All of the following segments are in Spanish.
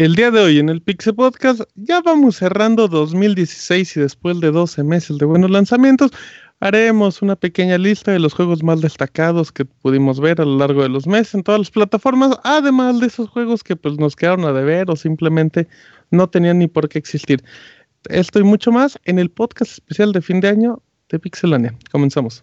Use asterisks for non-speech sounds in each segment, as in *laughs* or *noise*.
El día de hoy en el Pixel Podcast ya vamos cerrando 2016 y después de 12 meses de buenos lanzamientos, haremos una pequeña lista de los juegos más destacados que pudimos ver a lo largo de los meses en todas las plataformas, además de esos juegos que pues nos quedaron a deber o simplemente no tenían ni por qué existir. Esto y mucho más en el podcast especial de fin de año de Pixelania. Comenzamos.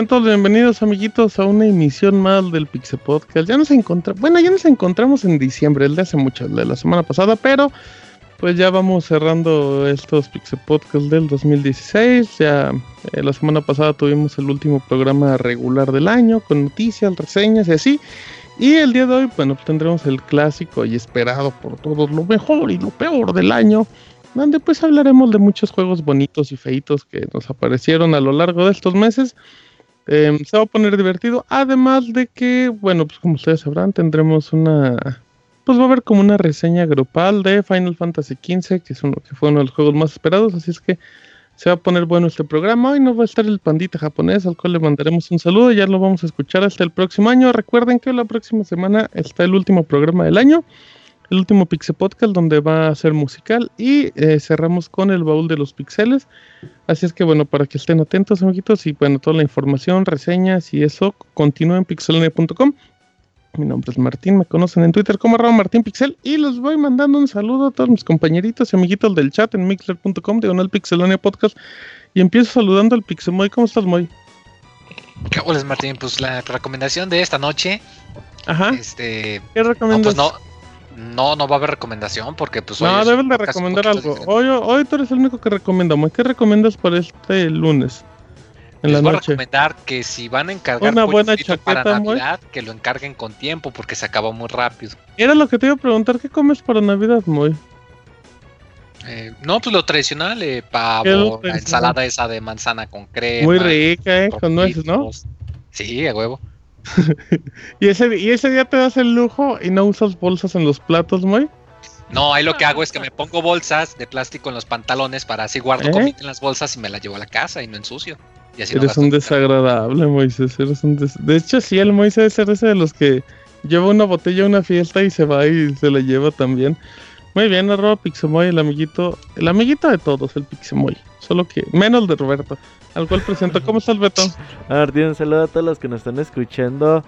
Sean todos bienvenidos amiguitos a una emisión más del Pixel Podcast. Ya nos encontramos, bueno, ya nos encontramos en diciembre, el de hace mucho, el de la semana pasada, pero pues ya vamos cerrando estos Pixel Podcasts del 2016. Ya eh, la semana pasada tuvimos el último programa regular del año con noticias, reseñas y así. Y el día de hoy, bueno, tendremos el clásico y esperado por todos, lo mejor y lo peor del año, donde pues hablaremos de muchos juegos bonitos y feitos que nos aparecieron a lo largo de estos meses. Em, se va a poner divertido. Además de que, bueno, pues como ustedes sabrán, tendremos una. Pues va a haber como una reseña grupal de Final Fantasy XV, que, es que fue uno de los juegos más esperados. Así es que se va a poner bueno este programa. Hoy no va a estar el pandita japonés, al cual le mandaremos un saludo. Ya lo vamos a escuchar hasta el próximo año. Recuerden que la próxima semana está el último programa del año el último Pixel Podcast donde va a ser musical y eh, cerramos con el baúl de los pixeles. Así es que bueno, para que estén atentos, amiguitos, y bueno, toda la información, reseñas y eso continúa en pixelania.com. Mi nombre es Martín, me conocen en Twitter como arroba Martín Pixel y les voy mandando un saludo a todos mis compañeritos y amiguitos del chat en mixler.com, diagonal Pixelania Podcast. Y empiezo saludando al Pixemoy. ¿Cómo estás, Moy? ¿Qué hola, Martín? Pues la recomendación de esta noche. Ajá. Este. ¿Qué recomiendas? No, pues no, no, no va a haber recomendación porque pues... No, deben de recomendar algo. Hoy, hoy tú eres el único que recomendamos. ¿Qué recomiendas para este lunes? En Les la voy a recomendar que si van a encargar una buena chaqueta para Navidad, que lo encarguen con tiempo porque se acaba muy rápido. Era lo que te iba a preguntar, ¿qué comes para Navidad, Moy? Eh, no, pues lo tradicional, eh, pavo, la ensalada esa de manzana con crema. Muy rica, eh, con nueces, ¿no? Sí, a huevo. *laughs* ¿Y, ese, ¿Y ese día te das el lujo y no usas bolsas en los platos, Moy? No, ahí lo que hago es que me pongo bolsas de plástico en los pantalones para así guardo ¿Eh? comida en las bolsas y me las llevo a la casa y no ensucio. Y así eres un desagradable, Moisés. Eres un De hecho, sí, el Moisés es ese de los que lleva una botella a una fiesta y se va y se la lleva también. Muy bien, arroba Pixemoy, el amiguito, el amiguito de todos, el Pixemoy. Solo que menos de Roberto al cual presento. ¿Cómo estás, Beto? A ver, un saludo a todos los que nos están escuchando.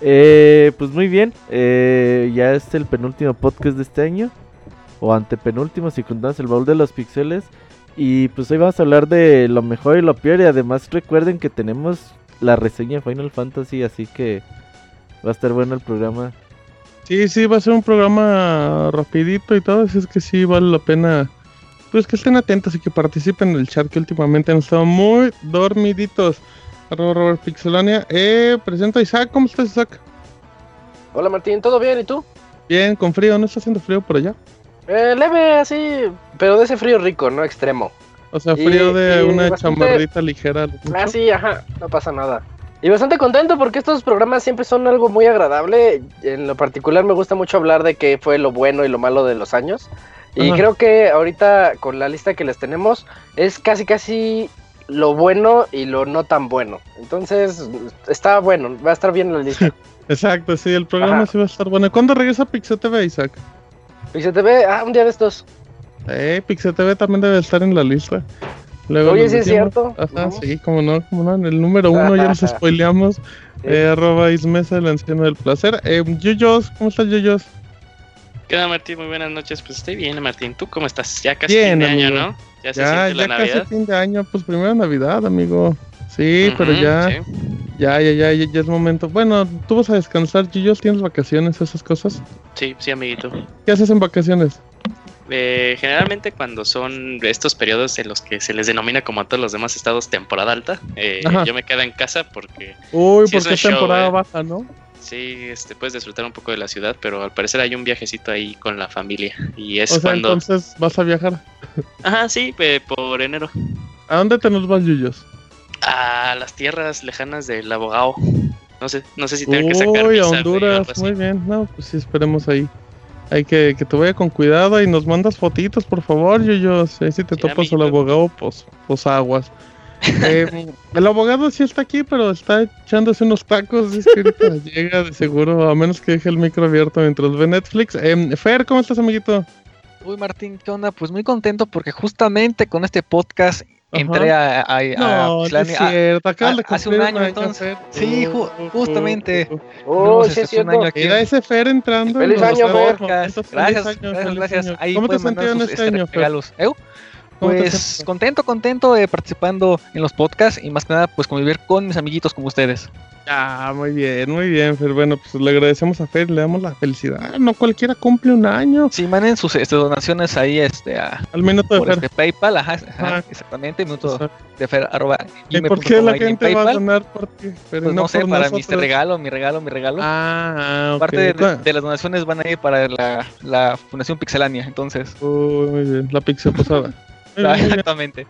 Eh, pues muy bien, eh, ya es el penúltimo podcast de este año, o antepenúltimo si contamos el baúl de los pixeles. Y pues hoy vamos a hablar de lo mejor y lo peor. Y además recuerden que tenemos la reseña Final Fantasy, así que va a estar bueno el programa. Sí, sí, va a ser un programa rapidito y todo, así es que sí vale la pena pues que estén atentos y que participen en el chat que últimamente han estado muy dormiditos. Arroba Robert Pixelania. Eh, presento a Isaac. ¿Cómo estás, Isaac? Hola, Martín. ¿Todo bien? ¿Y tú? Bien, con frío. ¿No está haciendo frío por allá? Eh, leve, así, pero de ese frío rico, no extremo. O sea, frío de una chamarrita ligera. Ah, sí, ajá, no pasa nada. Y bastante contento porque estos programas siempre son algo muy agradable. En lo particular me gusta mucho hablar de qué fue lo bueno y lo malo de los años. Y creo que ahorita con la lista que les tenemos es casi casi lo bueno y lo no tan bueno. Entonces, está bueno, va a estar bien la lista. *laughs* Exacto, sí, el programa sí va a estar bueno. ¿Cuándo regresa Pixel TV, Isaac? Pixel TV, ah, un día de estos. Eh, Pixel TV también debe estar en la lista. Luego Oye, sí es cierto. Ajá, Ujú. sí, como no, como no. En el número uno ya nos *laughs* spoileamos. Eh, arroba Ismesa, el anciano del placer. Eh, Yuyos, ¿cómo estás, Yuyos? ¿Qué onda, Martín? Muy buenas noches. Pues estoy bien, Martín. ¿Tú cómo estás? Ya casi Bien, fin de año. ¿no? Ya se Ya, siente la ya casi Navidad. fin de año, pues primero Navidad, amigo. Sí, pero ya, sí. ya, ya, ya, ya, es momento. Bueno, tú vas a descansar, Yuyos, ¿tienes vacaciones, esas cosas? Sí, sí, amiguito. ¿Qué haces en vacaciones? Eh, generalmente cuando son estos periodos en los que se les denomina como a todos los demás estados temporada alta, eh, yo me quedo en casa porque Uy, es porque show, temporada eh. baja, ¿no? Sí, este, puedes disfrutar un poco de la ciudad, pero al parecer hay un viajecito ahí con la familia y es O sea, cuando... entonces vas a viajar. Ajá, sí, eh, por enero. ¿A dónde te nos vas, Yuyos? A las tierras lejanas del abogado. No sé, no sé si tengo que sacar Uy, visa, güey, Honduras, muy bien. No, pues sí, esperemos ahí. Hay que que te vaya con cuidado y nos mandas fotitos, por favor, Yuyos. Ahí si te Sí, topas al abogado, pues, pues aguas. Eh, el abogado sí está aquí, pero está echándose unos tacos. Es que ahorita *laughs* llega de seguro, a menos que deje el micro abierto mientras ve Netflix. Eh, Fer, ¿cómo estás, amiguito? Uy, Martín, ¿qué onda? Pues muy contento porque justamente con este podcast Ajá. entré a, a, a No, es cierto. De ah, hace un año, entonces. Fer. Sí, ju- Uh, uh, justamente. uh, uh. Oh, no, sí es un año aquí. Mira ese Fer entrando. Feliz año, Fer. Gracias, gracias, gracias. Ahí ¿Cómo te sentiste en este este, año, Fer? regalos. ¿Eu? ¿Cómo te Pues contento, contento de participando en los podcasts y más que nada pues convivir con mis amiguitos como ustedes. Ah, muy bien, muy bien, Fer. Bueno, pues le agradecemos a Fer, le damos la felicidad. No cualquiera cumple un año. Sí, manden sus este, donaciones ahí este, a, Al minuto de por Fer. este PayPal, ajá, ajá, Ajá. exactamente, minuto O sea, de Fer, arroba, ¿Y por qué la gente va a donar por ti? Pues no, sé, para mi este nosotros? regalo, mi regalo, mi regalo. Ah, ah, ok. Parte de las donaciones van a ir para la, la Fundación Pixelania, entonces. Uy, muy bien, la pixel posada. *laughs* Exactamente.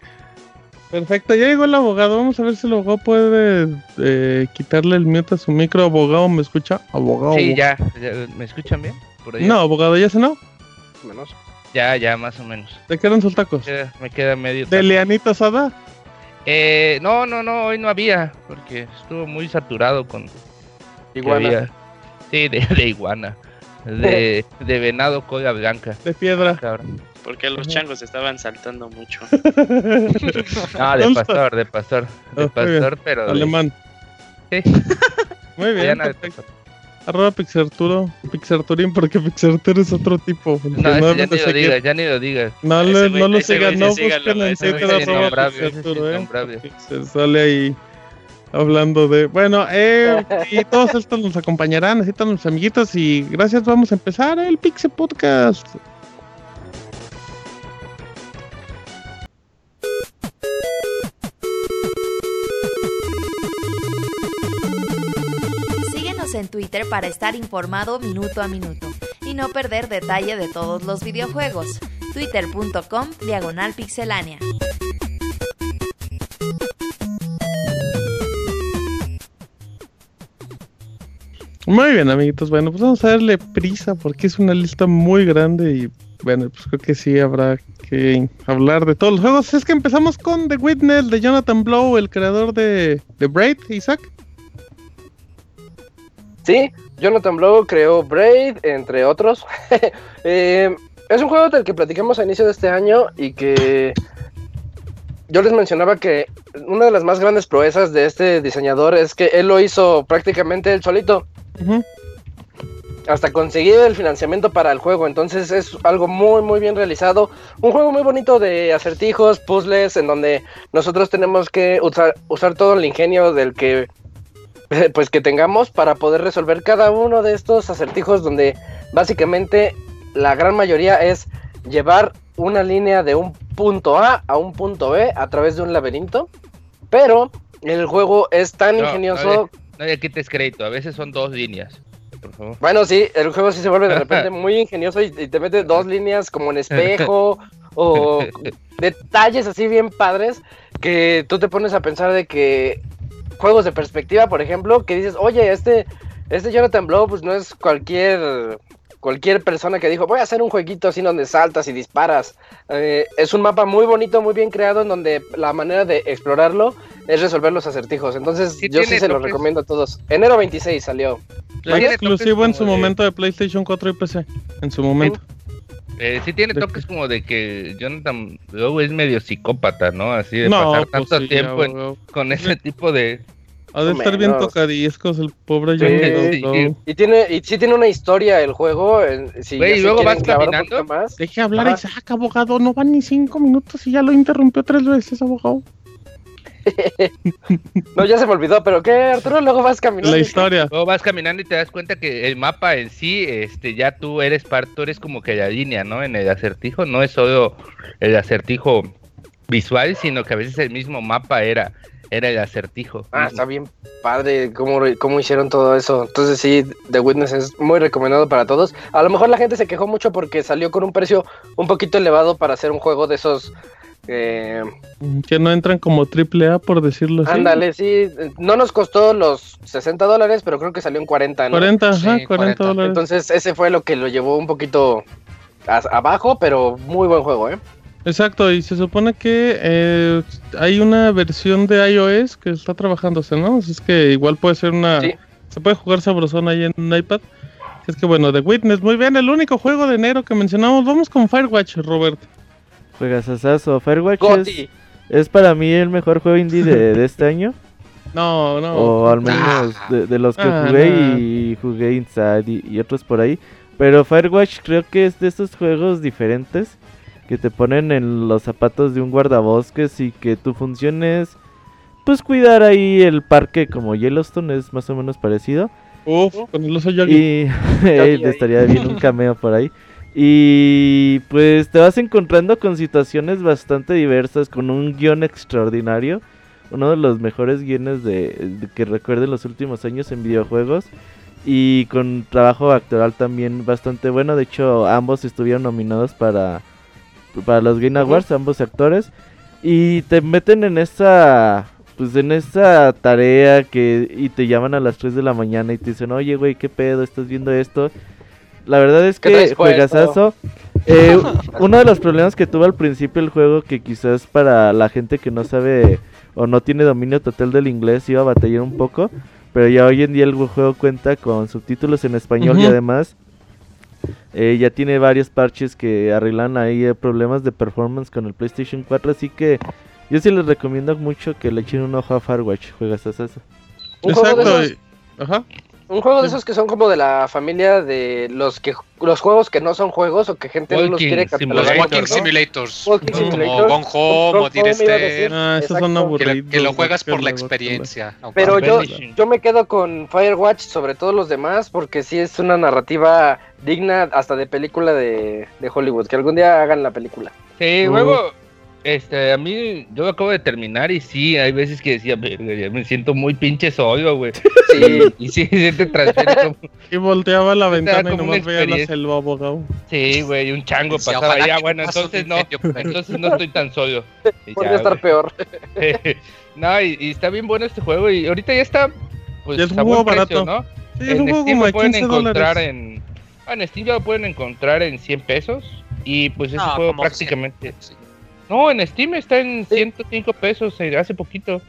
Perfecto, ya llegó el abogado. Vamos a ver si el abogado puede eh, quitarle el mute a su micro. Abogado, ¿me escucha? Abogado. Sí, ya, ya, ¿Me escuchan bien? Por allá. No, abogado, ¿ya se no? Menos. Ya, ya, más o menos. ¿De qué eran sus tacos? Queda- me queda medio. ¿De. Leanita Asada? Eh, no, no, no, hoy no había, porque estuvo muy saturado con. Iguana. Sí, de, de iguana. De, *laughs* de venado cola blanca. De piedra. Cabrón. Porque los changos estaban saltando mucho. No, *laughs* de pastor, de pastor. De Ah, bien. pastor, pero. de- Alemán. Sí. *laughs* Muy bien. Arroba Pixarturo, Pixarturín, porque Pixarturo es otro tipo. No, ese ya ni lo digas, ya ni lo digas. No, le, no lo sigan, no busquen en Twitter arroba Pixarturo, ¿eh? sale ahí hablando de... Bueno, eh, y todos estos nos acompañarán, así todos nuestros amiguitos, y gracias, vamos a empezar el Pixel Podcast. En Twitter para estar informado minuto a minuto y no perder detalle de todos los videojuegos. Twitter.com Diagonal Pixelánea. Muy bien, amiguitos, bueno, pues vamos a darle prisa porque es una lista muy grande y bueno, pues creo que sí habrá que hablar de todos los juegos. Es que empezamos con The Witness de Jonathan Blow, el creador de, de Braid, Isaac. Sí, Jonathan Blow creó Braid, entre otros. *laughs* Eh, es un juego del que platicamos a inicio de este año y que yo les mencionaba que una de las más grandes proezas de este diseñador es que él lo hizo prácticamente él solito, hasta conseguir el financiamiento para el juego. Entonces es algo muy, muy bien realizado. Un juego muy bonito de acertijos, puzzles, en donde nosotros tenemos que usar, usar todo el ingenio del que *laughs* pues que tengamos para poder resolver cada uno de estos acertijos donde básicamente la gran mayoría es llevar una línea de un punto A a un punto B a través de un laberinto, pero el juego es tan No, ingenioso. No le quites crédito, a veces son dos líneas. Por favor. Bueno, sí, el juego sí se vuelve de *laughs* repente muy ingenioso y, y te mete dos líneas como en espejo *laughs* o detalles así bien padres que tú te pones a pensar de que juegos de perspectiva, por ejemplo, que dices, oye, este, este Jonathan Blow pues no es cualquier cualquier persona que dijo voy a hacer un jueguito así donde saltas y disparas. Eh, es un mapa muy bonito, muy bien creado en donde la manera de explorarlo es resolver los acertijos. Entonces Sí yo sí se los recomiendo a todos. Enero 26 salió. Exclusivo en su de- momento de PlayStation 4 y PC. En su momento. Eh, sí tiene toques como de que Jonathan luego es medio psicópata, ¿no? Así de No, pasar pues tanto sí, tiempo en- con ese tipo de... Ha de estar bien tocadiscos el pobre Sí, Jonathan sí, Blow. sí. Y tiene, y sí tiene una historia el juego. Si ya y luego vas caminando. más. Deje hablar. Isaac, abogado. No van ni cinco minutos y ya lo interrumpió tres veces, abogado. *laughs* No, ya se me olvidó, pero ¿qué, Arturo? Luego vas caminando. La historia. Luego vas caminando y te das cuenta que el mapa en sí, este, ya tú eres parte, tú eres como que la línea, ¿no? En el acertijo, no es solo el acertijo visual, sino que a veces el mismo mapa era, era el acertijo. Ah, está bien padre cómo, cómo hicieron todo eso. Entonces sí, The Witness es muy recomendado para todos. A lo mejor la gente se quejó mucho porque salió con un precio un poquito elevado para hacer un juego de esos... eh, Que no entran como triple A, por decirlo así. ándale, sí. No nos costó los 60 dólares, pero creo que salió en 40, ¿no? 40, Sí, ajá, 40 40. dólares. Entonces ese fue lo que lo llevó un poquito a- abajo, pero muy buen juego, ¿eh? Exacto, y se supone que eh, hay una versión de iOS que está trabajándose, ¿no? Así es que igual puede ser una... Sí. Se puede jugar sabrosón ahí en un iPad. Así es que bueno, The Witness, muy bien, el único juego de enero que mencionamos. Vamos con Firewatch, Robert. Juegas asazo. Firewatch es, es para mí el mejor juego indie de, de este año. *laughs* No, no. O al menos Ah. de, de los que Ah, jugué y jugué Inside y, y otros por ahí. Pero Firewatch creo que es de estos juegos diferentes que te ponen en los zapatos de un guardabosques y que tu función es pues cuidar ahí el parque como Yellowstone es más o menos parecido. Uf, con el oso Yogi. Y *laughs* estaría bien un cameo por ahí. Y pues te vas encontrando con situaciones bastante diversas, con un guion extraordinario. Uno de los mejores guiones de, de que recuerdo en los últimos años en videojuegos. Y con trabajo actoral también bastante bueno. De hecho, ambos estuvieron nominados para, para los Game Awards, ambos actores. Y te meten en esa pues en esa tarea que y te llaman a las 3 de la mañana y te dicen, oye, güey, ¿qué pedo? ¿Estás viendo esto? La verdad es ¿Qué que juegazazo. Eh, uno de los problemas que tuvo al principio el juego, que quizás para la gente que no sabe o no tiene dominio total del inglés iba a batallar un poco, pero ya hoy en día el juego cuenta con subtítulos en español y Ujú. además eh, ya tiene varios parches que arreglan ahí eh, problemas de performance con el PlayStation 4, así que yo sí les recomiendo mucho que le echen un ojo a Firewatch, juegas a eso. Exacto. y- Ajá. Un juego de esos que son como de la familia de los que los juegos que no son juegos o que gente no los Walking quiere Los catalogar. Simulator, Walking ¿no? Simulators. Walking como Simulator. Gone Home o Gone Home, decir. Stern, Ah, esos son que, aburridos. lo, que lo juegas por la experiencia. Pero no yo, yo me quedo con Firewatch sobre todos los demás porque sí es una narrativa digna hasta de película de, de Hollywood. Que algún día hagan la película. Sí, Uh. luego, este, a mí, yo lo acabo de terminar y sí, hay veces que decía, "Verga, ya me siento muy pinche solo, güey. *laughs* Sí, Y sí, sí te transfiere como, *laughs* Y volteaba la *laughs* ventana y nomás veía la selva, abogado. sí, güey, un chango Decía, pasaba "Ojalá allá, bueno, un entonces no, ahí". entonces no estoy tan solo. Y podría estar peor. no, y, y está bien bueno este juego y ahorita ya está, pues, Ya es un a buen juego precio, barato. ¿no? Sí, es un en juego Steam como lo de pueden 15 encontrar dólares. en... ah, en Steam ya lo pueden encontrar en 100 pesos y pues ese No, juego prácticamente... 100, sí. No, en Steam está en Sí. 105 pesos eh, hace poquito.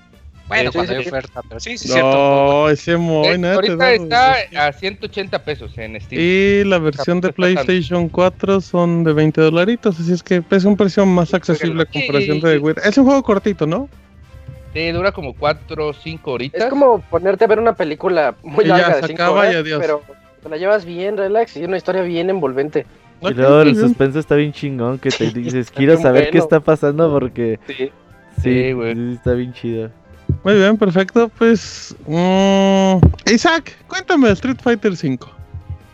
Bueno, Sí, cuando sí, hay sí. oferta, pero sí, sí, es cierto. No, ese Eh, muy nada. te ahorita está a 180 pesos en Steam. Y la versión de. PlayStation 4 son de 20 dolaritos, así es que es un precio más accesible a Sí. comparación de Witness. Es un juego cortito, ¿no? Sí, dura como 4 o 5 horitas. Es como ponerte a ver una película muy ya, larga se de cinco acaba y horas, adiós. pero te la llevas bien relax y una historia bien envolvente. Y luego el suspenso está bien chingón que te *laughs* dices, quiero saber qué está pasando porque Sí. güey. sí, está bien chido. Muy bien, perfecto. Pues. mm, Isaac, cuéntame Street Fighter 5.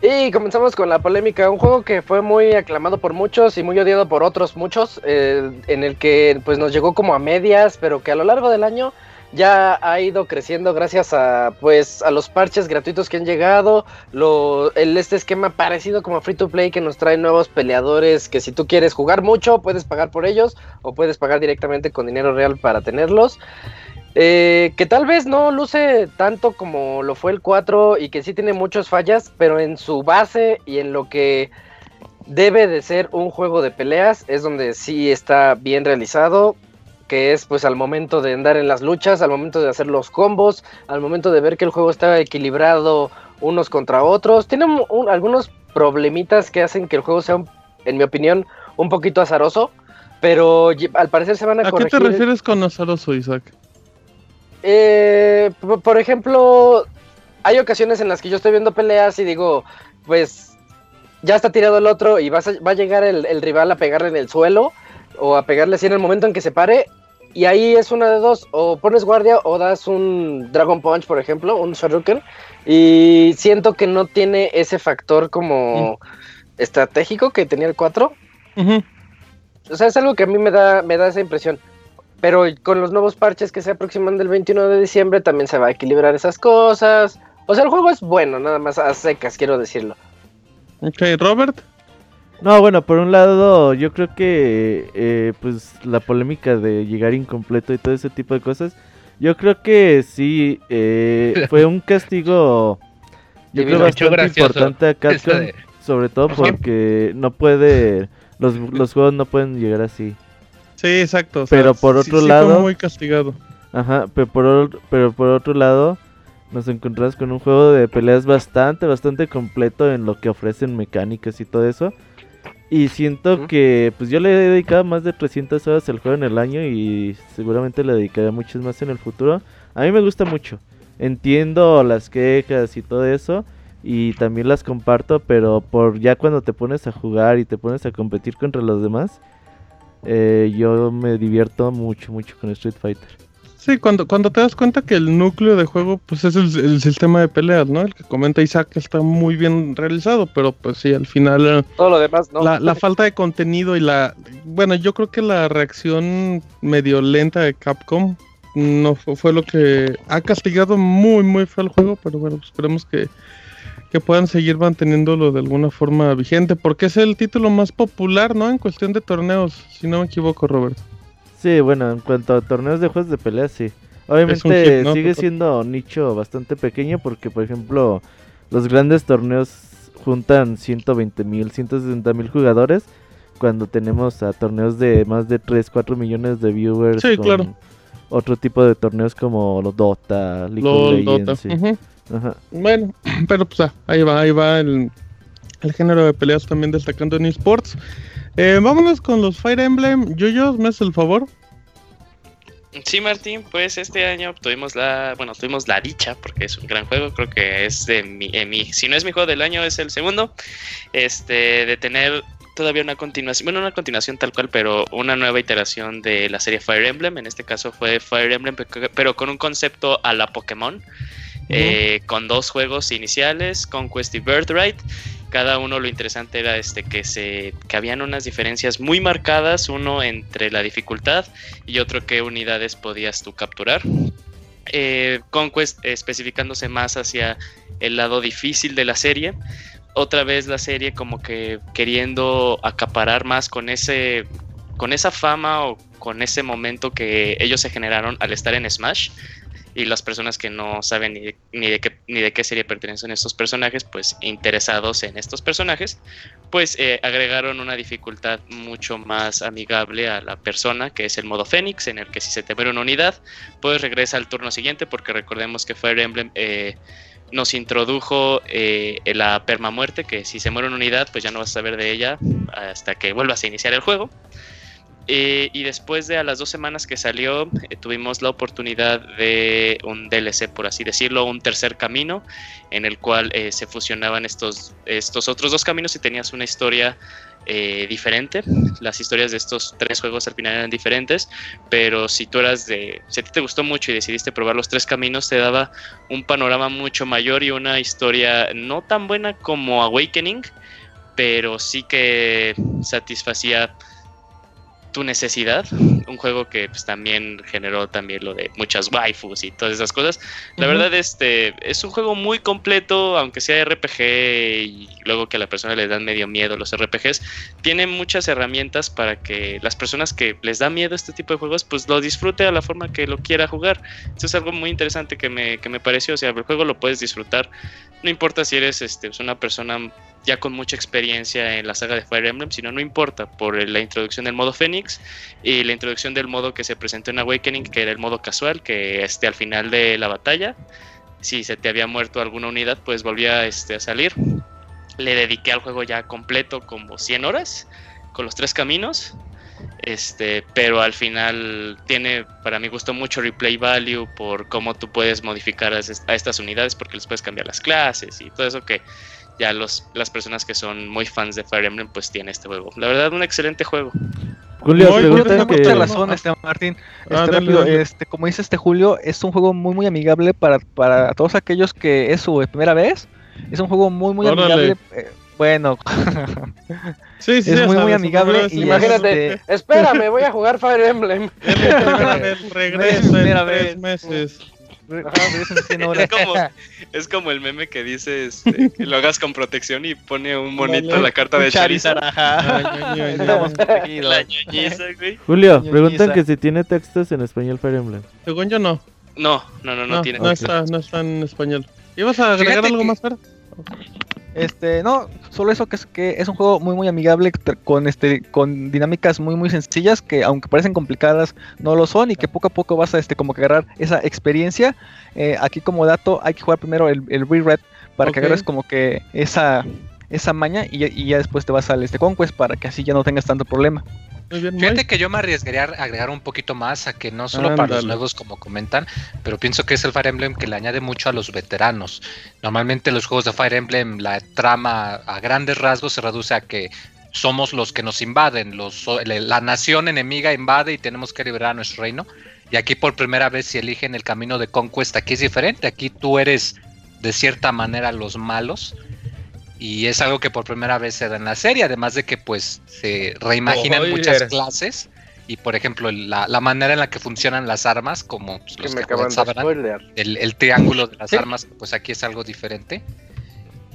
Y comenzamos con la polémica, un juego que fue muy aclamado por muchos y muy odiado por otros muchos, eh, en el que pues nos llegó como a medias, pero que a lo largo del año ya ha ido creciendo gracias a pues a los parches gratuitos que han llegado, el, este esquema parecido como free to play que nos trae nuevos peleadores que si tú quieres jugar mucho puedes pagar por ellos o puedes pagar directamente con dinero real para tenerlos. Eh, que tal vez no luce tanto como lo fue el 4 y que sí tiene muchas fallas, pero en su base y en lo que debe de ser un juego de peleas es donde sí está bien realizado, que es pues al momento de andar en las luchas, al momento de hacer los combos, al momento de ver que el juego está equilibrado unos contra otros. Tiene un- un- algunos problemitas que hacen que el juego sea un en mi opinión, un poquito azaroso, pero al parecer se van a, ¿A qué te refieres con azaroso, Isaac? Eh, por ejemplo, hay ocasiones en las que yo estoy viendo peleas y digo, pues ya está tirado el otro y va a llegar el, rival a pegarle en el suelo o a pegarle así en el momento en que se pare. Y ahí es una de dos, o pones guardia o das un Dragon Punch, por ejemplo, un Shoryuken. Y siento que no tiene ese factor como mm. estratégico que tenía el 4. O sea, es algo que a mí me da, me da esa impresión. Pero con los nuevos parches que se aproximan del 21 de diciembre también se va a equilibrar esas cosas. O sea, el juego es bueno, nada más a secas, quiero decirlo. Ok, Robert. No, bueno, por un lado, yo creo que eh, pues la polémica de llegar incompleto y todo ese tipo de cosas, yo creo que sí eh, fue un castigo, yo creo bastante importante a Capcom, sobre todo porque no puede, los, los juegos no pueden llegar así. Sí, exacto. pero por otro lado, fue muy castigado. Ajá, pero por, pero por otro lado, nos encontramos con un juego de peleas bastante, bastante completo en lo que ofrecen mecánicas y todo eso. Y siento que pues yo le he dedicado más de 300 horas al juego en el año y seguramente le dedicaré muchas más en el futuro. A mí me gusta mucho. Entiendo las quejas y todo eso y también las comparto, pero por ya cuando te pones a jugar y te pones a competir contra los demás, eh, yo me divierto mucho, mucho con Street Fighter. Sí, cuando, cuando te das cuenta que el núcleo de juego pues es el, sistema de peleas, ¿no? El que comenta Isaac que está muy bien realizado, pero pues sí, al final... Eh, Todo lo demás, ¿no? La, la falta de contenido y la... Bueno, yo creo que la reacción medio lenta de Capcom no fue, lo que ha castigado muy, muy feo el juego, pero bueno, pues esperemos que, que puedan seguir manteniéndolo de alguna forma vigente, porque es el título más popular, ¿no? En cuestión de torneos, si no me equivoco, Roberto. Sí, bueno, en cuanto a torneos de juegos de pelea, sí. Obviamente sigue siendo nicho bastante pequeño porque, por ejemplo, los grandes torneos juntan 120 mil, 160 mil jugadores cuando tenemos a torneos de más de 3, 4 millones de viewers. Sí, claro. Otro tipo de torneos como los Dota, League of Legends. Ajá. Bueno, *clears throat* pero pues ah, ahí va, ahí va el, el género de peleas también destacando en esports. Eh, vámonos con los Fire Emblem. Yoyos, ¿me haces el favor? Sí, Martín, pues este año tuvimos la, bueno, tuvimos la dicha, porque es un gran juego, creo que es de mi, si no es mi juego del año, es el segundo, este, de tener todavía una continuación, bueno, una continuación tal cual, pero una nueva iteración de la serie Fire Emblem, en este caso fue Fire Emblem, pero con un concepto a la Pokémon, eh, con dos juegos iniciales, Conquest y Birthright, cada uno lo interesante era este que se que habían unas diferencias muy marcadas, uno entre la dificultad y otro qué unidades podías tú capturar. Eh, Conquest especificándose más hacia el lado difícil de la serie. Otra vez la serie como que queriendo acaparar más con ese con esa fama o con ese momento que ellos se generaron al estar en Smash y las personas que no saben ni de, ni de, qué, ni de qué serie pertenecen estos personajes, pues interesados en estos personajes, pues eh, agregaron una dificultad mucho más amigable a la persona, que es el modo Fénix, en el que si se te muere una unidad, pues regresa al turno siguiente, porque recordemos que Fire Emblem... Eh, nos introdujo eh, la permamuerte, que si se muere una unidad, pues ya no vas a saber de ella hasta que vuelvas a iniciar el juego. Eh, y después de a las dos semanas que salió, eh, tuvimos la oportunidad de un DLC, por así decirlo, un tercer camino, en el cual eh, se fusionaban estos, estos otros dos caminos y tenías una historia diferente. Las historias de estos tres juegos al final eran diferentes, pero si tú eras de. Si a ti te gustó mucho y decidiste probar los tres caminos, te daba un panorama mucho mayor y una historia no tan buena como Awakening, pero sí que satisfacía tu necesidad, un juego que pues, también generó también lo de muchas waifus y todas esas cosas. La verdad este es un juego muy completo, aunque sea RPG y luego que a la persona le dan medio miedo los RPGs, tiene muchas herramientas para que las personas que les da miedo este tipo de juegos pues lo disfrute a la forma que lo quiera jugar. Eso es algo muy interesante que me, que me pareció, o sea, el juego lo puedes disfrutar, no importa si eres este, una persona ya con mucha experiencia en la saga de Fire Emblem, sino no importa por la introducción del modo Phoenix y la introducción del modo que se presentó en Awakening, que era el modo casual, que este, al final de la batalla, si se te había muerto alguna unidad, pues volvía este, a salir. le dediqué al juego ya completo como 100 horas con los tres caminos. Este, pero al final tiene para mi gusto mucho replay value por cómo tú puedes modificar a estas unidades porque les puedes cambiar las clases y todo eso que ya los, las personas que son muy fans de Fire Emblem pues tiene este juego. La verdad un excelente juego. Julio, Muy Julio, tiene que- mucha razón, este Martín. Ah, Este, dale, rápido, dale. este, como dice este Julio, es un juego muy muy amigable para, para todos aquellos que es su primera vez. Es un juego muy muy Órale. amigable. eh, bueno, *laughs* Sí, sí, Es muy, muy amigable y Imagínate, este- espérame, voy a jugar Fire Emblem. *laughs* Es la primera vez, *laughs* regresa en Primera tres vez. meses. Re- regresen 100 horas. Es como, es como el meme que dice este, que lo hagas con protección y pone un monito Dale. la carta de Charizard. güey. Julio, preguntan que si tiene textos en español Fire Emblem. Según yo no. No, no, no, no, No, tiene. no está, no está en español. ¿Ibas a agregar Fíjate algo que- más, Fer? Este, no, solo eso que es que es un juego muy muy amigable con este con dinámicas muy muy sencillas que aunque parecen complicadas no lo son y que poco a poco vas a este como que agarrar esa experiencia. Eh, aquí como dato hay que jugar primero el, el Re-Red para que agarres como que esa esa maña y, ya- y ya después te vas al este Conquest para que así ya no tengas tanto problema. Muy bien, Fíjate que yo me arriesgaría a agregar un poquito más a que no solo para los nuevos como comentan, pero pienso que es el Fire Emblem que le añade mucho a los veteranos. Normalmente los juegos de Fire Emblem la trama a grandes rasgos se reduce a que somos los que nos invaden, los, la nación enemiga invade y tenemos que liberar a nuestro reino. Y aquí por primera vez si eligen el camino de conquista, aquí es diferente, aquí tú eres de cierta manera los malos. Y es algo que por primera vez se da en la serie, además de que pues se reimaginan muchas clases. Y por ejemplo, la, la manera en la que funcionan las armas, como pues, Que los me que sabrán, spoiler. el, el triángulo de las Sí. armas, pues aquí es algo diferente.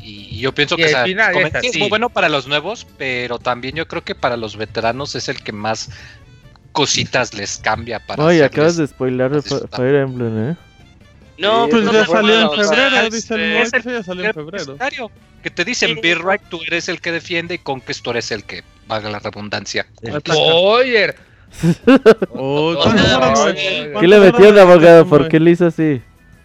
Y, y yo pienso Y que es sí, muy bueno para los nuevos, pero también yo creo que para los veteranos es el que más cositas les cambia para Oye, acabas de spoiler. Fire Emblem, ¿eh? No, Sí, Pues no ya salió en febrero, dice el ya salió en febrero. Que te dicen, Sí. Be Right, tú eres el que defiende y Conquest tú eres el que, valga la redundancia. Oh, No, ¿cuántas no, horas- no, cuántas no. ¿Qué le metió el abogado? ¿Por qué le hizo así?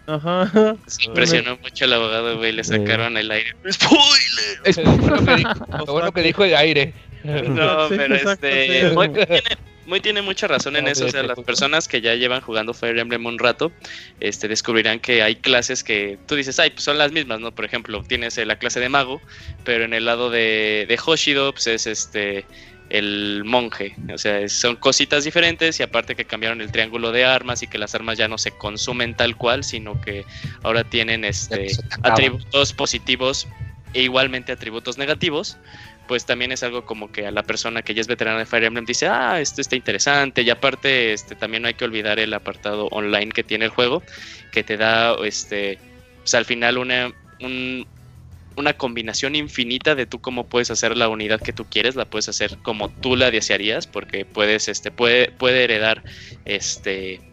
Ajá. Se impresionó mucho el abogado, güey. Le sacaron el aire. *laughs* ¡Spoiler! Es lo bueno que dijo, el aire. *laughs* No, pero este. Muy tiene, mucha razón en No, eso. O sea, las personas que ya llevan jugando Fire Emblem un rato, este, descubrirán que hay clases que tú dices, ay, pues son las mismas, ¿no? Por ejemplo, tienes eh, la clase de mago, pero en el lado de, de Hoshido, pues es este el monje. O sea, son cositas diferentes y aparte que cambiaron el triángulo de armas y que las armas ya no se consumen tal cual, sino que ahora tienen este atributos positivos e igualmente atributos negativos, pues también es algo como que a la persona que ya es veterana de Fire Emblem dice, ah, esto está interesante, y aparte este, también no hay que olvidar el apartado online que tiene el juego, que te da, este, pues al final una, un- una combinación infinita de tú cómo puedes hacer la unidad que tú quieres, la puedes hacer como tú la desearías, porque puedes, este, puede, puede heredar, este,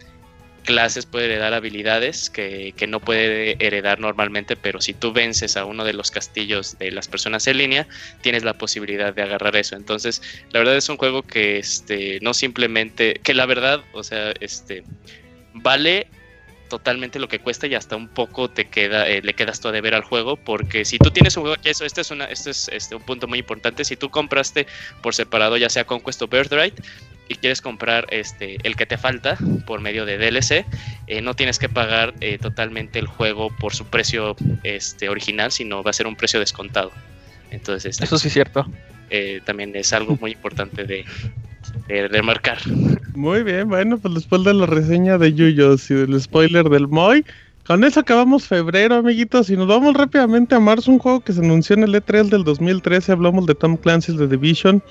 clases, puede heredar habilidades que, que no puede heredar normalmente, pero si tú vences a uno de los castillos de las personas en línea, tienes la posibilidad de agarrar eso. Entonces, la verdad es un juego que este, no simplemente, que la verdad, o sea, este, vale totalmente lo que cuesta y hasta un poco te queda, eh, le quedas tú a deber al juego, porque si tú tienes un juego, que eso, este es, una, este es este, un punto muy importante, si tú compraste por separado ya sea Conquest o Birthright, y quieres comprar este el que te falta por medio de DLC, eh, no tienes que pagar eh, totalmente el juego por su precio este original, sino va a ser un precio descontado. Entonces, este, Eso sí es cierto. eh, también es algo muy importante de, de, de marcar. Muy bien, bueno, pues después de la reseña de Yuyos y del spoiler del Moy, con eso acabamos febrero, amiguitos, y nos vamos rápidamente a marzo, un juego que se anunció en el E3 del 2013, hablamos de Tom Clancy's The Division,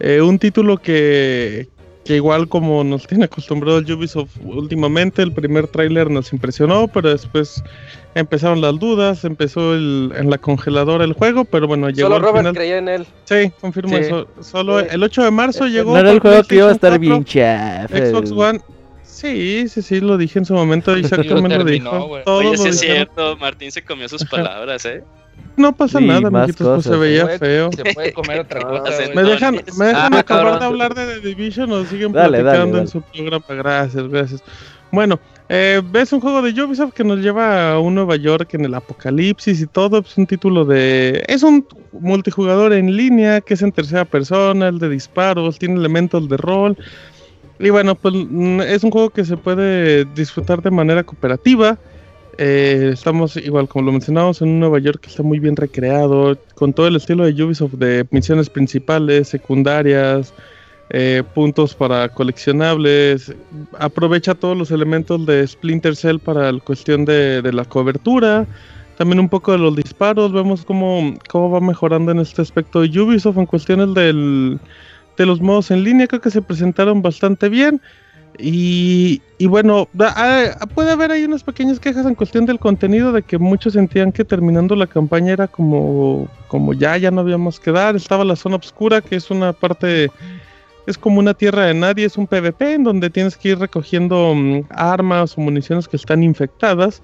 eh, un título que, que igual como nos tiene acostumbrado el Ubisoft últimamente, el primer tráiler nos impresionó, pero después empezaron las dudas, empezó el- en la congeladora el juego, pero bueno, llegó Solo al Robert final. creía en él. Sí, confirmo Sí. eso. Solo Sí. el 8 de marzo llegó. No era el juego que iba a estar bien 4, chafa. Xbox One. Sí, sí, sí, lo dije en su momento. *laughs* Isaac lo dijo. Todos Oye, lo sí es dijeron. cierto, Martín se comió sus *laughs* palabras, ¿eh? No pasa Sí, nada, amiguitos, pues se cosas. veía Se puede- feo. Se puede comer otra *laughs* cosa. ¿Me dejan, me dejan Ah, acabar cabrón. de hablar de The Division o siguen Dale, dale, platicando en su programa? Gracias, gracias. Bueno, eh, es un juego de Ubisoft que nos lleva a un Nueva York en el apocalipsis y todo. Es un título de. Es un multijugador en línea que es en tercera persona, el de disparos, tiene elementos de rol. Y bueno, pues mm, es un juego que se puede disfrutar de manera cooperativa. Eh, estamos, igual como lo mencionamos, en un Nueva York que está muy bien recreado, con todo el estilo de Ubisoft de misiones principales, secundarias, eh, puntos para coleccionables. Aprovecha todos los elementos de Splinter Cell para la cuestión de, de la cobertura. También un poco de los disparos. Vemos cómo, cómo va mejorando en este aspecto de Ubisoft en cuestiones del, de los modos en línea. Creo que se presentaron bastante bien. Y, y bueno, ah, puede haber ahí unas pequeñas quejas en cuestión del contenido, de que muchos sentían que terminando la campaña era como, como ya, ya no había más que dar. Estaba la zona oscura, que es una parte, es como una tierra de nadie, es un PvP en donde tienes que ir recogiendo mm, armas o municiones que están infectadas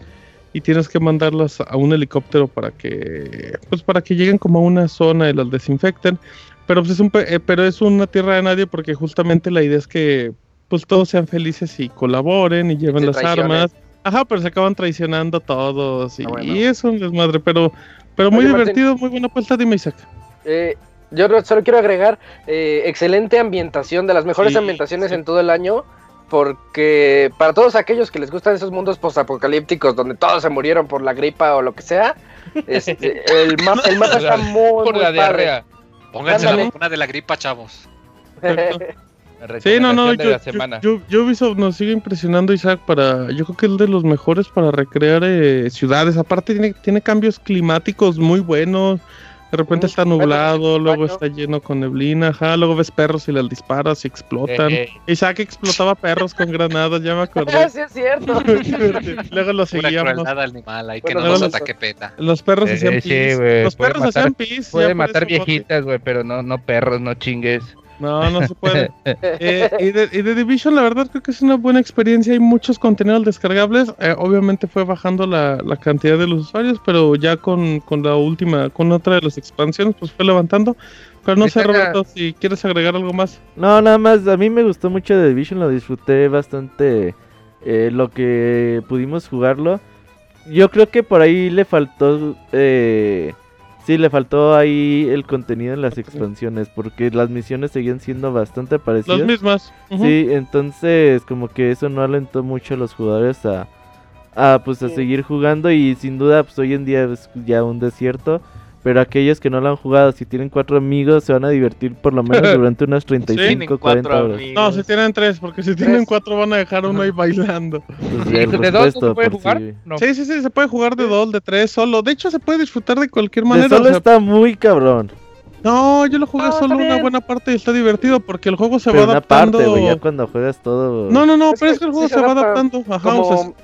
y tienes que mandarlas a un helicóptero para que, pues para que lleguen como a una zona y las desinfecten. Pero pues es un, eh, pero es una tierra de nadie porque justamente la idea es que pues todos sean felices y colaboren y lleven las armas. Ajá, pero se acaban traicionando todos y, Ah, bueno. y es un desmadre, pero, pero muy Oye, Martín. divertido, muy buena apuesta, dime Isaac. Eh, yo solo quiero agregar eh, excelente ambientación, de las mejores Sí, ambientaciones sí. en todo el año, porque para todos aquellos que les gustan esos mundos postapocalípticos donde todos se murieron por la gripa o lo que sea, este, *laughs* el, ma- el mapa *laughs* está muy, Por muy la padre. diarrea. Pónganse la vacuna de la gripa, chavos. *laughs* Sí, no, no, yo, yo- yo- Ubisoft nos sigue impresionando, Isaac, para, yo creo que es de los mejores para recrear eh, ciudades. Aparte tiene, tiene cambios climáticos muy buenos. De repente está bueno, nublado, luego está lleno con neblina, ajá, luego ves perros y les disparas y explotan. Eh, eh, Isaac explotaba perros con granadas, ya me acordé. *laughs* sí, es cierto. *laughs* luego lo seguíamos. crueldad animal, ahí que Bueno, no nos ataque peta. Los perros Eh, hacían sí, pis. güey, Los perros matar- hacían pis. Puede matar viejitas, güey, pero no, no perros, no chingues. No, no se puede. *laughs* Eh, y, de, y de Division, la verdad, creo que es una buena experiencia. Hay muchos contenidos descargables. Eh, obviamente fue bajando la, la cantidad de los usuarios, pero ya con, con la última, con otra de las expansiones, pues fue levantando. Pero no sé, Roberto, si quieres agregar algo más. No, nada más, a mí me gustó mucho The Division, lo disfruté bastante eh, lo que pudimos jugarlo. Yo creo que por ahí le faltó, eh, sí, le faltó ahí el contenido en las expansiones, porque las misiones seguían siendo bastante Las parecidas. mismas. Ujú. Sí, entonces como que eso no alentó mucho a los jugadores a, a pues a Sí. seguir jugando y sin duda pues hoy en día es ya un desierto. Pero aquellos que no lo han jugado, si tienen cuatro amigos, se van a divertir por lo menos *laughs* durante unas 35, 40 horas. No, si tienen tres, porque si tienen Tres. cuatro van a dejar uno ahí bailando. *laughs* Pues, ¿Y el ¿De dos se puede jugar? No. Sí, sí, sí, se puede jugar de dos, de tres, solo. De hecho, se puede disfrutar de cualquier De manera. solo o sea, está muy cabrón. No, yo lo jugué solo una buena parte y está divertido porque el juego se Pero va una adaptando. parte, güey, ya cuando juegas todo. No, no, no, Es pero que es que el sí juego se se va adapta adaptando. Ajá, o sea, Como,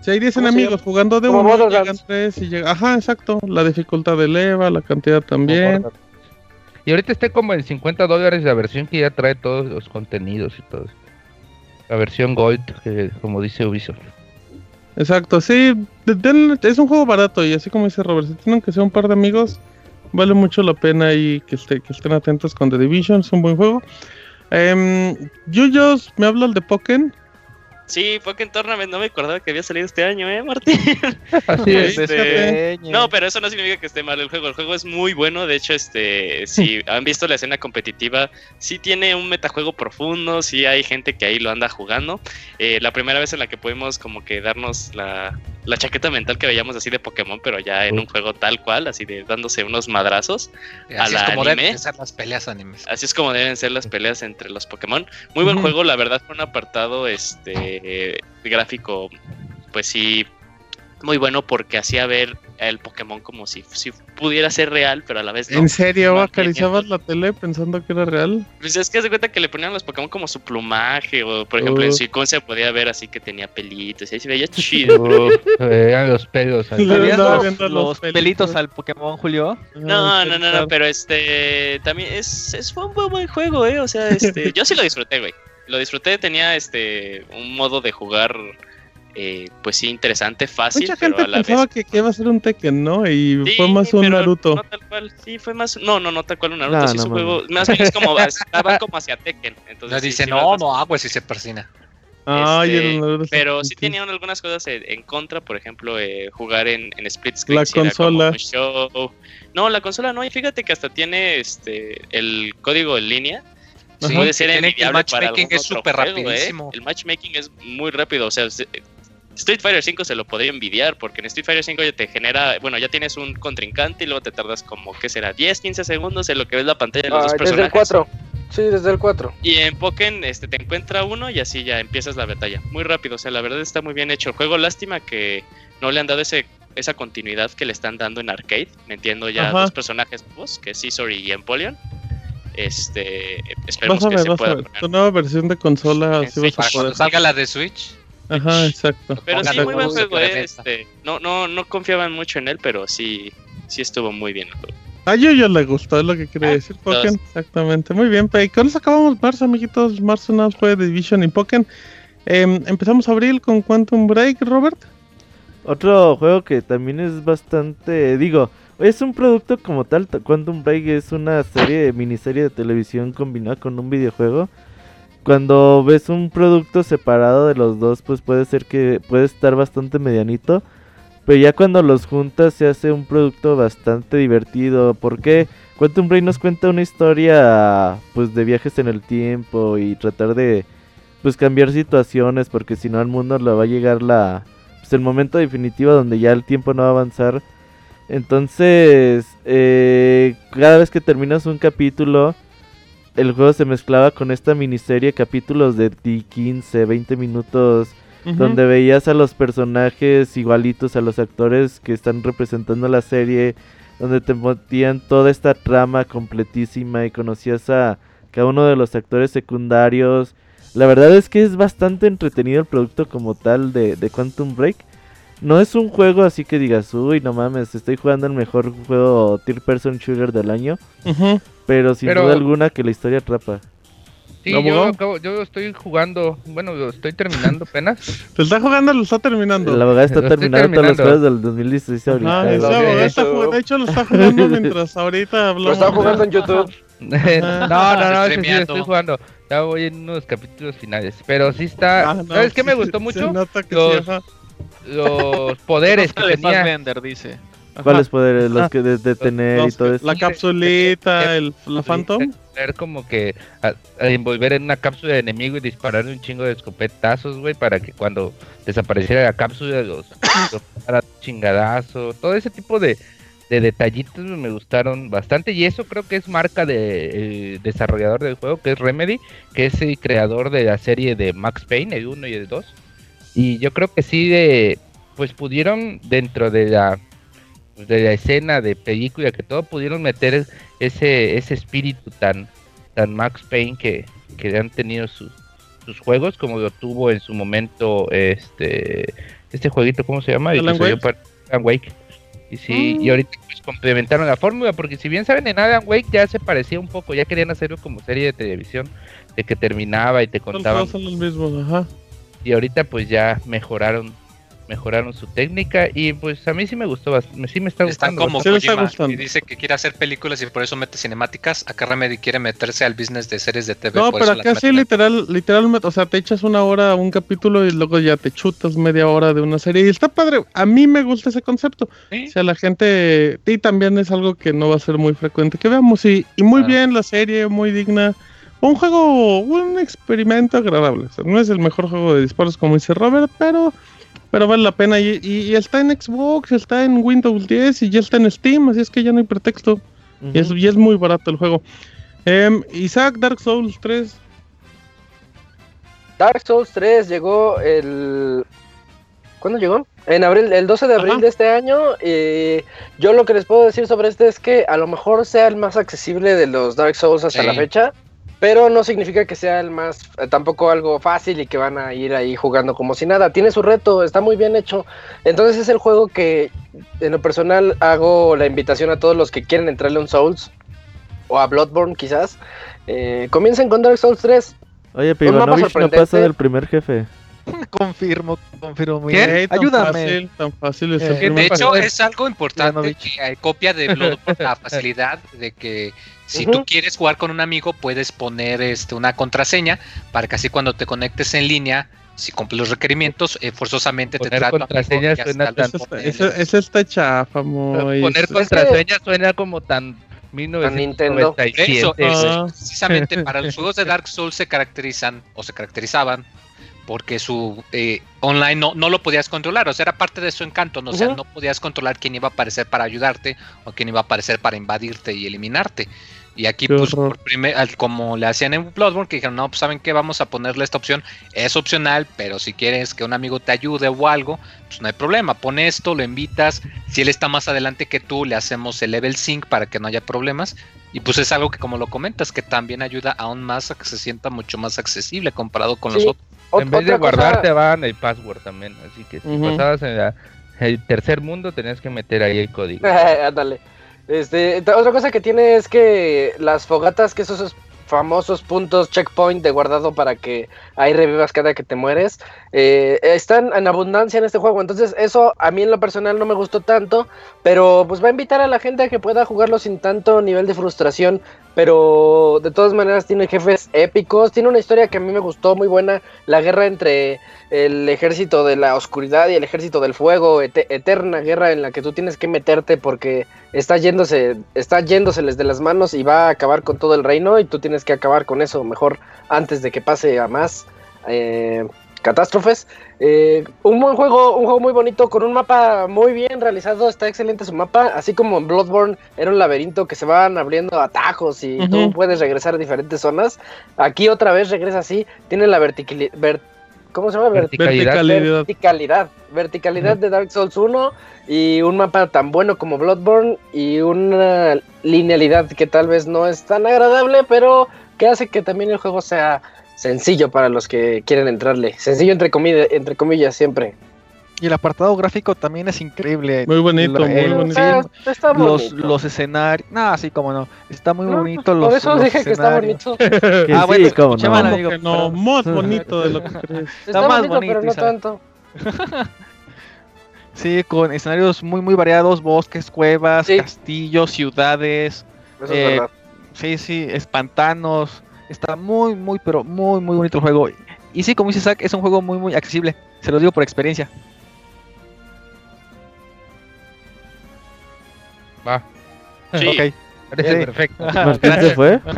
si hay 10 ¿cómo se enemigos jugando de uno, llegan tres y llega. Ajá, exacto. La dificultad eleva, la cantidad también. Y ahorita está como en 50 dólares la versión que ya trae todos los contenidos y todo. La versión Gold, que, como dice Ubisoft. Exacto, sí. es un juego barato y así como dice Robert, si tienen que ser un par de amigos, vale mucho la pena y que, esté, que estén atentos con The Division. Es un buen juego. Eh, Yuyos, me habla el de Pokémon. Sí, Pokémon Tournament, no me acordaba que había salido este año, ¿eh, Martín? *laughs* Así es. Este, No, pero eso no significa que esté mal el juego. El juego es muy bueno. De hecho, este, si *laughs* han visto la escena competitiva, sí tiene un metajuego profundo. Sí hay gente que ahí lo anda jugando. Eh, la primera vez en la que pudimos como que darnos la, la chaqueta mental que veíamos así de Pokémon, pero ya en un juego tal cual, así de dándose unos madrazos. Así es la como anime. deben ser las peleas animes. Así es como deben ser las peleas entre los Pokémon. Muy buen juego, la verdad, fue un apartado este gráfico, pues sí, muy bueno porque hacía ver el Pokémon como si, si pudiera ser real, pero a la vez no. ¿En serio? No, ¿Acariciabas la tele pensando que era real? Pues es que se cuenta que le ponían los Pokémon como su plumaje, o por ejemplo Oh. en Suicune se podía ver así que tenía pelitos, y ahí se veía *laughs* chido. Uf, eran los pelos. ahí. Le ¿Sabías andaba los, viendo los los pelitos. al Pokémon, Julio? No, no, no, no, pero este también es, es fue un buen, buen juego, eh. O sea, este, yo sí lo disfruté, güey. Lo disfruté, tenía este un modo de jugar eh, pues sí, interesante, fácil, Mucha pero gente a la pensaba vez. que, que iba a ser un Tekken, ¿no? Y Sí, fue más un Naruto. No tal cual, sí, fue más. No, no, no tal cual un Naruto. No, sí, mames. juego. Más bien es como. *laughs* Estaba como hacia Tekken. Entonces, Nos sí, dice, sí, no, más- no, agua si se persina. Este, el está pero sí tenían algunas cosas en, en contra, por ejemplo, eh, jugar en, en split screen. La consola. show. No, la consola no, y fíjate que hasta tiene este el código en línea. Puede ser el para matchmaking es súper ¿eh? rapidísimo. El matchmaking es muy rápido, o sea, se- Street Fighter 5 se lo podría envidiar, porque en Street Fighter 5 ya te genera, bueno, ya tienes un contrincante y luego te tardas como, ¿qué será? 10, 15 segundos en lo que ves la pantalla de los Ay, dos desde el personajes. 4. Sí, desde el 4. Y en Pokémon este, te encuentra uno y así ya empiezas la batalla. Muy rápido, o sea, la verdad está muy bien hecho el juego. Lástima que no le han dado ese, esa continuidad que le están dando en arcade. Me entiendo ya Ajá. dos personajes nuevos, que es Scizor y Empoleon. Este, esperemos Vas a que ver, se vas a pueda ver. poner. Tu nueva versión de consola, sí vas Para a cuando poder. salga la de Switch. Ajá, exacto. Pero sí, Póngale muy buen juego, eh, este, no, no, no confiaban mucho en él, pero sí, sí estuvo muy bien el juego. A Yoyo le gustó, es lo que quiere Ah, decir. Pokémon. Exactamente. Muy bien, pues con eso acabamos marzo, amiguitos. Marzo nada más fue de Division y Pokémon. Em, empezamos abril con Quantum Break, Robert. Otro juego que también es bastante, digo, es un producto como tal, Quantum Break es una serie, miniserie de televisión combinada con un videojuego. Cuando ves un producto separado de los dos, pues puede ser que puede estar bastante medianito. Pero ya cuando los juntas se hace un producto bastante divertido. Porque Quantum Break nos cuenta una historia pues de viajes en el tiempo y tratar de pues cambiar situaciones. Porque si no al mundo le va a llegar la pues, el momento definitivo donde ya el tiempo no va a avanzar. Entonces, eh, cada vez que terminas un capítulo, el juego se mezclaba con esta miniserie, capítulos de ti 15, 20 minutos, donde veías a los personajes igualitos a los actores que están representando la serie, donde te metían toda esta trama completísima y conocías a cada uno de los actores secundarios. La verdad es que es bastante entretenido el producto como tal de, de Quantum Break. No es un juego así que digas, uy, no mames, estoy jugando el mejor juego Tier Person Shooter del año. Ujú. Pero sin Pero- duda alguna que la historia atrapa. Sí, ¿Lo yo, acabo- yo estoy jugando, bueno, lo estoy terminando apenas. Lo está jugando, lo está terminando. El abogado está Lo terminando todos los terminando. juegos del 2016 ahorita. Lo abogado vi. está jugando- de hecho, lo está *laughs* jugando mientras ahorita hablamos. Lo estaba de- jugando en YouTube. *laughs* no, no, no, sí, estoy jugando. Ya voy en unos capítulos finales. Pero sí está. Ah, no, ¿Sabes qué me gustó se mucho? nota que Los- sí. Los poderes que tenía. Fassbender, dice. ¿Cuáles poderes? Los que de detener y Los todo que- eso. La capsulita, el, la Phantom. Ser como que a, a envolver en una cápsula de enemigo y dispararle un chingo de escopetazos, güey, para que cuando desapareciera la cápsula los, los de chingadazo. Todo ese tipo de, de detallitos me gustaron bastante y eso creo que es marca del desarrollador del juego, que es Remedy, que es el creador de la serie de Max Payne, el 1 y el 2. Y yo creo que sí, de, pues pudieron dentro de la de la escena de película que todo pudieron meter ese ese espíritu tan tan Max Payne que, que han tenido sus sus juegos como lo tuvo en su momento este este jueguito cómo se llama El Alan Wake. para Alan Wake y sí Mm. y ahorita pues complementaron la fórmula porque si bien saben en Alan Wake ya se parecía un poco ya querían hacerlo como serie de televisión de que terminaba y te Todos contaban son los mismos, ajá. Y ahorita pues ya mejoraron mejoraron su técnica y pues a mí sí me gustó bastante, sí me está Están gustando como Sí, me está Kojima gustando. y dice que quiere hacer películas y por eso mete cinemáticas. Acá Remedy quiere meterse al business de series de TV. No, pero acá sí literal, literalmente, o sea, te echas una hora un capítulo y luego ya te chutas media hora de una serie y está padre. A mí me gusta ese concepto. Sí. O sea, la gente, y también es algo que no va a ser muy frecuente que veamos y, y muy bien la serie, muy digna. Un juego, un experimento agradable. O sea, no es el mejor juego de disparos como dice Robert, pero, pero vale la pena. Y, y- y está en Xbox, está en Windows 10 y ya está en Steam, así es que ya no hay pretexto. Y, es, Ujú. y es muy barato el juego. Em, Isaac, Dark Souls 3. Dark Souls 3 llegó el... ¿Cuándo llegó? En abril, el 12 de abril Ajá. de este año. Y yo lo que les puedo decir sobre este es que a lo mejor sea el más accesible de los Dark Souls hasta Sí. la fecha. Pero no significa que sea el más, eh, tampoco algo fácil y que van a ir ahí jugando como si nada. Tiene su reto, está muy bien hecho. Entonces es el juego que en lo personal hago la invitación a todos los que quieren entrarle a un Souls o a Bloodborne quizás. Eh, comiencen con Dark Souls 3. Oye, pero Ivanovich no pasa del primer jefe. *laughs* Confirmo, confirmo. muy bien. Ayúdame. Fácil, tan fácil es Eh, el de hecho, es algo importante que hay copia de Bloodborne la facilidad de que si Ujú. tú quieres jugar con un amigo puedes poner este una contraseña para que así cuando te conectes en línea si cumple los requerimientos, eh, forzosamente te Poner trata contraseñas suena tan- Esa está, esa- esa está chafa, Moy. Poner Sí. contraseña suena como tan Nintendo. 1997. Eso, güey. Ah. precisamente *laughs* para los juegos de Dark Souls se caracterizan o se caracterizaban porque su eh, online no, no lo podías controlar, o sea, era parte de su encanto, ¿no? o sea, no podías controlar quién iba a aparecer para ayudarte o quién iba a aparecer para invadirte y eliminarte. Y aquí, Qué pues, por primer, como le hacían en Bloodborne, que dijeron, no, pues saben qué, vamos a ponerle esta opción, es opcional, pero si quieres que un amigo te ayude o algo, pues no hay problema, pon esto, lo invitas, si él está más adelante que tú, le hacemos el level sync para que no haya problemas, y pues es algo que como lo comentas, que también ayuda aún más a que se sienta mucho más accesible comparado con Sí. los otros. En vez de otra cosa- guardar, te van el password también. Así que si Ujú. pasabas en la- el tercer mundo, tenías que meter ahí el código. *laughs* Ándale. Este, otra cosa que tiene es que las fogatas, que esos famosos puntos checkpoint de guardado para que ahí revivas cada que te mueres, eh, están en abundancia en este juego. Entonces eso a mí en lo personal no me gustó tanto, pero pues va a invitar a la gente a que pueda jugarlo sin tanto nivel de frustración. Pero de todas maneras tiene jefes épicos, tiene una historia que a mí me gustó muy buena, la guerra entre el ejército de la oscuridad y el ejército del fuego, ete- eterna guerra en la que tú tienes que meterte porque está yéndose, está yéndoseles de las manos y va a acabar con todo el reino y tú tienes que acabar con eso mejor antes de que pase a más eh, catástrofes. Eh, un buen juego, un juego muy bonito con un mapa muy bien realizado, está excelente su mapa, así como en Bloodborne era un laberinto que se van abriendo atajos y tú puedes regresar a diferentes zonas. Aquí otra vez regresa así, tiene la verticalidad. ¿Cómo se llama? Ver- Verticalidad. Verticalidad. verticalidad, verticalidad de Dark Souls 1 y un mapa tan bueno como Bloodborne y una linealidad que tal vez no es tan agradable, pero que hace que también el juego sea sencillo para los que quieren entrarle. Sencillo entre comillas, entre comillas siempre. Y el apartado gráfico también es increíble. Muy bonito, muy el- bonito. Está, está Los, bonito. los escenarios. No, sí, como no. Está muy No, bonito. Los, Por eso los dije que está escenarios. bonito. *laughs* Que Ah, sí, bueno, cómo no. amigo, no, más *laughs* bonito de lo que crees. Está, más bonito, bonito, pero no tanto. *laughs* Sí, con escenarios muy, muy variados: bosques, cuevas, Sí. castillos, ciudades. Eso Eh, es verdad. Sí, sí, espantanos. Está muy, muy, pero muy, muy bonito el juego. Y sí, como dice Zack, es un juego muy, muy accesible. Se lo digo por experiencia. Va. Sí. Ok. Parece Sí. perfecto. ¿Martín se fue? *laughs*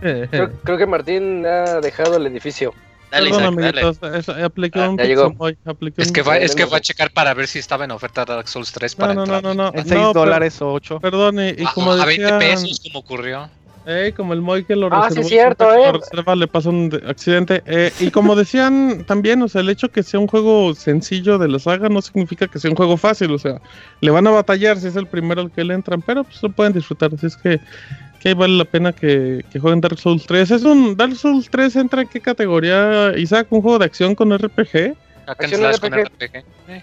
Creo, creo que Martín ha dejado el edificio. Dale, Perdón, Isaac, dale. amiguitos, eso, apliqué Ah, un ya llegó. Pixemoy, apliqué Es un- que, va, es que va a checar para ver si estaba en oferta Dark Souls 3 No, para no, no, entrar. no, no. En 6 no, dólares o 8. Perdón, y, y A- como a 20 decían, pesos como ocurrió. Eh, como el Moy que lo Ah, sí, cierto, eh. reserva le pasa un de- accidente. eh, y como decían también, o sea, el hecho que sea un juego sencillo de la saga no significa que sea un juego fácil, o sea, le van a batallar si es el primero al que le entran, pero pues lo pueden disfrutar, así es que, que ahí vale la pena que, que jueguen Dark Souls 3. ¿Es un Dark Souls 3 entra en qué categoría? Isaac, un juego de acción con RPG? Acción con RPG. RPG. Eh,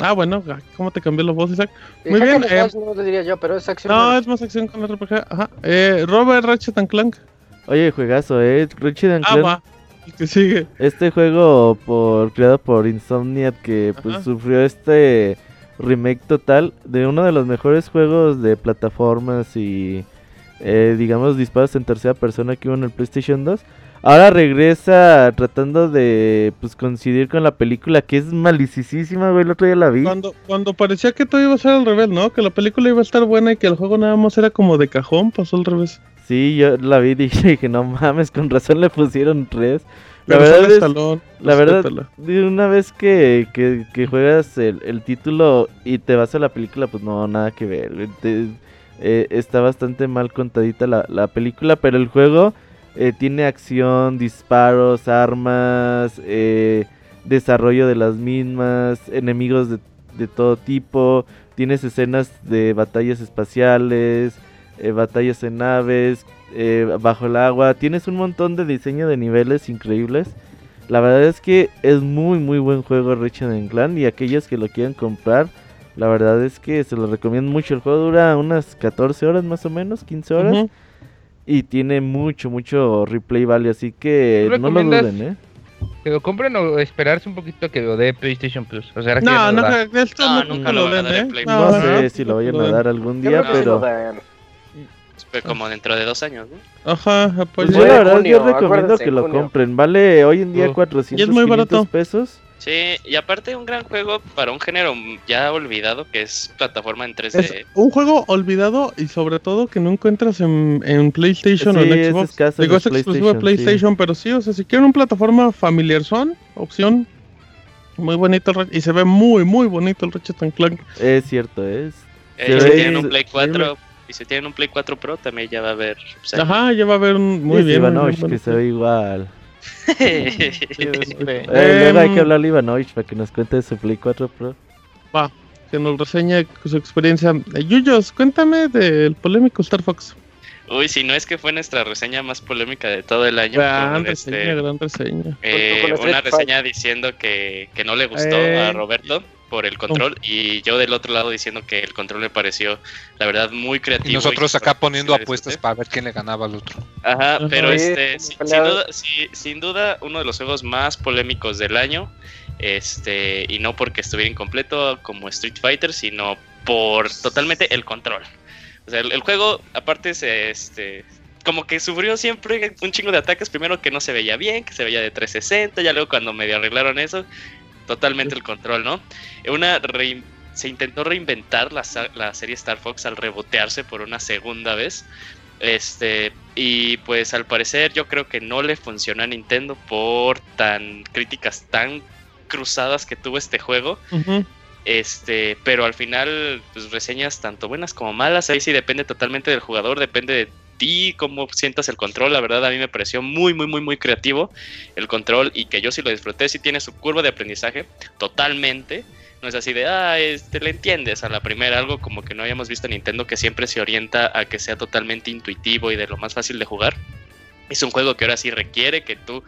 Ah, bueno, ¿cómo te cambió la voz, Isaac? Muy bien, eh, no te diría yo, pero es acción. No, es más acción con RPG. Ajá. Eh, Robert Ratchet and Clank. Oye, juegazo, eh. Ratchet and Ah, Clank, va. El que sigue. Este juego por creado por Insomniac que pues Ajá. sufrió este remake total de uno de los mejores juegos de plataformas y eh, digamos disparos en tercera persona que hubo en el PlayStation 2. Ahora regresa tratando de pues coincidir con la película que es malicisísima, güey, el otro día la vi. Cuando, cuando parecía que todo iba a ser al revés, ¿no? Que la película iba a estar buena y que el juego nada más era como de cajón, pasó al revés. Sí, yo la vi y dije, *laughs* dije, no mames, con razón le pusieron tres. La Pero verdad es, Stallone, la verdad, respétala. de una vez que, que, que juegas el, el título y te vas a la película, pues no, nada que ver. Te- eh, está bastante mal contadita la, la película, pero el juego eh, tiene acción, disparos, armas, eh, desarrollo de las mismas, enemigos de, todo tipo. Tienes escenas de batallas espaciales, eh, batallas en naves, eh, bajo el agua. Tienes un montón de diseño de niveles increíbles. La verdad es que es muy muy buen juego Ratchet and Clank y aquellos que lo quieran comprar, la verdad es que se lo recomiendo mucho. El juego dura unas 14 horas más o menos, 15 horas. Y tiene mucho mucho replay value, así que ¿Tú no lo duden, ¿eh? Que lo compren o esperarse un poquito a que lo dé PlayStation Plus. O sea, que No, no, que esto No, no, nunca lo van a dar en ¿eh? Play. No, sé no, si lo no vayan a dar algún día, pero. Fue como dentro de dos años, ¿no? Ajá, Pues apoyo. yo la verdad junio, yo recomiendo que lo junio. compren. Vale hoy en día Oh. 400 Y es muy 500 barato. pesos. Sí, y aparte un gran juego para un género ya olvidado que es plataforma en 3D. Es un juego olvidado y sobre todo que no encuentras en, en PlayStation o Sí, en es Xbox. en Digo, es exclusivo de PlayStation, sí. PlayStation, pero sí, o sea, si quieren una plataforma familiar son, opción muy bonito el Ratchet- y se ve muy, muy bonito el Ratchet and Clank. Es cierto, es. Eh, se y ve- si tienen un Play se 4, y si tienen un Play 4 Pro también ya va a haber. o sea, Ajá, ya va a haber un muy es bien. muy Ivanovich, bien que se ve igual. *laughs* Este, Eh, hay que Em, hablarle a Ivanovich para que nos cuente de su Play 4 Pro. Va, que nos reseñe su experiencia. Eh, Yuyos, cuéntame del polémico Star Fox. Uy, si no es que fue nuestra reseña más polémica de todo el año. Gran con, reseña, este, gran reseña. eh, una reseña diciendo que, que no le gustó Eh. a Roberto por el control y yo del otro lado diciendo que el control me pareció la verdad muy creativo. Y nosotros acá poniendo apuestas para ver quién le ganaba al otro. Ajá, pero este, sin, duda, sí, sin duda, uno de los juegos más polémicos del año. Este, y no porque estuviera incompleto como Street Fighter, sino por totalmente el control. O sea, el, el juego, aparte, se, este, como que sufrió siempre un chingo de ataques. Primero que no se veía bien, que se veía de 360, ya luego cuando medio arreglaron eso, totalmente el control, ¿no? Una se intentó reinventar la, la serie Star Fox al rebotearse por una segunda vez. Este, y pues al parecer yo creo que no le funcionó a Nintendo por tan críticas tan cruzadas que tuvo este juego. Este, pero al final, pues reseñas tanto buenas como malas. Ahí sí depende totalmente del jugador, depende de ti, cómo sientas el control. La verdad, a mí me pareció muy, muy, muy, muy creativo el control y que yo sí lo disfruté. Sí tiene su curva de aprendizaje totalmente. No es así de, ah, este, le entiendes a la primera, algo como que no habíamos visto en Nintendo que siempre se orienta a que sea totalmente intuitivo y de lo más fácil de jugar. Es un juego que ahora sí requiere que tú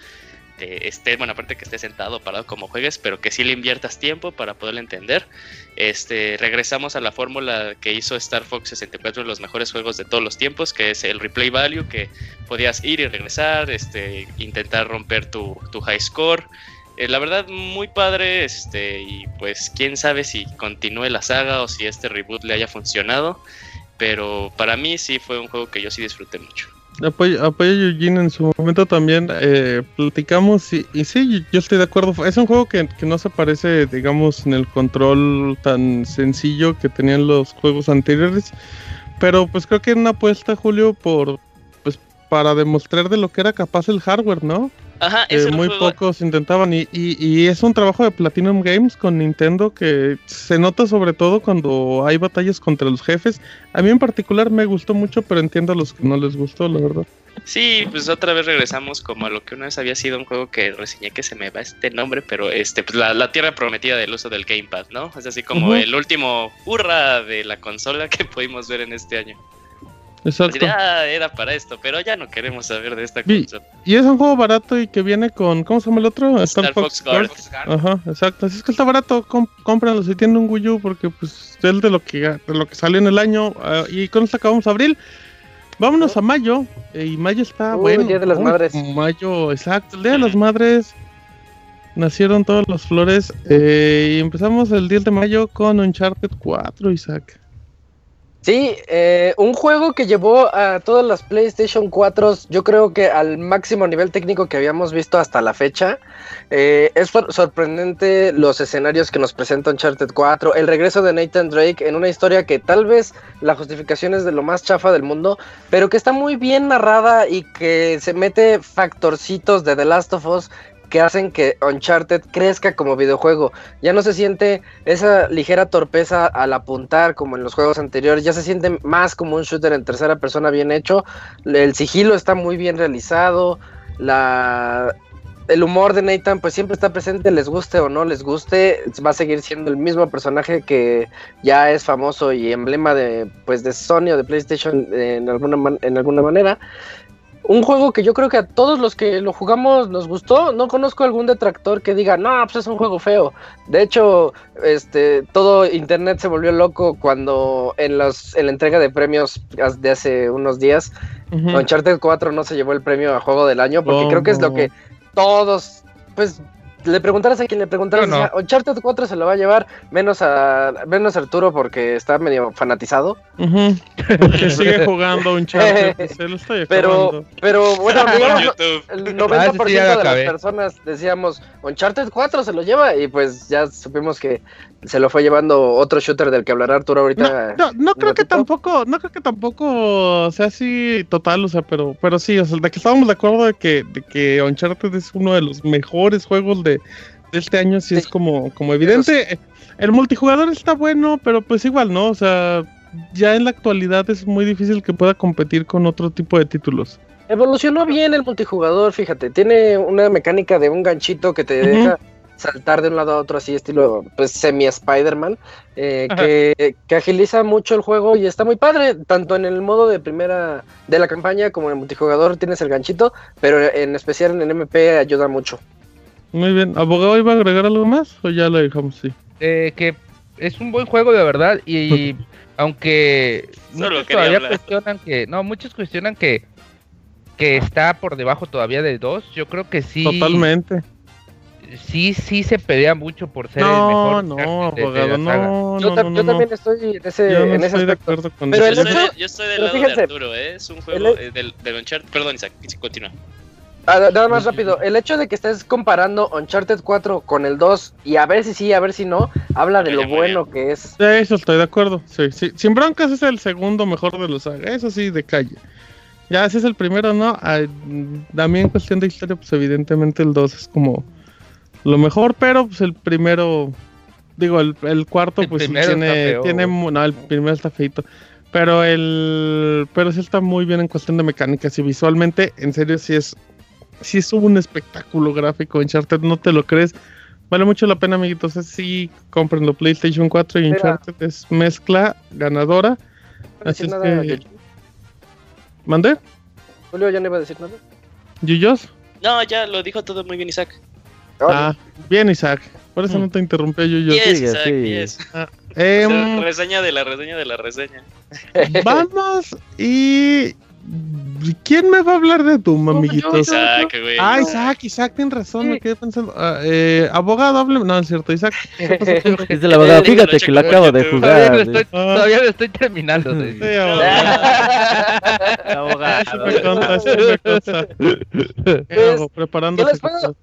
te estés, bueno, aparte que estés sentado, parado como juegues, pero que sí le inviertas tiempo para poderlo entender. Este, regresamos a la fórmula que hizo Star Fox 64 de los mejores juegos de todos los tiempos, que es el replay value, que podías ir y regresar, este, intentar romper tu, tu high score. Eh, la verdad, muy padre, este, y pues quién sabe si continúe la saga o si este reboot le haya funcionado. Pero para mí sí fue un juego que yo sí disfruté mucho. Apoyo, apoyo a Eugene en su momento también. eh, platicamos y, sí, yo estoy de acuerdo. Es un juego que, que no se parece, digamos, en el control tan sencillo que tenían los juegos anteriores. Pero pues creo que era una apuesta, Julio, por pues para demostrar de lo que era capaz el hardware, ¿no? Ajá, muy juego- pocos intentaban y, y- y es un trabajo de Platinum Games con Nintendo que se nota sobre todo cuando hay batallas contra los jefes. A mí en particular me gustó mucho, pero entiendo a los que no les gustó, la verdad. Sí, pues otra vez regresamos como a lo que una vez había sido un juego que reseñé que se me va este nombre, pero este, pues la, la tierra prometida del uso del Gamepad, ¿no? Es así como el último hurra de la consola *laughs* que pudimos ver en este año. Exacto. de, ah, era para esto, pero ya no queremos saber de esta consola. Y es un juego barato y que viene con, ¿cómo se llama el otro? Star Fox Guard. Ajá, exacto. Así es que está barato, com- cómpranlo si tienen un Wii U porque pues es de lo que de lo que salió en el año ah, y con esto acabamos abril. Vámonos a mayo eh, y mayo está Uy, bueno. Día de las Uy, Madres. Mayo, exacto, el Día de las Madres. Nacieron todas las flores eh, y empezamos el 10 de mayo con Uncharted 4, Isaac. Sí, eh, un juego que llevó a todas las PlayStation 4, yo creo que al máximo nivel técnico que habíamos visto hasta la fecha. Eh, es sor- sorprendente los escenarios que nos presenta Uncharted 4, el regreso de Nathan Drake en una historia que tal vez la justificación es de lo más chafa del mundo, pero que está muy bien narrada y que se mete factorcitos de The Last of Us que hacen que Uncharted crezca como videojuego. Ya no se siente esa ligera torpeza al apuntar como en los juegos anteriores, ya se siente más como un shooter en tercera persona bien hecho. El sigilo está muy bien realizado, el humor de Nathan pues siempre está presente, les guste o no les guste, va a seguir siendo el mismo personaje que ya es famoso y emblema de pues de Sony o de PlayStation en alguna man- en alguna manera. Un juego que yo creo que a todos los que lo jugamos nos gustó. No conozco algún detractor que diga, no, pues es un juego feo. De hecho, este, todo internet se volvió loco cuando en, los, en la entrega de premios de hace unos días, Ujú. Uncharted 4 no se llevó el premio a juego del año, porque Oh, creo que es lo que todos, pues le preguntaras a quien le preguntaras, No, no. decía, Uncharted 4 se lo va a llevar menos a menos a Arturo porque está medio fanatizado. Porque *laughs* sigue jugando un chat, *laughs* se lo estoy Pero, pero bueno, *laughs* YouTube. el Ah, 90% sí, ya lo de las personas decíamos, Uncharted 4 se lo lleva y pues ya supimos que se lo fue llevando otro shooter del que hablará Arturo ahorita. No, no, no creo que tampoco, no creo que tampoco sea así total, o sea, pero, pero sí, o sea, de que estábamos de acuerdo de que, de que Uncharted es uno de los mejores juegos de, de este año, sí, es como, como evidente. El multijugador está bueno, pero pues igual, ¿no? O sea, ya en la actualidad es muy difícil que pueda competir con otro tipo de títulos. Evolucionó bien el multijugador, fíjate, tiene una mecánica de un ganchito que te deja saltar de un lado a otro así estilo pues semi Spider-Man eh, que, que agiliza mucho el juego y está muy padre tanto en el modo de primera de la campaña como en el multijugador tienes el ganchito pero en especial en el MP ayuda mucho Muy bien, ¿abogado iba a agregar algo más o ya lo dejamos así? Eh, que es un buen juego de verdad y aunque muchos todavía hablar. cuestionan que no muchos cuestionan que que está por debajo todavía del 2 yo creo que sí Totalmente. Sí sí se pelea mucho por ser el No, mejor no, de- de abogado, no, yo, no, yo también estoy en ese, Yo no en ese estoy de acuerdo con Pero Yo el eso. estoy, hecho- de- yo estoy del pero lado fíjense, de Arturo, ¿eh? Es un juego el- eh, del, del Uncharted. Perdón, Isaac, continúa. Ah, nada más rápido, el hecho de que estés comparando Uncharted 4 con el 2 y a ver si sí, a ver si no, habla de lo bueno que es. De eso estoy de acuerdo. Sí, sí. Sin broncas es el segundo mejor de los saga. Eso sí, de calle. Ya ese es el primero, ¿no? Ah, mm, También en cuestión de historia, pues evidentemente el 2 es como lo mejor, pero pues el primero, digo, el, el cuarto, El pues sí tiene, tiene, no, el primero está feito. Pero el, pero sí está muy bien en cuestión de mecánicas y visualmente, en serio, sí es, sí es un espectáculo gráfico. Uncharted, no te lo crees. Vale mucho la pena, amiguitos. Es sí, comprenlo. PlayStation 4 y. Uncharted es mezcla ganadora. ¿No Así decir es nada, que-? ¿Mandé? Julio ya no iba a decir nada. ¿Yuyos? No, ya lo dijo todo muy bien, Isaac. Ah, bien, Isaac. Por eso no te interrumpí, Yuyos. Yes, sigue, Isaac, yes. Em, reseña de la reseña de la reseña. *laughs* vamos y... ¿Quién me va a hablar de Doom, amiguitos? Isaac, güey. Ah, Isaac, Isaac, tienes razón, me quedé pensando. Ah, eh, abogado, hable. No, es cierto, Isaac. la abogada, Eh, fíjate que lo acabo de todavía jugar. lo estoy, Ah. todavía lo estoy terminando de- Sí, abogado. Eso me consta, eso me consta. ¿Qué Pues, hago? Preparándose. ¿qué les puedo-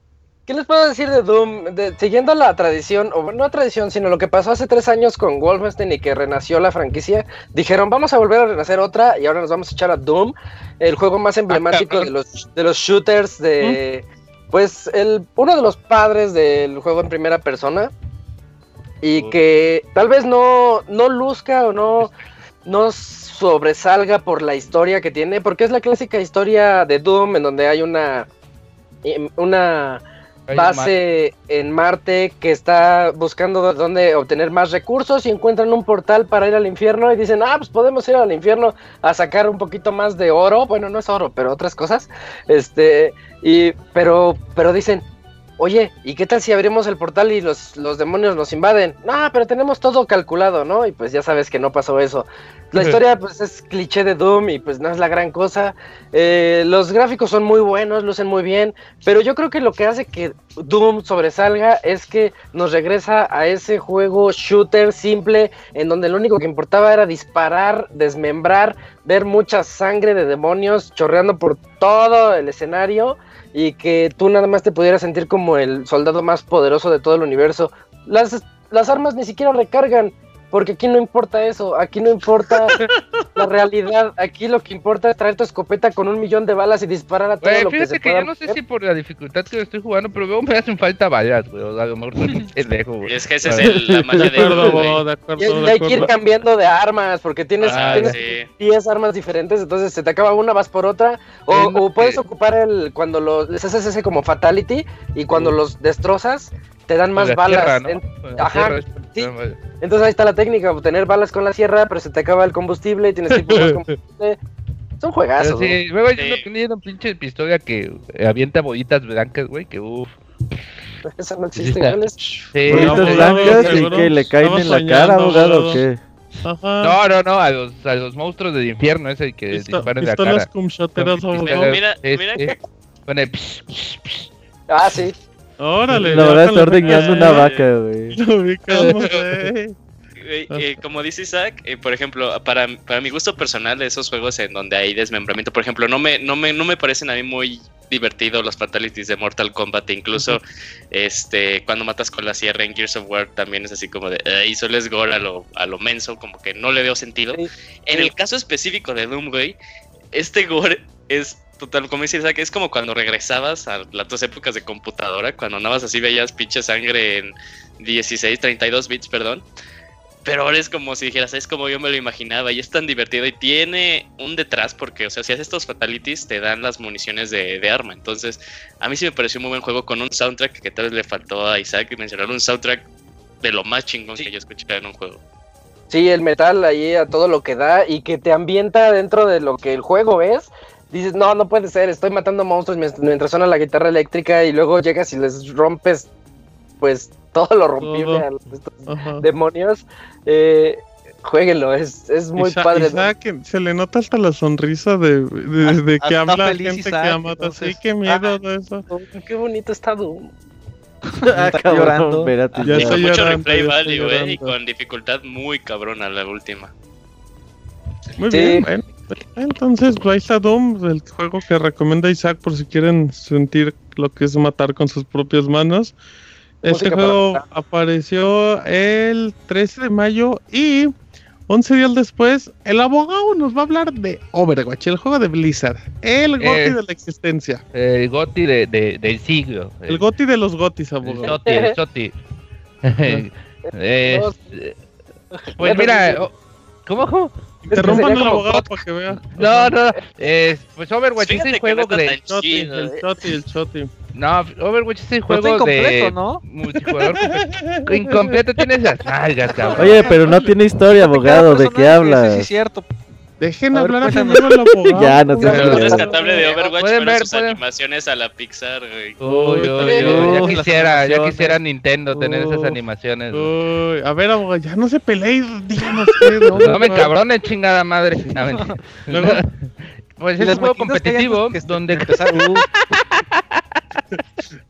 ¿Qué les puedo decir de Doom? De- siguiendo la tradición, o no tradición, sino lo que pasó hace tres años con Wolfenstein y que renació la franquicia, dijeron vamos a volver a renacer otra y ahora nos vamos a echar a Doom, el juego más emblemático cabrón. de los, de los shooters de... Pues el, uno de los padres del juego en primera persona y que tal vez no, no luzca o no, no sobresalga por la historia que tiene, porque es la clásica historia de Doom en donde hay una... em, una base en Marte que está buscando dónde obtener más recursos y encuentran un portal para ir al infierno y dicen, ah, pues podemos ir al infierno a sacar un poquito más de oro, bueno, no es oro, pero otras cosas, este, y, pero, pero dicen, oye, ¿y qué tal si abrimos el portal y los, los demonios nos invaden? No, pero tenemos todo calculado, ¿no? Y pues ya sabes que no pasó eso. La *laughs* historia pues es cliché de Doom y pues no es la gran cosa. Eh, los gráficos son muy buenos, lucen muy bien, pero yo creo que lo que hace que Doom sobresalga es que nos regresa a ese juego shooter simple en donde lo único que importaba era disparar, desmembrar, ver mucha sangre de demonios chorreando por todo el escenario y que tú nada más te pudieras sentir como el soldado más poderoso de todo el universo. Las, las armas ni siquiera recargan. Porque aquí no importa eso, aquí no importa *laughs* la realidad, aquí lo que importa es traer tu escopeta con un millón de balas y disparar a todo Güey, lo que se que, pueda yo no sé si por la dificultad que estoy jugando, pero veo me hacen falta balas, güey. O sea, a lo mejor soy *laughs* pendejo, güey. Es que esa es el- la magia De de acuerdo, de Y, acuerdo, y de hay que ir cambiando de armas, porque tienes, Ah, tienes sí. 10 armas diferentes, entonces se te acaba una, vas por otra, o, o puedes que- ocupar el, cuando los, les haces ese como fatality, y cuando Uh. los destrozas, te dan más La balas. tierra, ¿no? En- Con la ajá, sí. no, entonces ahí está la técnica, obtener balas con la sierra, pero se te acaba el combustible y tienes que ir por más combustible. Son juegazos, ¿no? sí, luego hay una pinche pistola que eh, avienta bolitas blancas, güey, que uff. *laughs* Eso no existe, ¿cuál es? Sí, Bolitas no, pues, blancas y que le caen en la cara, abogado. ¿o qué? Ajá. no, no, no, a los, a los monstruos del infierno ese que Pisto- disparan en la cara. shoteras, Con abogado. pistolas, Mira, mira que- Con el psh, psh, psh. Ah, sí. Órale. La verdad lo ordeñando una vaca, güey. *laughs* Lo ubicamos, eh. Güey, eh, como dice Isaac, eh, por ejemplo, para, para mi gusto personal, esos juegos en donde hay desmembramiento, por ejemplo, no me, no me, no me parecen a mí muy divertidos los fatalities de Mortal Kombat. Incluso este cuando matas con la sierra en Gears of War también es así como de "Ay, solo es gore a lo, a lo menso, como que no le veo sentido. Sí. En el caso específico de Doom, güey, este gore es total, como dice Isaac, es como cuando regresabas a las dos épocas de computadora, cuando andabas así veías pinche sangre en 16, 32 bits, perdón. Pero ahora es como si dijeras, es como yo me lo imaginaba y es tan divertido y tiene un detrás porque, o sea, si haces estos fatalities te dan las municiones de, de arma. Entonces, a mí sí me pareció un muy buen juego con un soundtrack que tal vez le faltó a Isaac mencionar un soundtrack de lo más chingón Sí. que yo escuché en un juego. Sí, el metal ahí a todo lo que da y que te ambienta dentro de lo que el juego es. Dices, no, no puede ser, estoy matando monstruos mientras, suena la guitarra eléctrica y luego llegas y les rompes, pues, todo lo rompible Todo. a los- estos Ajá. demonios. Eh, jueguenlo, es, es muy Isa- padre. Isaac, que se le nota hasta la sonrisa de, de, de que Hasta habla feliz gente que Isaac, ama. Sí, entonces. qué miedo de eso. Qué bonito está Doom. *laughs* Ah, cabrón, llorando. espérate. Ya con mucho llorando, replay value, eh, y con dificultad muy cabrona la última. Muy Sí. bien, bueno. Entonces, pues ahí está Doom, el juego que recomienda Isaac por si quieren sentir lo que es matar con sus propias manos. Este Música para juego matar. apareció el 13 de mayo y 11 días después, el abogado nos va a hablar de Overwatch, el juego de Blizzard, el goti Eh. de la existencia, El goti de, de- del siglo. el goti de los gotis, El abogado. Shoti, el Shoti. *laughs* *laughs* Es- pues mira, ¿cómo? Interrumpan al abogado para que vea. No, no, es, pues Overwatch es el juego no de... tan Shoti, chido, el eh. shoti, el shoti. No, Overwatch es el juego de... incompleto, ¿no? Multijugador completo. Incompleto tienes las nalgas, cabrón. Oye, pero no tiene historia, abogado, ¿de qué hablas? Sí, sí, cierto. Dejen A ver, hablar a primero al abogado. *laughs* Ya, no te Lo rescatable de Overwatch fueron ver, sus pueden- animaciones a la Pixar, güey. Uy, uy, uy, Uy, ya quisiera, ya quisiera Nintendo tener esas animaciones. Uy, a ver, abogado, ya no se peleen, díganos qué, ¿no? No me cabrones, chingada madre. *laughs* No. Luego- Pues es un juego que competitivo que este- donde empezar- *laughs* Uh,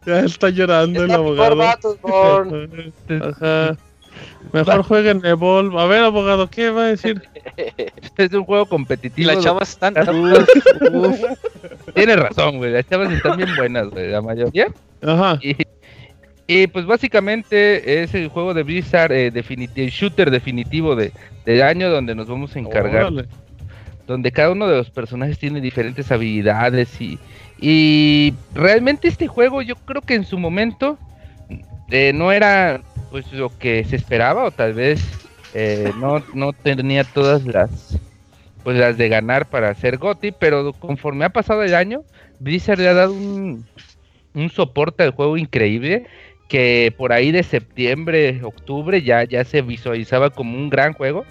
Ya está llorando el Está mejor abogado. Battleborn. Ajá. Mejor jueguen Evolve. A ver, abogado, ¿qué va a decir? *laughs* es un juego y competitivo. las chavas están. Uf, uf. *laughs* Tienes razón, güey. Las chavas están bien buenas, güey, la mayoría. Ajá. Y, y, pues básicamente es el juego de Blizzard, eh, definiti- el shooter definitivo de, del año donde nos vamos a encargar. Órale. donde cada uno de los personajes tiene diferentes habilidades y, y realmente este juego yo creo que en su momento eh, no era pues lo que se esperaba o tal vez eh, no, no tenía todas las pues las de ganar para ser GOTY, pero conforme ha pasado el año, Blizzard le ha dado un, un soporte al juego increíble que por ahí de septiembre, octubre ya, ya se visualizaba como un gran juego.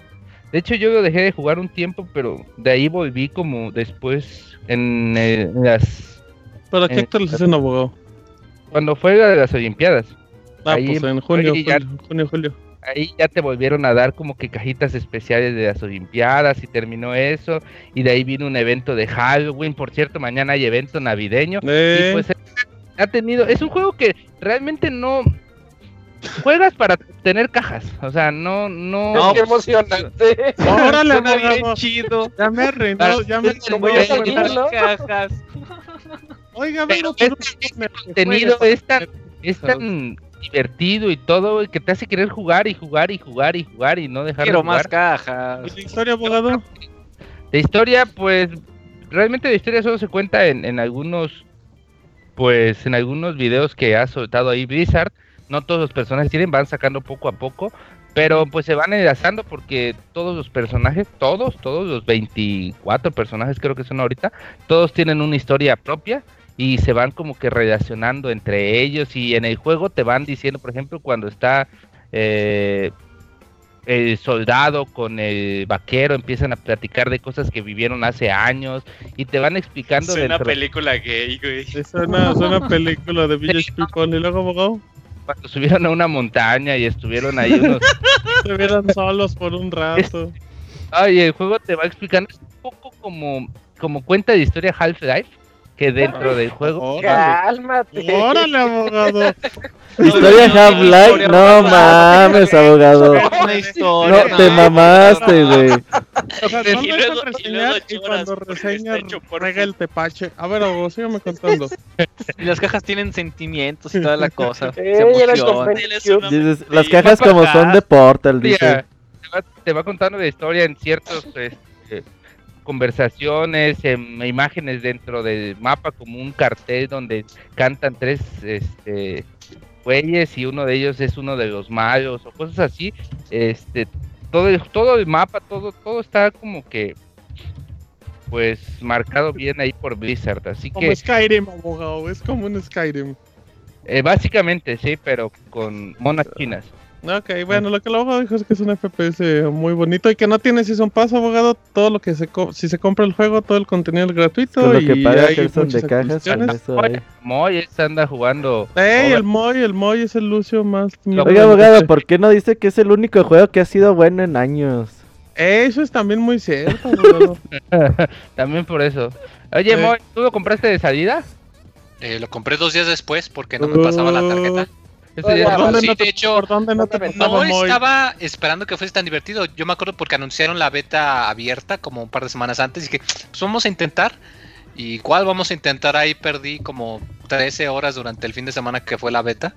De hecho, yo lo dejé de jugar un tiempo, pero de ahí volví como después en, eh, en las ¿Para qué actualización, abogado? cuando fue la de las Olimpiadas. Ah, ahí- pues en junio, ahí ya- junio, julio. Ahí ya te volvieron a dar como que cajitas especiales de las Olimpiadas y terminó eso. Y de ahí vino un evento de Halloween. Por cierto, mañana hay evento navideño. Eh, Y pues ha tenido. Es un juego que realmente no. Juegas para tener cajas. O sea, no. No. No, qué emocionante. órale, Suena bien chido. Ya me arruinó, ya me arruinó, güey. tranquilo. cajas. Oiga, Pero por este un- contenido es tan, es tan divertido y todo güey, que te hace querer jugar y jugar y jugar y jugar y no dejar Quiero de jugar. más cajas. ¿Y la historia, abogado? La historia, pues, realmente la historia solo se cuenta en, en algunos, pues, en algunos videos que ha soltado ahí Blizzard. No todos los personajes tienen, van sacando poco a poco, pero pues se van enlazando porque todos los personajes, todos, todos los 24 personajes creo que son ahorita, todos tienen una historia propia y se van como que relacionando entre ellos y en el juego te van diciendo, por ejemplo, cuando está eh, el soldado con el vaquero empiezan a platicar de cosas que vivieron hace años y te van explicando Es una dentro- película gay, güey. Es una, es una película de *laughs* Village People. ¿Y luego, abogado? cuando subieron a una montaña y estuvieron ahí unos *laughs* Se vieron solos por un rato. *laughs* ay el juego te va explicando es un poco como como cuenta de historia Half-Life que dentro del juego. Cálmate. órale, abogado. *laughs* Historia Half-Life, no mames, abogado. No, te mamaste, güey. O sea, Y luego- luego cuando porque reseña está hecho por rega el tepache. A ver, abogado, contando. Y las cajas tienen sentimientos y toda la cosa. *laughs* Eh, Se una- Dices, las cajas como son de Portal, dice. te, va, contando la historia en ciertas conversaciones, en imágenes dentro del mapa, como un cartel donde cantan tres este, güeyes y uno de ellos es uno de los malos o cosas así. Este, todo, todo el mapa, todo, todo está como que pues marcado bien ahí por Blizzard, así Como que Skyrim, abogado. Es como un Skyrim. eh, básicamente sí, pero con monas chinas. Ok, bueno, lo que el abogado dijo es que es un FPS muy bonito y que no tiene Season Pass, abogado. Todo lo que se co- si se compra el juego, todo el contenido es gratuito. Con lo que y paga hay muchas de cajas, hay. Moy ese anda jugando. Ey, Over- el Moy, el Moy es el Lucio más. Oiga, abogado, ¿por qué no dice que es el único juego que ha sido bueno en años? Eso es también muy cierto, abogado. *laughs* También por eso. Oye, Eh. Moy, ¿tú lo compraste de salida? Eh, lo compré dos días después porque no me pasaba la tarjeta. Eso ya Oiga, es ¿Por dónde sí, no de te, hecho, ¿Por dónde no estaba esperando que fuese tan divertido. Yo me acuerdo porque anunciaron la beta abierta como un par de semanas antes y que pues vamos a intentar. Y igual vamos a intentar ahí perdí como 13 horas durante el fin de semana que fue la beta.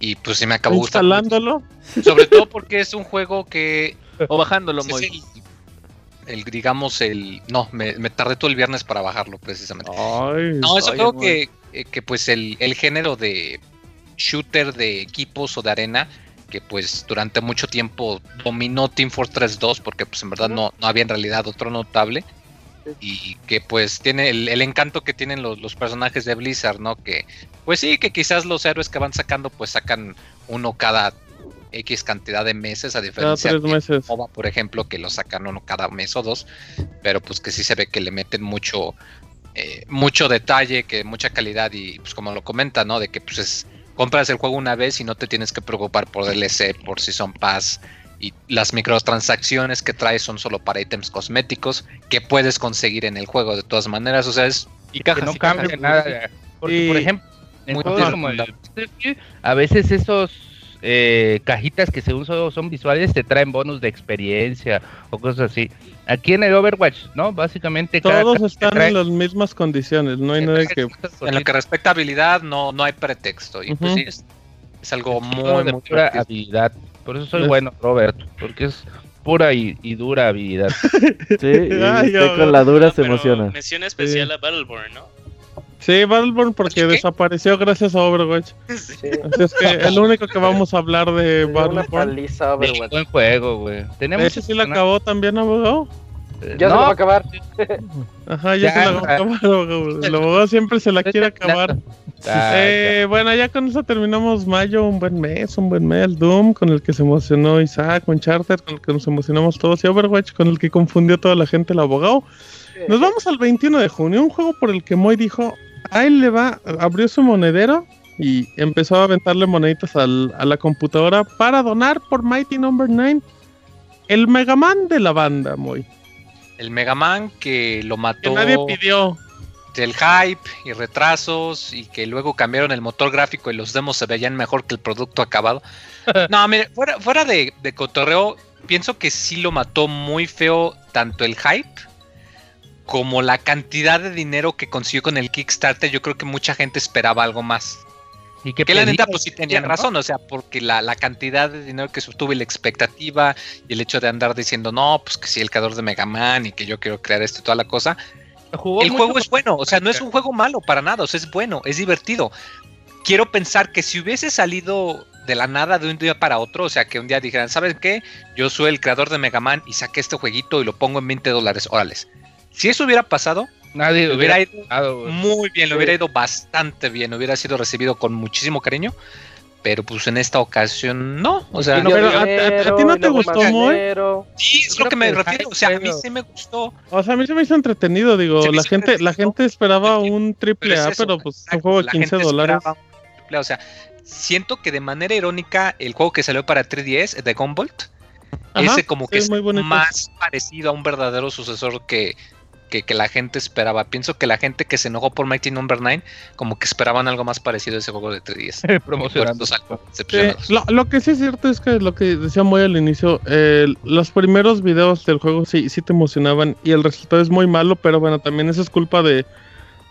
Y pues sí me acabó gustando. Instalándolo. Sobre todo porque es un juego que O bajándolo, Moy. el, el, digamos el no me, me tardé todo el viernes para bajarlo precisamente. Ay. No, es un Oye, juego muy- que, eh, que pues el, el género de shooter de equipos o de arena que pues durante mucho tiempo dominó Team Fortress 2 porque pues en verdad no, no había en realidad otro notable y que pues tiene el, el encanto que tienen los, los personajes de Blizzard, ¿no? Que pues sí, que quizás los héroes que van sacando pues sacan uno cada X cantidad de meses a Cada diferencia de meses. MOBA, por ejemplo, que lo sacan uno cada mes o dos, pero pues que sí se ve que le meten mucho, eh, mucho detalle, que mucha calidad y pues como lo comenta, ¿no? De que pues es, compras el juego una vez y no te tienes que preocupar por DLC, por Season Pass y las microtransacciones que trae son solo para ítems cosméticos que puedes conseguir en el juego de todas maneras, o sea, es Y que cajas. no y cajas. cambia nada. Porque, por ejemplo, en Muy juegos como el Battlefield, a veces esos eh, cajitas que según solo son visuales te traen bonus de experiencia o cosas así. Aquí en el Overwatch, ¿no? Básicamente Todos están trae- en las mismas condiciones. No hay nada que. en lo que respecta a habilidad no, no hay pretexto y pues sí, es, es algo muy, de muy pura habilidad. Por eso soy Es- bueno, Robert, porque es pura y, y dura habilidad. *laughs* Sí, y Ay, usted con la dura se emociona. Mención especial a Battleborn, ¿no? Sí, Battleborn porque ¿Qué? desapareció gracias a Overwatch. Sí. Así es que el único que vamos a hablar de Battleborn. De Overwatch. buen juego, güey. Tenemos Ese sí la acabó también, abogado. Ya se lo va a acabar. Ajá, ya, Ya, se la va a acabar, abogado. El abogado siempre se la quiere acabar. Ah, Eh, bueno, ya con eso terminamos mayo, un buen mes, un buen mes. Doom, con el que se emocionó Isaac, con Charter, con el que nos emocionamos todos, y Overwatch, con el que confundió toda la gente el abogado. Nos vamos al 21 de junio, un juego por el que Moy dijo, ahí le va, abrió su monedero y empezó a aventarle moneditas al- a la computadora para donar por Mighty Number 9 el Mega Man de la banda, Moy. El Mega Man que lo Que mató nadie pidió. del hype y retrasos y que luego cambiaron el motor gráfico y los demos se veían mejor que el producto acabado. *laughs* No, mire, fuera, fuera de, de cotorreo, pienso que sí lo mató muy feo tanto el hype como la cantidad de dinero que consiguió con el Kickstarter. Yo creo que mucha gente esperaba algo más. y que Que la neta, pues sí tenían ¿no? razón, o sea, porque la, la cantidad de dinero que sostuvo y la expectativa y el hecho de andar diciendo, no, pues que sí, el creador de Mega Man y que yo quiero crear esto y toda la cosa, Jugó el juego es bueno, o sea, no es un juego malo para nada, o sea, es bueno, es divertido. Quiero pensar que si hubiese salido de la nada de un día para otro, o sea, que un día dijeran, ¿sabes qué? Yo soy el creador de Mega Man y saqué este jueguito y lo pongo en 20 dólares, órales. Si eso hubiera pasado, Nadie le hubiera hubiera ido güey. muy bien, le Sí. hubiera ido bastante bien, hubiera sido recibido con muchísimo cariño, pero pues en esta ocasión no, o sea, no, pero a- a- a ti no te gustó, dinero. sí, es lo que me refiero, o sea, a mí sí me gustó. O sea, a mí se me hizo entretenido, digo, la gente, la gente esperaba un triple Pero A, es eso, pero pues un exacto, juego de la 15 gente dólares. esperaba un triple A, O sea, siento que de manera irónica el juego que salió para 3DS de Ajá, ese como que sí, es muy más parecido a un verdadero sucesor que que, que la gente esperaba. Pienso que la gente que se enojó por Mighty Number 9, como que esperaban algo más parecido a ese juego de 3DS. *laughs* Promocionando. Decepcionados. lo, lo que sí es cierto es que lo que decía muy al inicio, eh, los primeros videos del juego sí, sí te emocionaban y el resultado es muy malo, pero bueno, también eso es culpa de,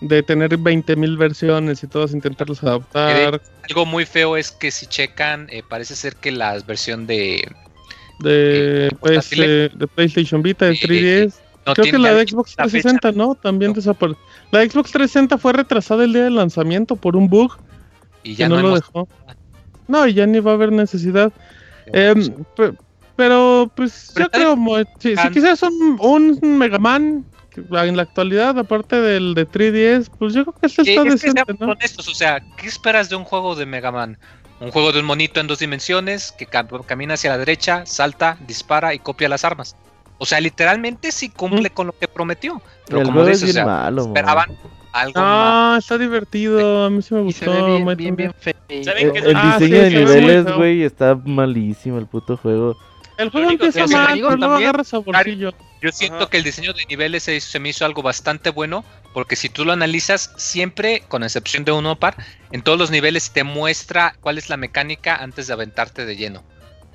de tener 20.000 versiones y todas intentarlos adaptar. Algo muy feo es que si checan, eh, parece ser que la versión de... De, Eh, pues, eh, de PlayStation Vita, de Eh, 3DS. No Creo que la de Xbox fecha. 360, ¿no? También No. desapareció. La de Xbox 360 fue retrasada el día del lanzamiento por un bug Y que ya no, no, lo dejó. No, y ya ni va a haber necesidad. Em, pe- pero pues Pero yo creo, si, si quizás un, un Mega Man que en la actualidad, aparte del de 3DS, pues yo creo que este está es que decente, seamos ¿no? honestos, o sea, ¿qué esperas de un juego de Mega Man? Un juego de un monito en dos dimensiones que cam- camina hacia la derecha, salta, dispara y copia las armas. O sea, literalmente sí cumple con lo que prometió. Pero el como juego es dices, o sea, malo, esperaban algo más. Ah, está divertido, a mí sí me Y se gustó. ve bien, bien, feo. ¿Saben El, qué es el Ah, diseño sí, de niveles, güey, está malísimo el puto juego. El juego empieza que mal, pero luego también. agarra saborcillo. Yo siento Ajá. que el diseño de niveles se, se me hizo algo bastante bueno, porque si tú lo analizas, siempre, con excepción de uno par, en todos los niveles te muestra cuál es la mecánica antes de aventarte de lleno.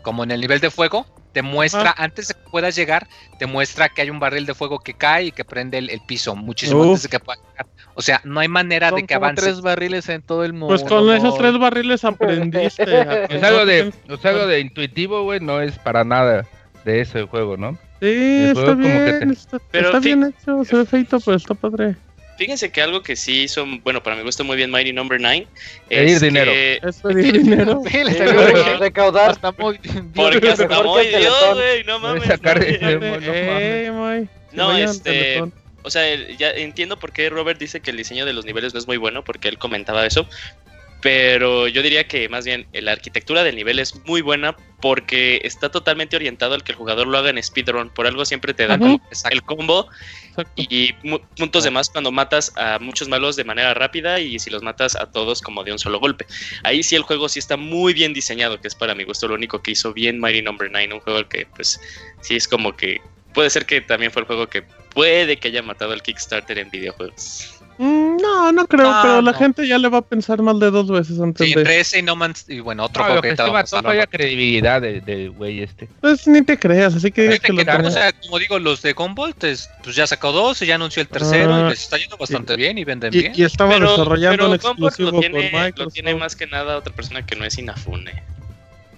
Como en el nivel de fuego, te muestra, antes de que puedas llegar, te muestra que hay un barril de fuego que cae y que prende el, el piso, muchísimo Uf. antes de que puedas llegar. O sea, no hay manera Son de que como avance. tres barriles en todo el mundo. Pues con esos tres barriles aprendiste. *laughs* Es algo de, es algo de intuitivo, güey, no es para nada de eso el juego, ¿no? Sí, está bien, te- está, Pero está fi- bien hecho, se ve feito, pero está padre. Fíjense que algo que sí hizo, bueno, para mi gusto muy bien Mighty Number 9 Pedir es dinero. que- Es pedir dinero. *laughs* Sí, le Sí, salió recaudar. Hasta muy bien. Porque hasta muy el Dios, güey, no mames. sacar no, eh, no mames. Eh, muy. Que No, vayan al este. O sea, el- ya entiendo por qué Robert dice que el diseño de los niveles no es muy bueno, porque él comentaba eso. Pero yo diría que más bien eh, la arquitectura del nivel es muy buena porque está totalmente orientado al que el jugador lo haga en speedrun. Por algo siempre te da como el combo Exacto. y puntos de más cuando matas a muchos malos de manera rápida y si los matas a todos como de un solo golpe. Ahí sí el juego sí está muy bien diseñado, que es para mi gusto lo único que hizo bien Mighty Number 9, un juego que pues sí es como que puede ser que también fue el juego que puede que haya matado al Kickstarter en videojuegos. Mm, no, no creo, No, pero la no. gente ya le va a pensar mal de dos veces antes Sí, de. entre ese y No Man's y bueno, otro No, que que ahorita sí vamos a mató hablar. fue la credibilidad del del güey este. Pues ni te creas, así que lo tenía. o sea, como digo, los de Gumball, pues ya sacó dos y ya anunció el tercero Ah, y les está yendo bastante bien y venden y, bien. y estaba Pero, desarrollando un pero Comfort exclusivo lo tiene, con Microsoft. lo tiene más que nada otra persona que no es Inafune.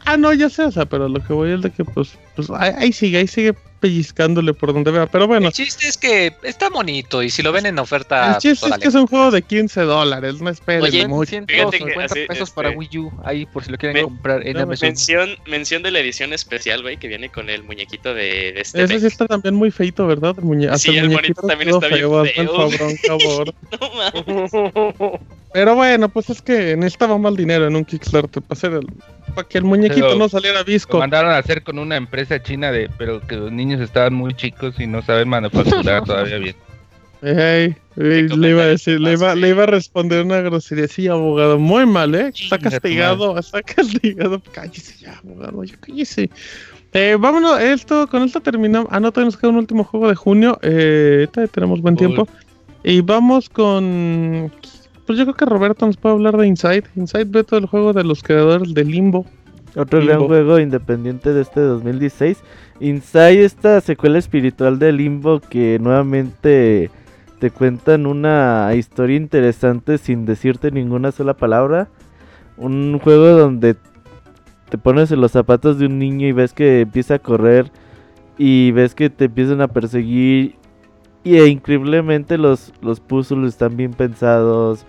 Ah, no, ya sé, o sea, pero lo que voy es de que, pues, pues ahí, ahí sigue, ahí sigue pellizcándole por donde vea. Pero bueno, El chiste es que está bonito y si lo ven en oferta, el chiste pues, es que es un juego de 15 dólares, no esperen Oye, mucho. fíjate que 150 así, pesos este, para Wii U. Ahí, por si lo quieren me- comprar en no, Amazon. Mención, mención de la edición especial, güey, que viene con el muñequito de, de este Ese sí está también muy feito, ¿verdad? El muñe- Sí, el muñequito monito también está bien feo, el feo. *laughs* No mames. *laughs* Pero bueno, pues es que necesitaba más dinero en un Kickstarter para hacer el, para que el muñequito Pero- no saliera Lo visco. mandaron a hacer con una empresa china de, pero que los niños estaban muy chicos y no saben manufacturar *laughs* todavía bien. Ey, ey, le iba a decir, le iba, le iba a responder una grosería. Sí, abogado, muy mal, ¿eh? Está castigado, está *laughs* castigado. Cállese ya, abogado, ya cállese. Eh, vámonos, esto, con esto terminamos. Ah, no, todavía nos queda un último juego de junio. Eh, tenemos buen tiempo. Y vamos con. Pues yo creo que Roberto nos puede hablar de Inside. Inside ve todo el juego de los creadores de Limbo. Otro gran juego independiente de este 2016. Inside, esta secuela espiritual de Limbo que nuevamente te cuentan una historia interesante sin decirte ninguna sola palabra. Un juego donde te pones en los zapatos de un niño y ves que empieza a correr y ves que te empiezan a perseguir. Y e increíblemente los, los puzzles están bien pensados.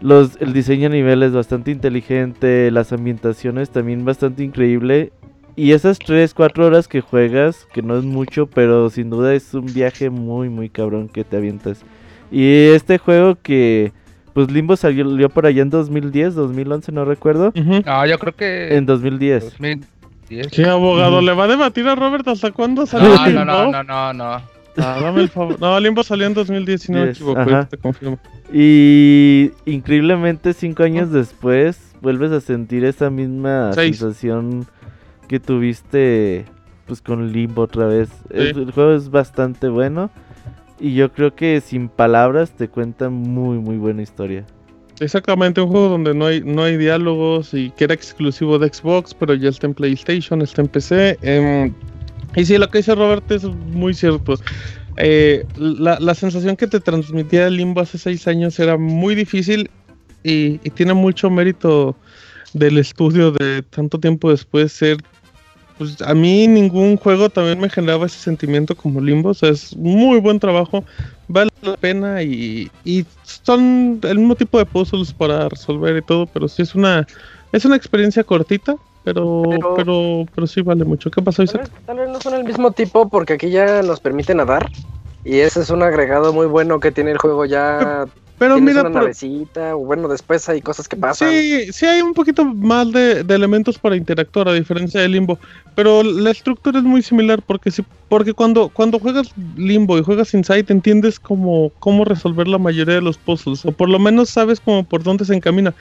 Los, el diseño a nivel es bastante inteligente, las ambientaciones también bastante increíble. Y esas 3, 4 horas que juegas, que no es mucho, pero sin duda es un viaje muy, muy cabrón que te avientas. Y este juego que, pues Limbo salió por allá en 2010, 2011, no recuerdo. Ujú. No, yo creo que En 2010. 2010. ¿Qué abogado? ¿Le va a debatir a Robert hasta cuándo salió No, no, no, no, no, no. Ah, dame el favor. No, Limbo salió en 2010, si no me Yes, equivoco, ajá. te confirmo. Y increíblemente cinco años después vuelves a sentir esa misma Seis. sensación que tuviste pues con Limbo otra vez. El, Sí. el juego es bastante bueno y yo creo que sin palabras te cuentan muy muy buena historia. Exactamente, un juego donde no hay, no hay diálogos y que era exclusivo de Xbox, pero ya está en PlayStation, está en PC. Y sí, lo que dice Robert es muy cierto. Eh, la, la, sensación que te transmitía el limbo hace seis años era muy difícil y, y, tiene mucho mérito del estudio de tanto tiempo después ser pues a mí ningún juego también me generaba ese sentimiento como Limbo. O sea, es muy buen trabajo, vale la pena y, y son el mismo tipo de puzzles para resolver y todo, pero sí es una es una experiencia cortita, pero pero, pero, pero sí vale mucho. ¿Qué pasó, Isaac? Tal vez, tal vez no son el mismo tipo porque aquí ya nos permite nadar y ese es un agregado muy bueno que tiene el juego ya pero mira, una navecita, o bueno, después hay cosas que pasan. Sí, sí hay un poquito más de, de, elementos para interactuar, a diferencia de Limbo. Pero la estructura es muy similar, porque si, porque cuando, cuando juegas Limbo y juegas Inside, entiendes cómo, cómo resolver la mayoría de los puzzles, o por lo menos sabes cómo por dónde se encamina.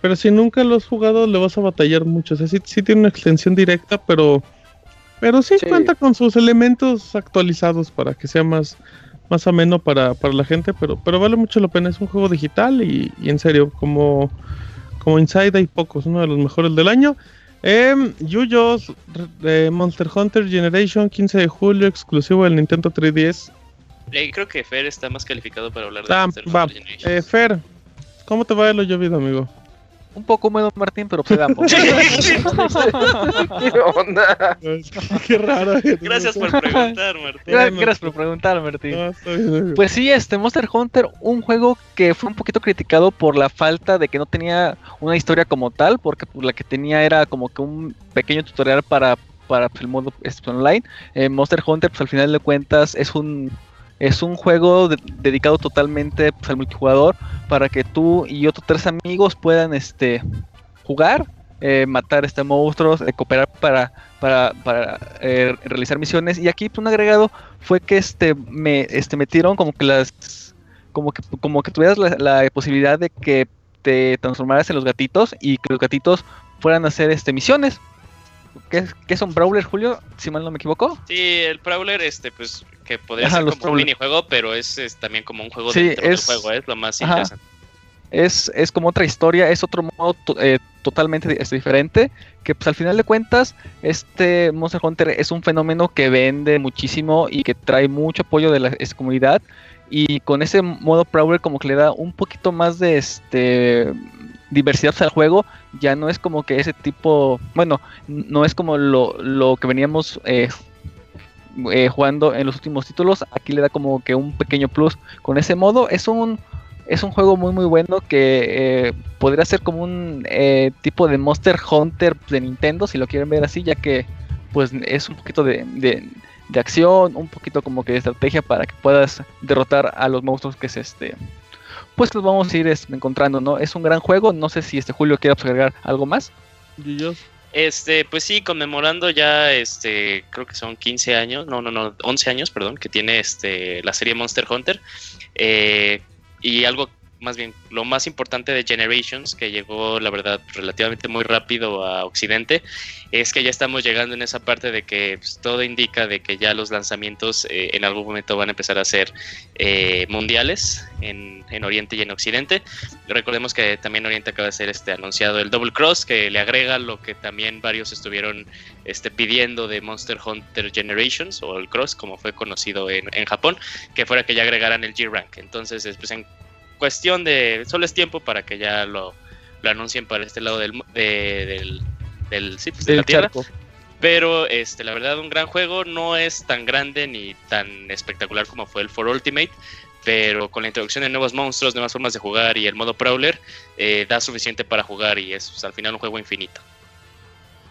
Pero si nunca lo has jugado, le vas a batallar mucho. O sea, sí, sí tiene una extensión directa, pero, pero sí, sí cuenta con sus elementos actualizados para que sea más más ameno para, para la gente, pero, pero vale mucho la pena. Es un juego digital y, y en serio, como, como Inside hay pocos, uno de los mejores del año. Eh, Yuyos eh, Monster Hunter Generation, 15 de julio, exclusivo del Nintendo 3DS. Eh, creo que Fer está más calificado para hablar de ah, Monster va. Hunter Generation. Eh, Fer, ¿cómo te va lo llovido, amigo? Un poco húmedo, Martín, pero se poco. *laughs* ¿Qué onda? *laughs* Qué raro. Gracias por preguntar, Martín. Gra- Gracias por preguntar, Martín. Pues sí, este Monster Hunter, un juego que fue un poquito criticado por la falta de que no tenía una historia como tal, porque pues, la que tenía era como que un pequeño tutorial para, para pues, el modo este, online. Eh, Monster Hunter, pues al final de cuentas, es un es un juego de- dedicado totalmente pues, al multijugador para que tú y otros tres amigos puedan este jugar, eh, matar este monstruos, eh, cooperar para, para, para eh, realizar misiones. Y aquí pues, un agregado fue que este me este metieron como que las como que como que tuvieras la, la posibilidad de que te transformaras en los gatitos y que los gatitos fueran a hacer este misiones. ¿Qué, qué son Brawler, Julio? Si mal no me equivoco. Sí, el Prowler, este, pues, que podría Ajá, ser como un minijuego, pero es, es también como un juego Sí, dentro es- del juego, es lo más Ajá. interesante. es, es como otra historia, es otro modo eh, totalmente di- este, diferente, que pues al final de cuentas este Monster Hunter es un fenómeno que vende muchísimo y que trae mucho apoyo de la comunidad y con ese modo Prowler como que le da un poquito más de este diversidad al juego, ya no es como que ese tipo, bueno, no es como lo, lo que veníamos eh, eh, jugando en los últimos títulos, aquí le da como que un pequeño plus con ese modo, es un es un juego muy muy bueno que eh, podría ser como un eh, tipo de Monster Hunter de Nintendo, si lo quieren ver así, ya que pues es un poquito de, de- de acción, un poquito como que de estrategia para que puedas derrotar a los monstruos que es este. Pues los vamos a ir este, encontrando, ¿no? Es un gran juego, no sé si este Julio quiere agregar algo más. Este, pues sí, conmemorando ya, este, creo que son 15 años, no, no, no, 11 años, perdón, que tiene este, la serie Monster Hunter. Eh, y algo más bien, lo más importante de Generations, que llegó, la verdad, relativamente muy rápido a Occidente, es que ya estamos llegando en esa parte de que pues, todo indica de que ya los lanzamientos eh, en algún momento van a empezar a ser eh, mundiales en, en Oriente y en Occidente. Recordemos que también Oriente acaba de ser este, anunciado el Double Cross, que le agrega lo que también varios estuvieron este, pidiendo de Monster Hunter Generations, o el Cross, como fue conocido en, en Japón, que fuera que ya agregaran el G-Rank. Entonces, es, pues, en cuestión de. Solo es tiempo para que ya lo, lo anuncien para este lado del. de- del, del, sí, pues, de la Tierra. charco. Pero este, la verdad, un gran juego. No es tan grande ni tan espectacular como fue el For Ultimate. Pero con la introducción de nuevos monstruos, nuevas formas de jugar y el modo Prowler, eh, da suficiente para jugar y es pues, al final un juego infinito.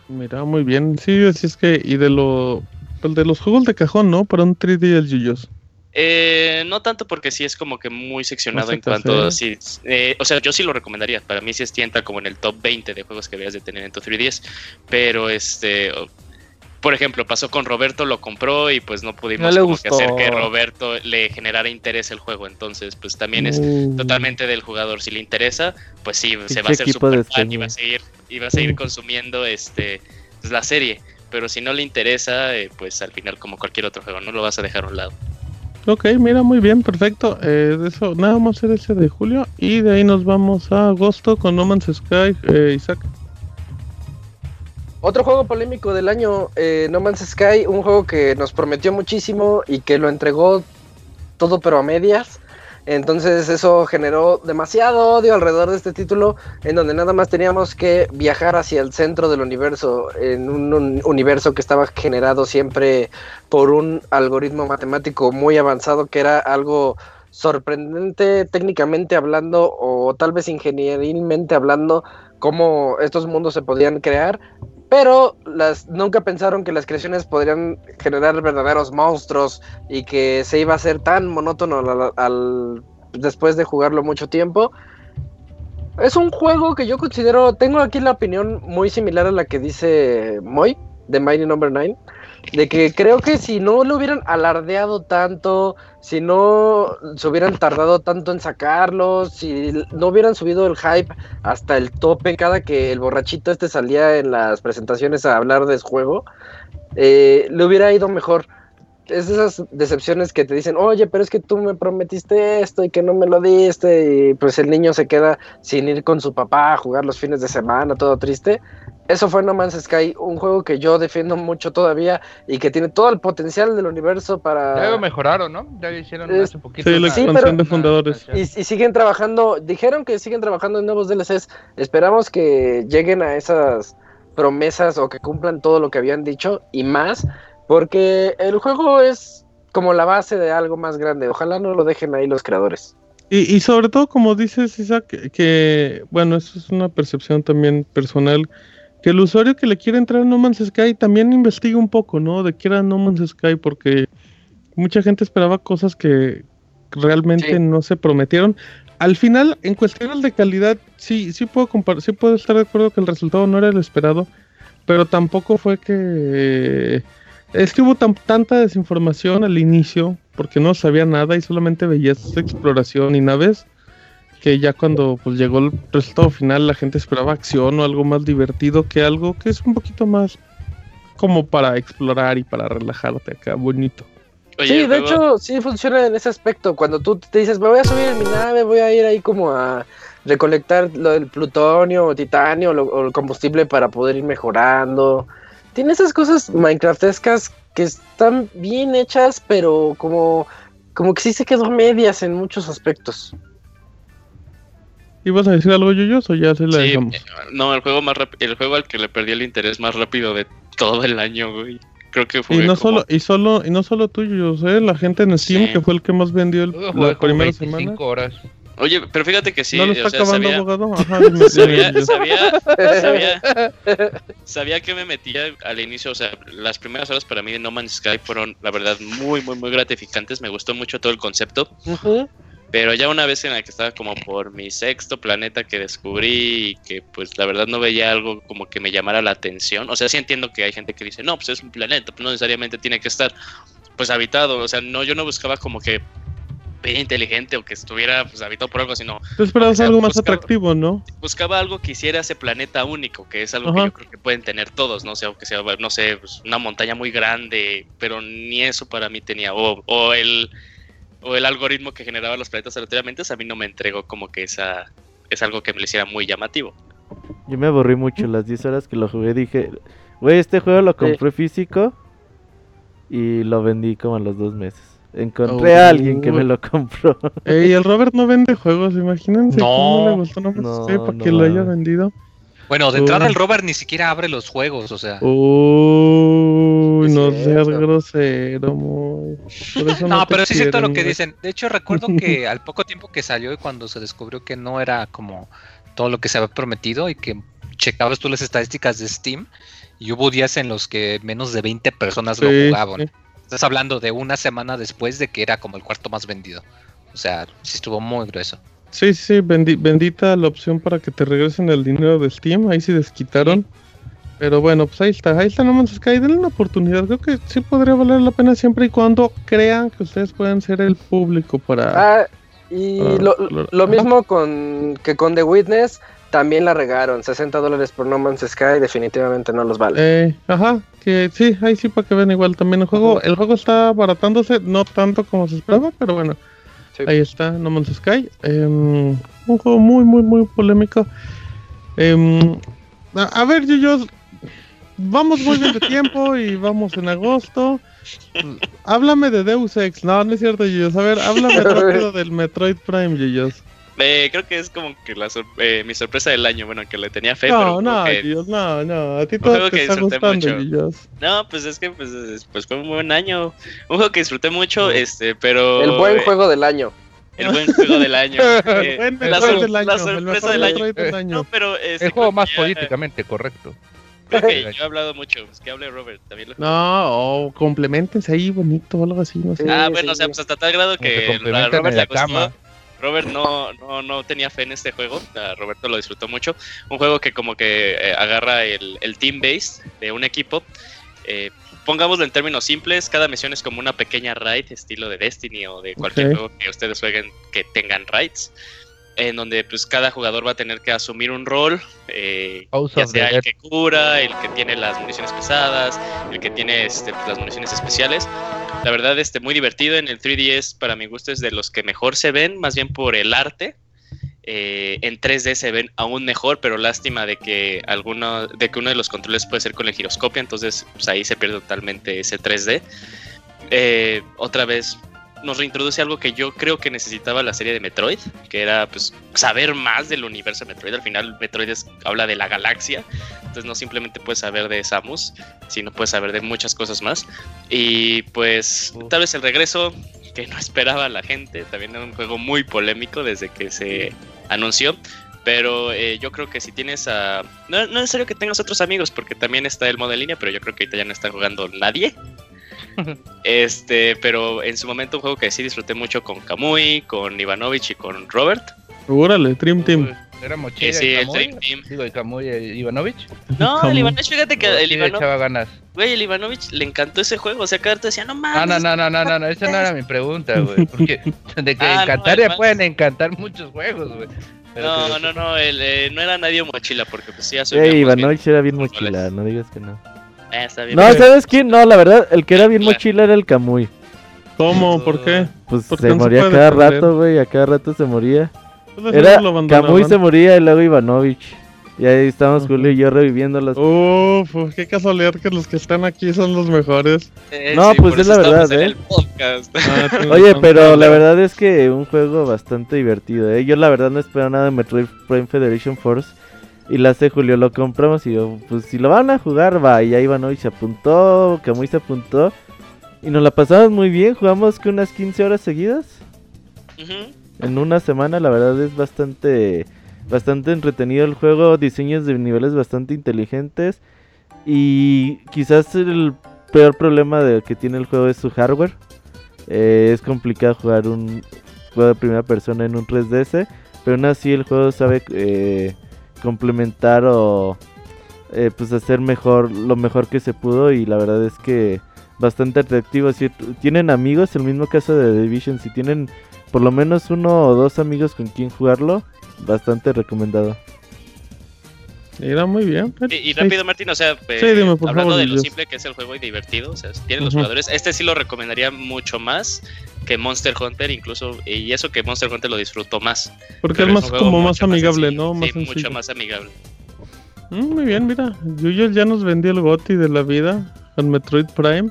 Mira, muy bien. Sí, así es que. Y de lo. pues, de los juegos de cajón, ¿no? Para un 3D el Yuyos. Eh, no tanto porque sí es como que muy seccionado No en cuanto a sí, eh, o sea, yo sí lo recomendaría. Para mí sí es tienta como en el top 20 de juegos que debías de tener en tu 3DS. Pero este, por ejemplo, pasó con Roberto, lo compró y pues no pudimos No como que hacer que Roberto le generara interés el juego. Entonces, pues también es Uh, totalmente del jugador. Si le interesa, pues sí, se va a hacer super fan y va a seguir, y va a seguir Mm. consumiendo este pues, la serie. Pero si no le interesa, eh, pues al final como cualquier otro juego, no lo vas a dejar a un lado. Ok, mira, muy bien, perfecto. Eh, eso, nada más ser ese de julio. Y de ahí nos vamos a agosto con No Man's Sky, eh, Isaac. Otro juego polémico del año, eh, No Man's Sky, un juego que nos prometió muchísimo y que lo entregó todo pero a medias. Entonces eso generó demasiado odio alrededor de este título, en donde nada más teníamos que viajar hacia el centro del universo, en un, un universo que estaba generado siempre por un algoritmo matemático muy avanzado, que era algo sorprendente técnicamente hablando o tal vez ingenierilmente hablando cómo estos mundos se podían crear, pero las, nunca pensaron que las creaciones podrían generar verdaderos monstruos y que se iba a hacer tan monótono al, después de jugarlo mucho tiempo. Es un juego que yo considero, tengo aquí la opinión muy similar a la que dice Moy de Mighty Number 9, de que creo que si no lo hubieran alardeado tanto, si no se hubieran tardado tanto en sacarlo, si no hubieran subido el hype hasta el tope cada que el borrachito este salía en las presentaciones a hablar de juego, eh, le hubiera ido mejor. Es esas decepciones que te dicen, oye, pero es que tú me prometiste esto y que no me lo diste, y pues el niño se queda sin ir con su papá a jugar los fines de semana, todo triste. Eso fue No Man's Sky, un juego que yo defiendo mucho todavía y que tiene todo el potencial del universo para... Ya lo mejoraron, ¿no? Ya lo hicieron Es- hace poquito. Sí, la Sí, expansión pero- de fundadores. Y, y siguen trabajando, dijeron que siguen trabajando en nuevos DLCs. Esperamos que lleguen a esas promesas o que cumplan todo lo que habían dicho y más, porque el juego es como la base de algo más grande. Ojalá no lo dejen ahí los creadores. Y, y sobre todo, como dices, Isaac, que, que, bueno, eso es una percepción también personal, que el usuario que le quiere entrar a No Man's Sky también investiga un poco, ¿no? De qué era No Man's Sky, porque mucha gente esperaba cosas que realmente Sí. no se prometieron. Al final, en cuestiones de calidad, sí, sí puedo compar sí puedo estar de acuerdo que el resultado no era el esperado, pero tampoco fue que es que hubo tan- tanta desinformación al inicio, porque no sabía nada y solamente veías exploración y naves, que ya cuando pues llegó el resultado final la gente esperaba acción o algo más divertido que algo que es un poquito más como para explorar y para relajarte acá, bonito. Oye, sí, de hecho, sí funciona en ese aspecto. Cuando tú te dices, me voy a subir en mi nave, voy a ir ahí como a recolectar lo del plutonio o titanio lo- o el combustible para poder ir mejorando. Tiene esas cosas Minecraftescas que están bien hechas, pero como, como que sí se quedó medias en muchos aspectos. ¿Ibas a decir algo, Yoyos, o ya se la Sí, dejamos? eh, no, el juego más el juego al que le perdí el interés más rápido de todo el año, güey. Creo que fue Y no como- solo, y solo, y no solo tú, Yoyos, ¿eh? la gente en Steam, Sí. que fue el que más vendió el, la primera 25 semana. horas. Oye, pero fíjate que sí, ¿No lo o está sea, acabando, sabía, abogado? *laughs* Ajá, sabía, sabía, sabía, *laughs* sabía que me metía al inicio, o sea, las primeras horas para mí de No Man's Sky fueron, la verdad, muy, muy, muy gratificantes. Me gustó mucho todo el concepto. Pero ya una vez en la que estaba como por mi sexto planeta que descubrí y que pues la verdad no veía algo como que me llamara la atención. O sea, sí entiendo que hay gente que dice, no, pues es un planeta, pues no necesariamente tiene que estar pues habitado. O sea, no, yo no buscaba como que inteligente o que estuviera pues habitado por algo, sino Tú esperabas o sea, algo más buscaba- atractivo, ¿no? buscaba algo que hiciera ese planeta único, que es algo Ajá. que yo creo que pueden tener todos, no sé, o que sea, no sé, pues, una montaña muy grande, pero ni eso para mí tenía, o, o el o el algoritmo que generaba los planetas aleatoriamente, a mí no me entregó como que esa es algo que me lo hiciera muy llamativo. Yo me aburrí mucho las 10 horas que lo jugué. Dije, güey, este juego lo compré físico y lo vendí como a los dos meses. Encontré a alguien que me lo compró. Ey, el *laughs* Robert no vende juegos, imagínense. No. cómo le gustó No No, para no que lo haya vendido. Bueno, de entrada el Robert ni siquiera abre los juegos, o sea. Uy, no seas grosero, mo. Por eso No, te pero sí es cierto lo que dicen. De hecho, recuerdo que *laughs* al poco tiempo que salió y cuando se descubrió que no era como todo lo que se había prometido y que checabas tú las estadísticas de Steam y hubo días en los que menos de 20 personas Sí, lo jugaban. sí. Estás hablando de una semana después de que era como el cuarto más vendido. O sea, sí estuvo muy grueso. Sí, sí, sí, bendi- bendita la opción para que te regresen el dinero de Steam, ahí sí desquitaron. Pero bueno, pues ahí está, ahí está No Man's Sky, denle una oportunidad, creo que sí podría valer la pena siempre y cuando crean que ustedes pueden ser el público para... Ah, y lo, lo Ajá. mismo con que con The Witness, también la regaron. 60 dólares por No Man's Sky definitivamente no los vale. Eh, ajá, que sí, ahí sí para que vean igual también el juego. El juego está baratándose, no tanto como se esperaba, pero bueno, Sí. ahí está No Man's Sky. Em, un juego muy, muy, muy polémico. Em, a, a ver, Yuyos, vamos muy bien de tiempo y vamos en agosto. Háblame de Deus Ex. No, no es cierto, Yuyos. A ver, háblame *laughs* rápido del Metroid Prime, Yuyos. Eh, creo que es como que la sor- eh, mi sorpresa del año, bueno, que le tenía fe, pero No, un no, que- Yuyos, no, no. A ti todo juego te que está gustando, mucho. No, pues es que pues, es- pues fue un buen año. Un juego que disfruté mucho, este, pero... El buen eh, juego del año. El buen juego del año. *laughs* Eh, Buen la, Metroid sor- del año, la el sorpresa del año. Metroid del año. No, pero este, El juego más ya- políticamente correcto. Creo que yo he hablado mucho, pues que hable Robert, también lo No, o complementense ahí bonito o algo así, no sé. Sí, Ah, sí, bueno, o sea, sí. pues hasta tal grado que a Robert la cama. Robert no, no, no tenía fe en este juego, Roberto lo disfrutó mucho. Un juego que como que eh, agarra el, el team base de un equipo. Eh, pongámoslo en términos simples, cada misión es como una pequeña raid, estilo de Destiny o de cualquier juego que ustedes jueguen que tengan raids. En donde pues cada jugador va a tener que asumir un rol, eh, ya sea el que cura, el que tiene las municiones pesadas, el que tiene este, las municiones especiales. La verdad, este, muy divertido. En el 3DS, para mi gusto, es de los que mejor se ven, más bien por el arte. Eh, en 3D se ven aún mejor, pero lástima de que alguno, de que uno de los controles puede ser con el giroscopio, entonces pues, ahí se pierde totalmente ese 3D. Eh, otra vez nos reintroduce algo que yo creo que necesitaba la serie de Metroid, que era pues saber más del universo de Metroid. Al final Metroid es- habla de la galaxia, entonces no simplemente puedes saber de Samus, sino puedes saber de muchas cosas más. Y pues tal vez el regreso que no *laughs* esperaba la gente, también era un juego muy polémico desde que se anunció. Pero eh, yo creo que si tienes a... No, no es necesario que tengas otros amigos, porque también está el modo en línea, pero yo creo que ahorita ya no está jugando nadie. Este, pero en su momento un juego que sí disfruté mucho con Kamui, con Ivanovich y con Robert. Órale, Dream Team. Era Mochila sí, el. Dream Team. Digo, y Kamui y Ivanovich. *laughs* No, el Ivanovich, fíjate que el Ivanovich, echaba ganas. güey, el Ivanovich le encantó ese juego. O sea, cada rato decía, no mames. no, no, no, no, no, no, esa no era mi pregunta, güey. *laughs* Porque de que Ah, encantar el le pueden encantar muchos juegos, güey. No, no, no, el, eh, no era nadie mochila, porque pues Ey, bien. Ivanovich era bien mochila, no digas que no. Bien. No, ¿sabes quién? No, la verdad, el que era bien Mochila. era el Camuy. ¿Cómo? ¿Por qué? Pues se se moría puede cada defender. rato, güey, a cada rato se moría. Pues Era. Camuy se moría y luego Ivanovich. Y ahí estábamos Ujú. Julio y yo reviviéndolos. Uf, uf, qué casualidad que los que están aquí son los mejores. Eh, No, pues es la estamos verdad, en ¿eh? el podcast. Ah, *laughs* Oye, pero la verdad es que un juego bastante divertido, ¿eh? Yo la verdad no espero nada de Metroid Prime Federation Force. Y la hace Julio, lo compramos y yo, pues si lo van a jugar, va. Y ya Ivanovich se apuntó, Camuy se apuntó. Y nos la pasamos muy bien, jugamos que unas 15 horas seguidas. En una semana, la verdad es bastante, bastante entretenido el juego. Diseños de niveles bastante inteligentes. Y quizás el peor problema de que tiene el juego es su hardware. Eh, es complicado jugar un juego de primera persona en un 3DS. Pero aún así el juego sabe eh, complementar o eh, pues hacer mejor lo mejor que se pudo. Y la verdad es que bastante atractivo. Si tienen amigos, el mismo caso de The Division, si tienen por lo menos uno o dos amigos con quien jugarlo, bastante recomendado. Era muy bien. Y, y rápido, Martín, o sea, eh, Sí, dime, por hablando favor, de lo Dios. simple que es el juego y divertido, o sea, tienen los jugadores, este sí lo recomendaría mucho más que Monster Hunter, incluso, y eso que Monster Hunter lo disfruto más. Porque es más como más amigable, ¿no? Más sí, mucho más amigable. Mm, muy bien, mira. Yuyo ya nos vendió el GOTI de la vida con Metroid Prime.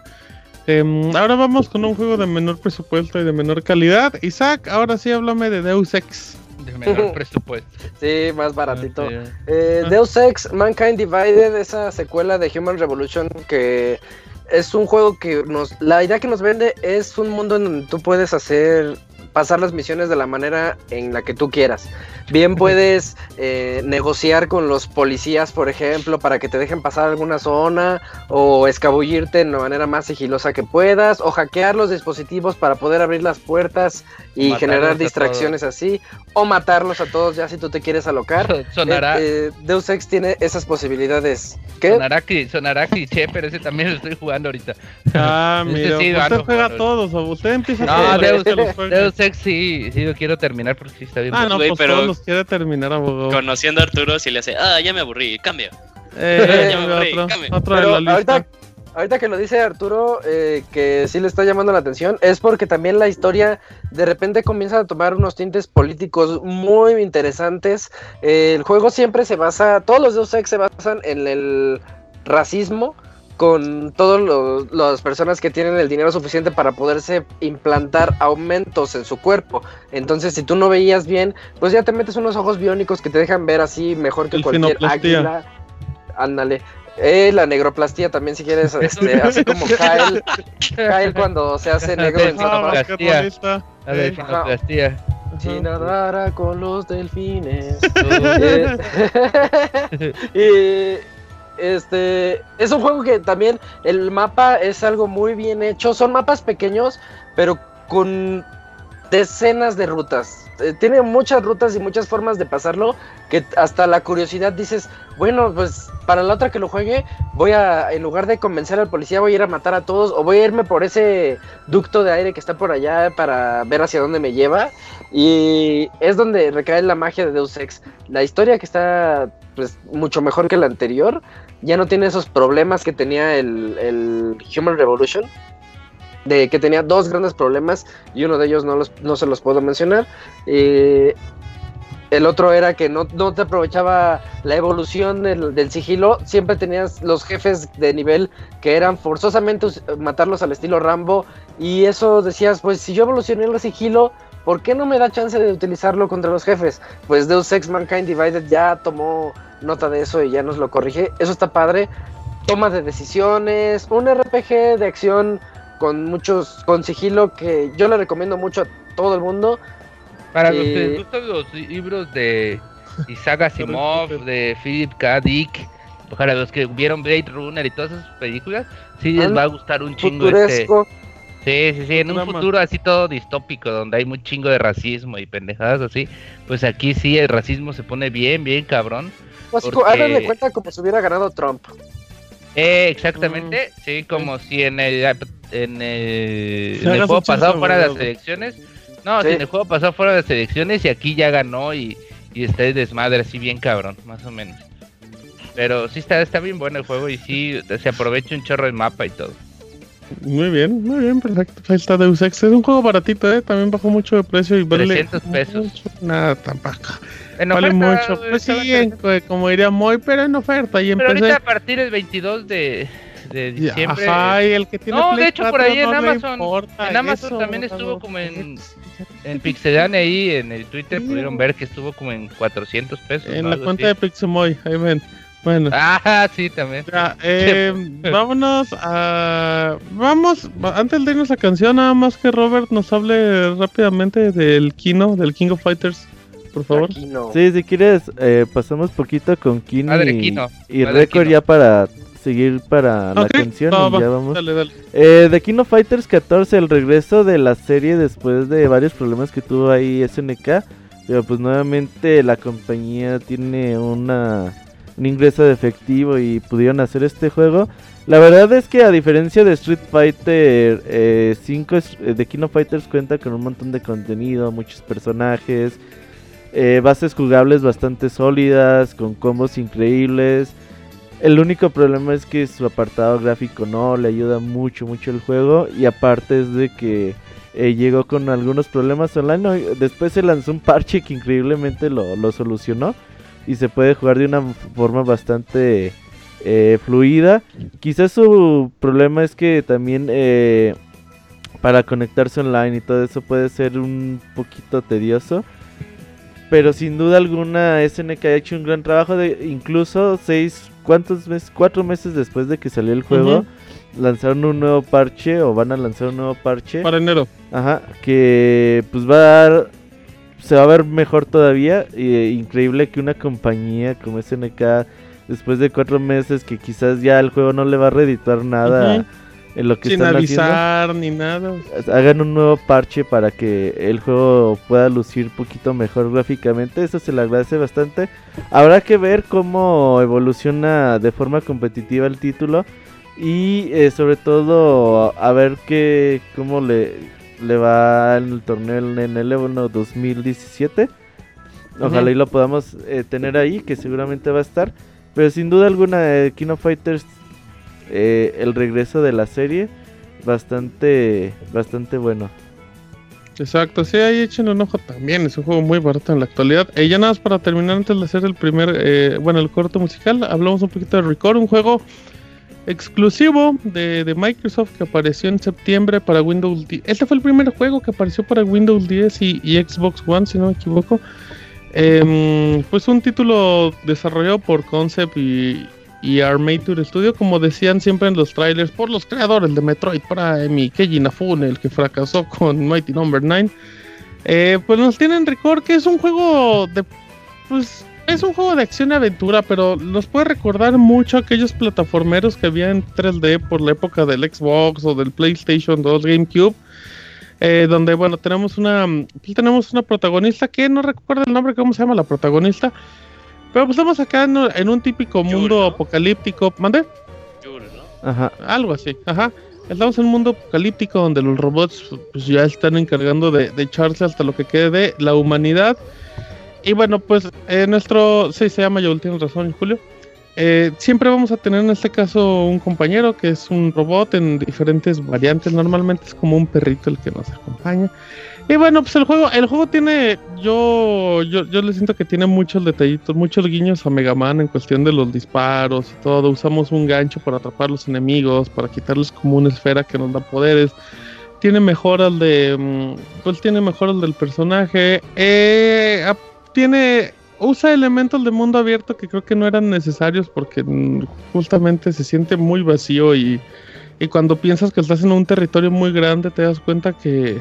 Em, ahora vamos con un juego de menor presupuesto y de menor calidad. Isaac, ahora sí háblame de Deus Ex. Menor *laughs* presupuesto. Sí, más baratito. Ah. Eh, Deus Ex Mankind Divided, esa secuela de Human Revolution que es un juego que nos... La idea que nos vende es un mundo en donde tú puedes hacer pasar las misiones de la manera en la que tú quieras. Bien puedes eh, negociar con los policías, por ejemplo, para que te dejen pasar alguna zona o escabullirte en la manera más sigilosa que puedas o hackear los dispositivos para poder abrir las puertas y Matarlos generar a distracciones así o matarlos a todos ya si tú te quieres alocar. *laughs* Sonará, Eh, eh, Deus Ex tiene esas posibilidades. ¿Qué? sonará, sonará cliché, pero ese también lo estoy jugando ahorita. Ah, *laughs* mira, sí, usted juega jugando. todos, o usted empieza No, a Deus, juegue. Deus Ex sí, sí lo quiero terminar porque sí está bien. Ah, no, Güey, pues pero todos los quiere terminar abogado. Conociendo a Arturo, si le hace, ah, ya me aburrí, cambio. Eh, *laughs* Ya me aburrí, otro, cambio. otro de Pero la lista. ahorita, ahorita que lo dice Arturo, eh, que sí le está llamando la atención, es porque también la historia de repente comienza a tomar unos tintes políticos muy interesantes. Eh, el juego siempre se basa, todos los Deus Ex se basan en el racismo con todas las personas que tienen el dinero suficiente para poderse implantar aumentos en su cuerpo. Entonces, si tú no veías bien, pues ya te metes unos ojos biónicos que te dejan ver así mejor que cualquier águila. Ándale. Eh, la negroplastía también, si quieres, *laughs* este, así como Kyle, Kyle cuando se hace negro en Santa. La delfinoplastía. Si nadara con los delfines. *laughs* Eh, *laughs* y este es un juego que también el mapa es algo muy bien hecho. Son mapas pequeños, pero con decenas de rutas. Eh, tiene muchas rutas y muchas formas de pasarlo que hasta la curiosidad dices, bueno, pues para la otra que lo juegue, voy a, en lugar de convencer al policía, voy a ir a matar a todos o voy a irme por ese ducto de aire que está por allá para ver hacia dónde me lleva. Y es donde recae la magia de Deus Ex. La historia que está pues mucho mejor que la anterior, ya no tiene esos problemas que tenía el, el Human Revolution. De que tenía dos grandes problemas y uno de ellos no, los, no se los puedo mencionar. Eh, el otro era que no, no te aprovechaba la evolución del, del sigilo. Siempre tenías los jefes de nivel que eran forzosamente matarlos al estilo Rambo. Y eso decías, pues si yo evolucioné el sigilo, ¿por qué no me da chance de utilizarlo contra los jefes? Pues Deus Ex Mankind Divided ya tomó nota de eso y ya nos lo corrige. Eso está padre. Toma de decisiones, un RPG de acción con muchos, con sigilo que yo le recomiendo mucho a todo el mundo. Para los que Eh, les gustan los libros de Isaac Asimov, de Philip K. Dick, para los que vieron Blade Runner y todas esas películas, sí les va a gustar un chingo este. Sí, sí, sí, en un futuro así todo distópico, donde hay un chingo de racismo y pendejadas así, pues aquí sí el racismo se pone bien, bien cabrón. Porque- háganle cuenta como si hubiera ganado Trump. Eh, exactamente, sí, como si en el en el, en juego pasado fuera de las elecciones. No, Sí. si en el juego pasado fuera de las elecciones y aquí ya ganó y, y está el desmadre así bien cabrón, más o menos. Pero sí está, está bien bueno el juego y sí se aprovecha un chorro el mapa y todo. Muy bien, muy bien, perfecto. Ahí está Deus Ex. Es un juego baratito, ¿eh? También bajó mucho de precio y vale 300 pesos. mucho. Nada, tampoco. En Vale oferta, mucho. Pues sí, en- interesante. como diría Moy, pero en oferta. Y Pero ahorita a partir del 22 de, de diciembre. Ajá, y el que tiene No, Play de hecho, por 4 ahí en no le Amazon- importa en Amazon eso, también estuvo no. como en- En Pixelane ahí en el Twitter Sí. pudieron ver que estuvo como en 400 pesos. En ¿no? la cuenta así. de Pixemoy, ahí ven. Bueno. Ah, *laughs* sí, también. Ya, eh, *laughs* vámonos a. Vamos, va- antes de irnos a canción, nada más que Robert nos hable rápidamente del Kino, del King of Fighters, por favor. No. Sí, si quieres, eh, pasamos poquito con Kino y, Kino, y padre Record Kino. ya para seguir para la canción va, y va, ya vamos. Dale, dale. Eh, The King of Fighters 14, el regreso de la serie después de varios problemas que tuvo ahí SNK. Pero pues nuevamente la compañía tiene una, un ingreso de efectivo y pudieron hacer este juego. La verdad es que a diferencia de Street Fighter eh, 5, es- eh, of Fighters cuenta con un montón de contenido, muchos personajes, eh, bases jugables bastante sólidas, con combos increíbles. El único problema es que su apartado gráfico no le ayuda mucho, mucho el juego. Y aparte es de que eh, llegó con algunos problemas online. Después se lanzó un parche que increíblemente lo solucionó. Y se puede jugar de una forma bastante eh, fluida. Quizás su problema es que también eh, para conectarse online y todo eso puede ser un poquito tedioso. Pero sin duda alguna SNK ha hecho un gran trabajo de incluso seis, ¿cuántos meses? Cuatro meses después de que salió el juego, lanzaron un nuevo parche o van a lanzar un nuevo parche. Para enero. Ajá, que pues va a dar, se va a ver mejor todavía. Y, eh, increíble que una compañía como SNK, después de cuatro meses que quizás ya el juego no le va a redituar nada en lo que Sin están haciendo avisar ni nada. hagan un nuevo parche para que el juego pueda lucir un poquito mejor gráficamente. Eso se le agradece bastante. Habrá que ver cómo evoluciona de forma competitiva el título. Y eh, sobre todo a ver qué cómo le, le va en el torneo en el Evo 2017. Ojalá Ujú. y lo podamos eh, tener ahí, que seguramente va a estar. Pero sin duda alguna, eh, King of Fighters, eh, el regreso de la serie, bastante, bastante bueno. Exacto, sí, ahí échenle un ojo también. Es un juego muy barato en la actualidad. Eh, ya nada más para terminar, antes de hacer el primer, eh, bueno, el corto musical, hablamos un poquito de Record, un juego exclusivo de, Microsoft que apareció en septiembre para Windows 10. Este fue el primer juego que apareció para Windows 10 y, Xbox One, si no me equivoco. Em, pues un título desarrollado por Concept y, y Armature Studio, como decían siempre en los trailers, por los creadores de Metroid Prime y Keiji el que fracasó con Mighty Number 9. Eh, pues nos tienen Record, que es un juego de. Pues es un juego de acción y aventura, pero nos puede recordar mucho a aquellos plataformeros que había en 3D por la época del Xbox o del PlayStation 2, GameCube. eh, donde, bueno, tenemos una. Tenemos una protagonista que no recuerdo el nombre, ¿cómo se llama la protagonista? Pero pues estamos acá en, un- en un típico Yul, mundo ¿no? apocalíptico. ¿Mande? Yul, ¿no? Ajá. Algo así, ajá. Estamos en un mundo apocalíptico donde los robots pues, ya están encargando de, de echarse hasta lo que quede de la humanidad. Y bueno, pues eh, nuestro... Sí, se llama Joel, tienes razón, Julio. Eh, siempre vamos a tener en este caso un compañero que es un robot en diferentes variantes. Normalmente es como un perrito el que nos acompaña. Y bueno, pues el juego, el juego tiene, yo, yo, yo le siento que tiene muchos detallitos, muchos guiños a Mega Man en cuestión de los disparos y todo. Usamos un gancho para atrapar los enemigos, para quitarles como una esfera que nos da poderes. Tiene mejoras de, mm, pues tiene mejoras del personaje. Eh, tiene, usa elementos de mundo abierto que creo que no eran necesarios porque mm, justamente se siente muy vacío y, y cuando piensas que estás en un territorio muy grande te das cuenta que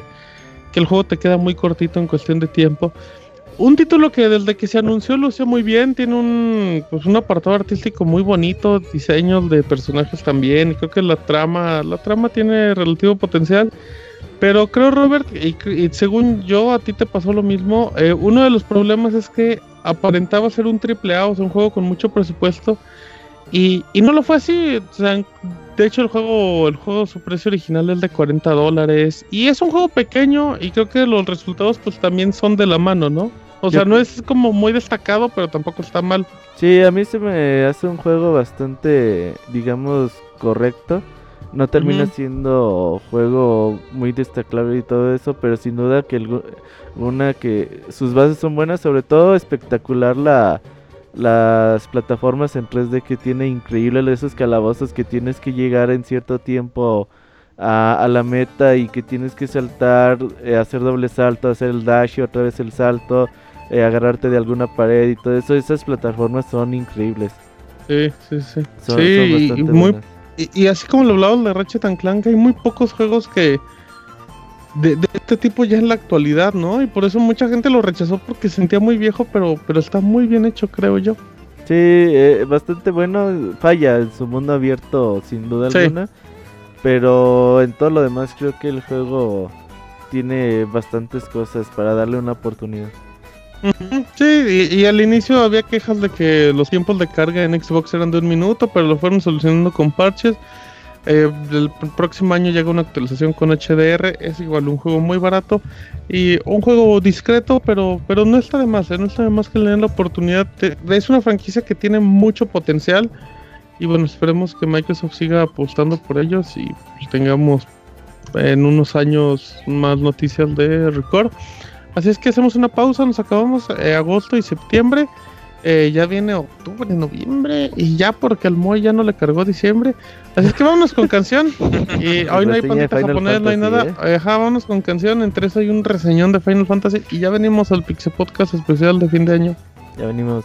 que el juego te queda muy cortito en cuestión de tiempo. Un título que desde que se anunció lució muy bien, tiene un, pues un apartado artístico muy bonito, diseños de personajes también, y creo que la trama, la trama tiene relativo potencial. Pero creo, Robert, y, y según yo, a ti te pasó lo mismo. eh, uno de los problemas es que aparentaba ser un triple A, o sea, un juego con mucho presupuesto. Y, y no lo fue así. O sea, de hecho, el juego, el juego, su precio original es de 40 dólares. Y es un juego pequeño. Y creo que los resultados, pues también son de la mano, ¿no? O sea, Yo- no es como muy destacado, pero tampoco está mal. Sí, a mí se me hace un juego bastante, digamos, correcto. No termina siendo juego muy destacable y todo eso, pero sin duda que el- una que sus bases son buenas, sobre todo espectacular la las plataformas en 3D que tiene increíble esos calabozos que tienes que llegar en cierto tiempo a, a la meta y que tienes que saltar, eh, hacer doble salto, hacer el dash y otra vez el salto, eh, agarrarte de alguna pared y todo eso. Esas plataformas son increíbles. Sí, sí, sí. Son, sí, son muy buenas. Y, y así como lo hablabas de Ratchet and Clank, hay muy pocos juegos que de, de este tipo ya en la actualidad, ¿no? Y por eso mucha gente lo rechazó porque sentía muy viejo, pero, pero está muy bien hecho, creo yo. Sí, eh, bastante bueno. Falla en su mundo abierto, sin duda Sí. alguna. Pero en todo lo demás, creo que el juego tiene bastantes cosas para darle una oportunidad. Sí, y, al inicio había quejas de que los tiempos de carga en Xbox eran de un minuto, pero lo fueron solucionando con parches. Eh, el pr- próximo año llega una actualización con HDR, es igual un juego muy barato y un juego discreto, pero, pero no está de más, eh, no está de más que le den la oportunidad. es una franquicia que tiene mucho potencial y bueno, esperemos que Microsoft siga apostando por ellos y pues, tengamos en unos años más noticias de Record. Así es que hacemos una pausa, nos acabamos eh, agosto y septiembre. eh, ya viene octubre, noviembre y ya porque al Moy ya no le cargó diciembre. Así es que vámonos con canción. Y *laughs* hoy no hay de pandita japonés, no hay nada. Ajá, vámonos con canción. Entre eso hay un reseñón de Final Fantasy y ya venimos al Pixel Podcast especial de fin de año. Ya venimos.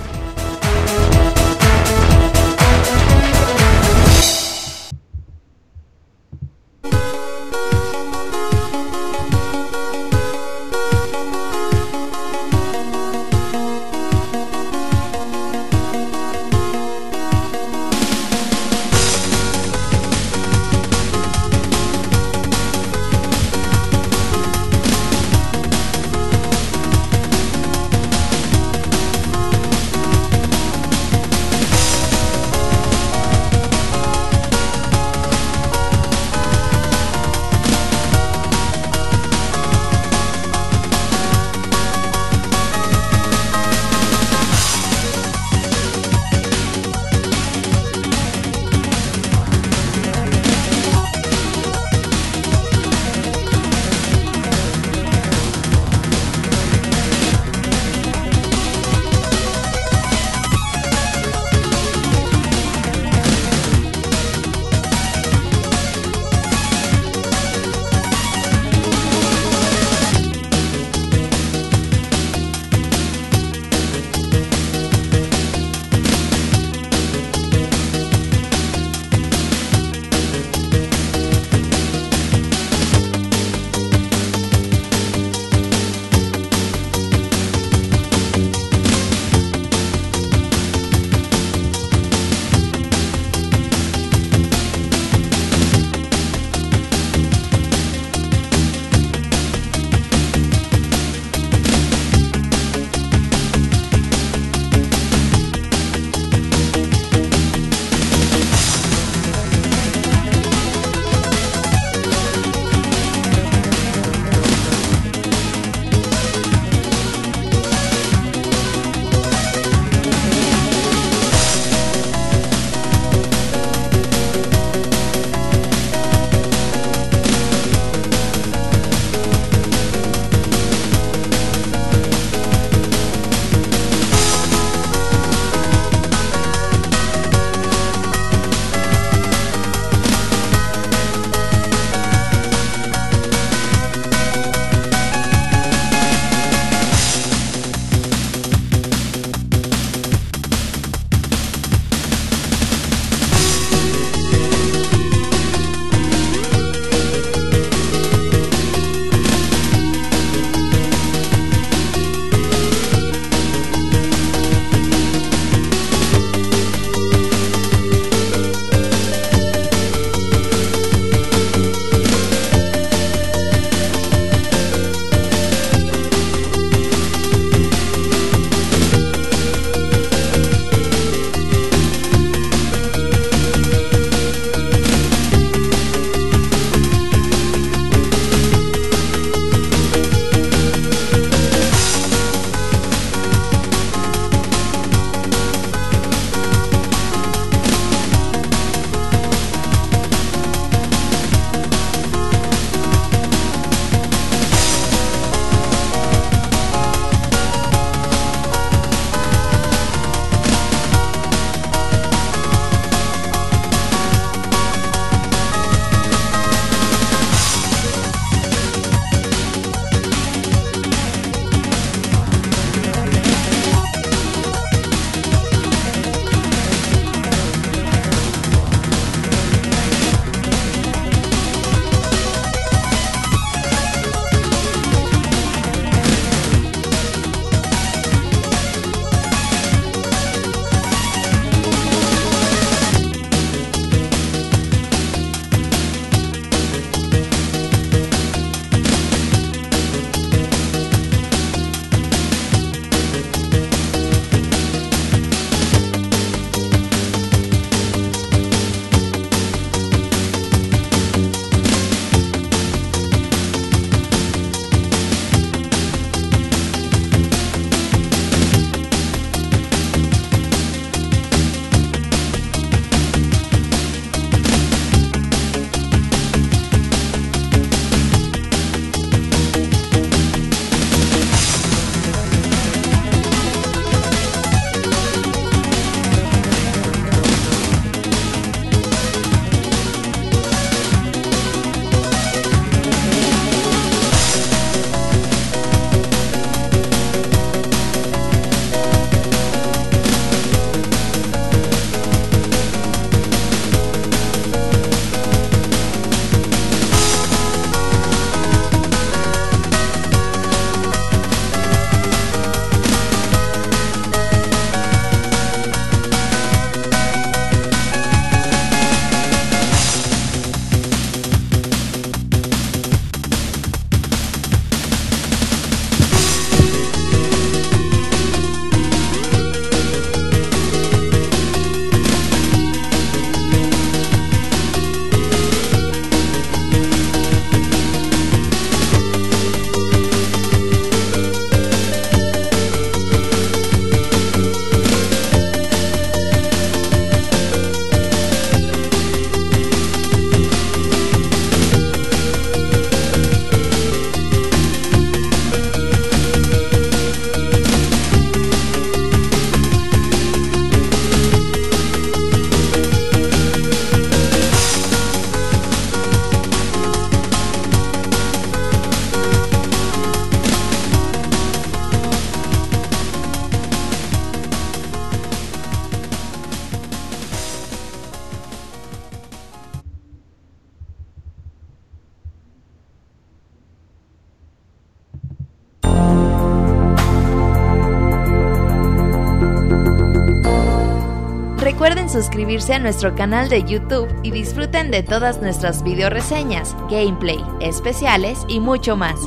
suscribirse a nuestro canal de YouTube y disfruten de todas nuestras video reseñas, gameplay, especiales y mucho más.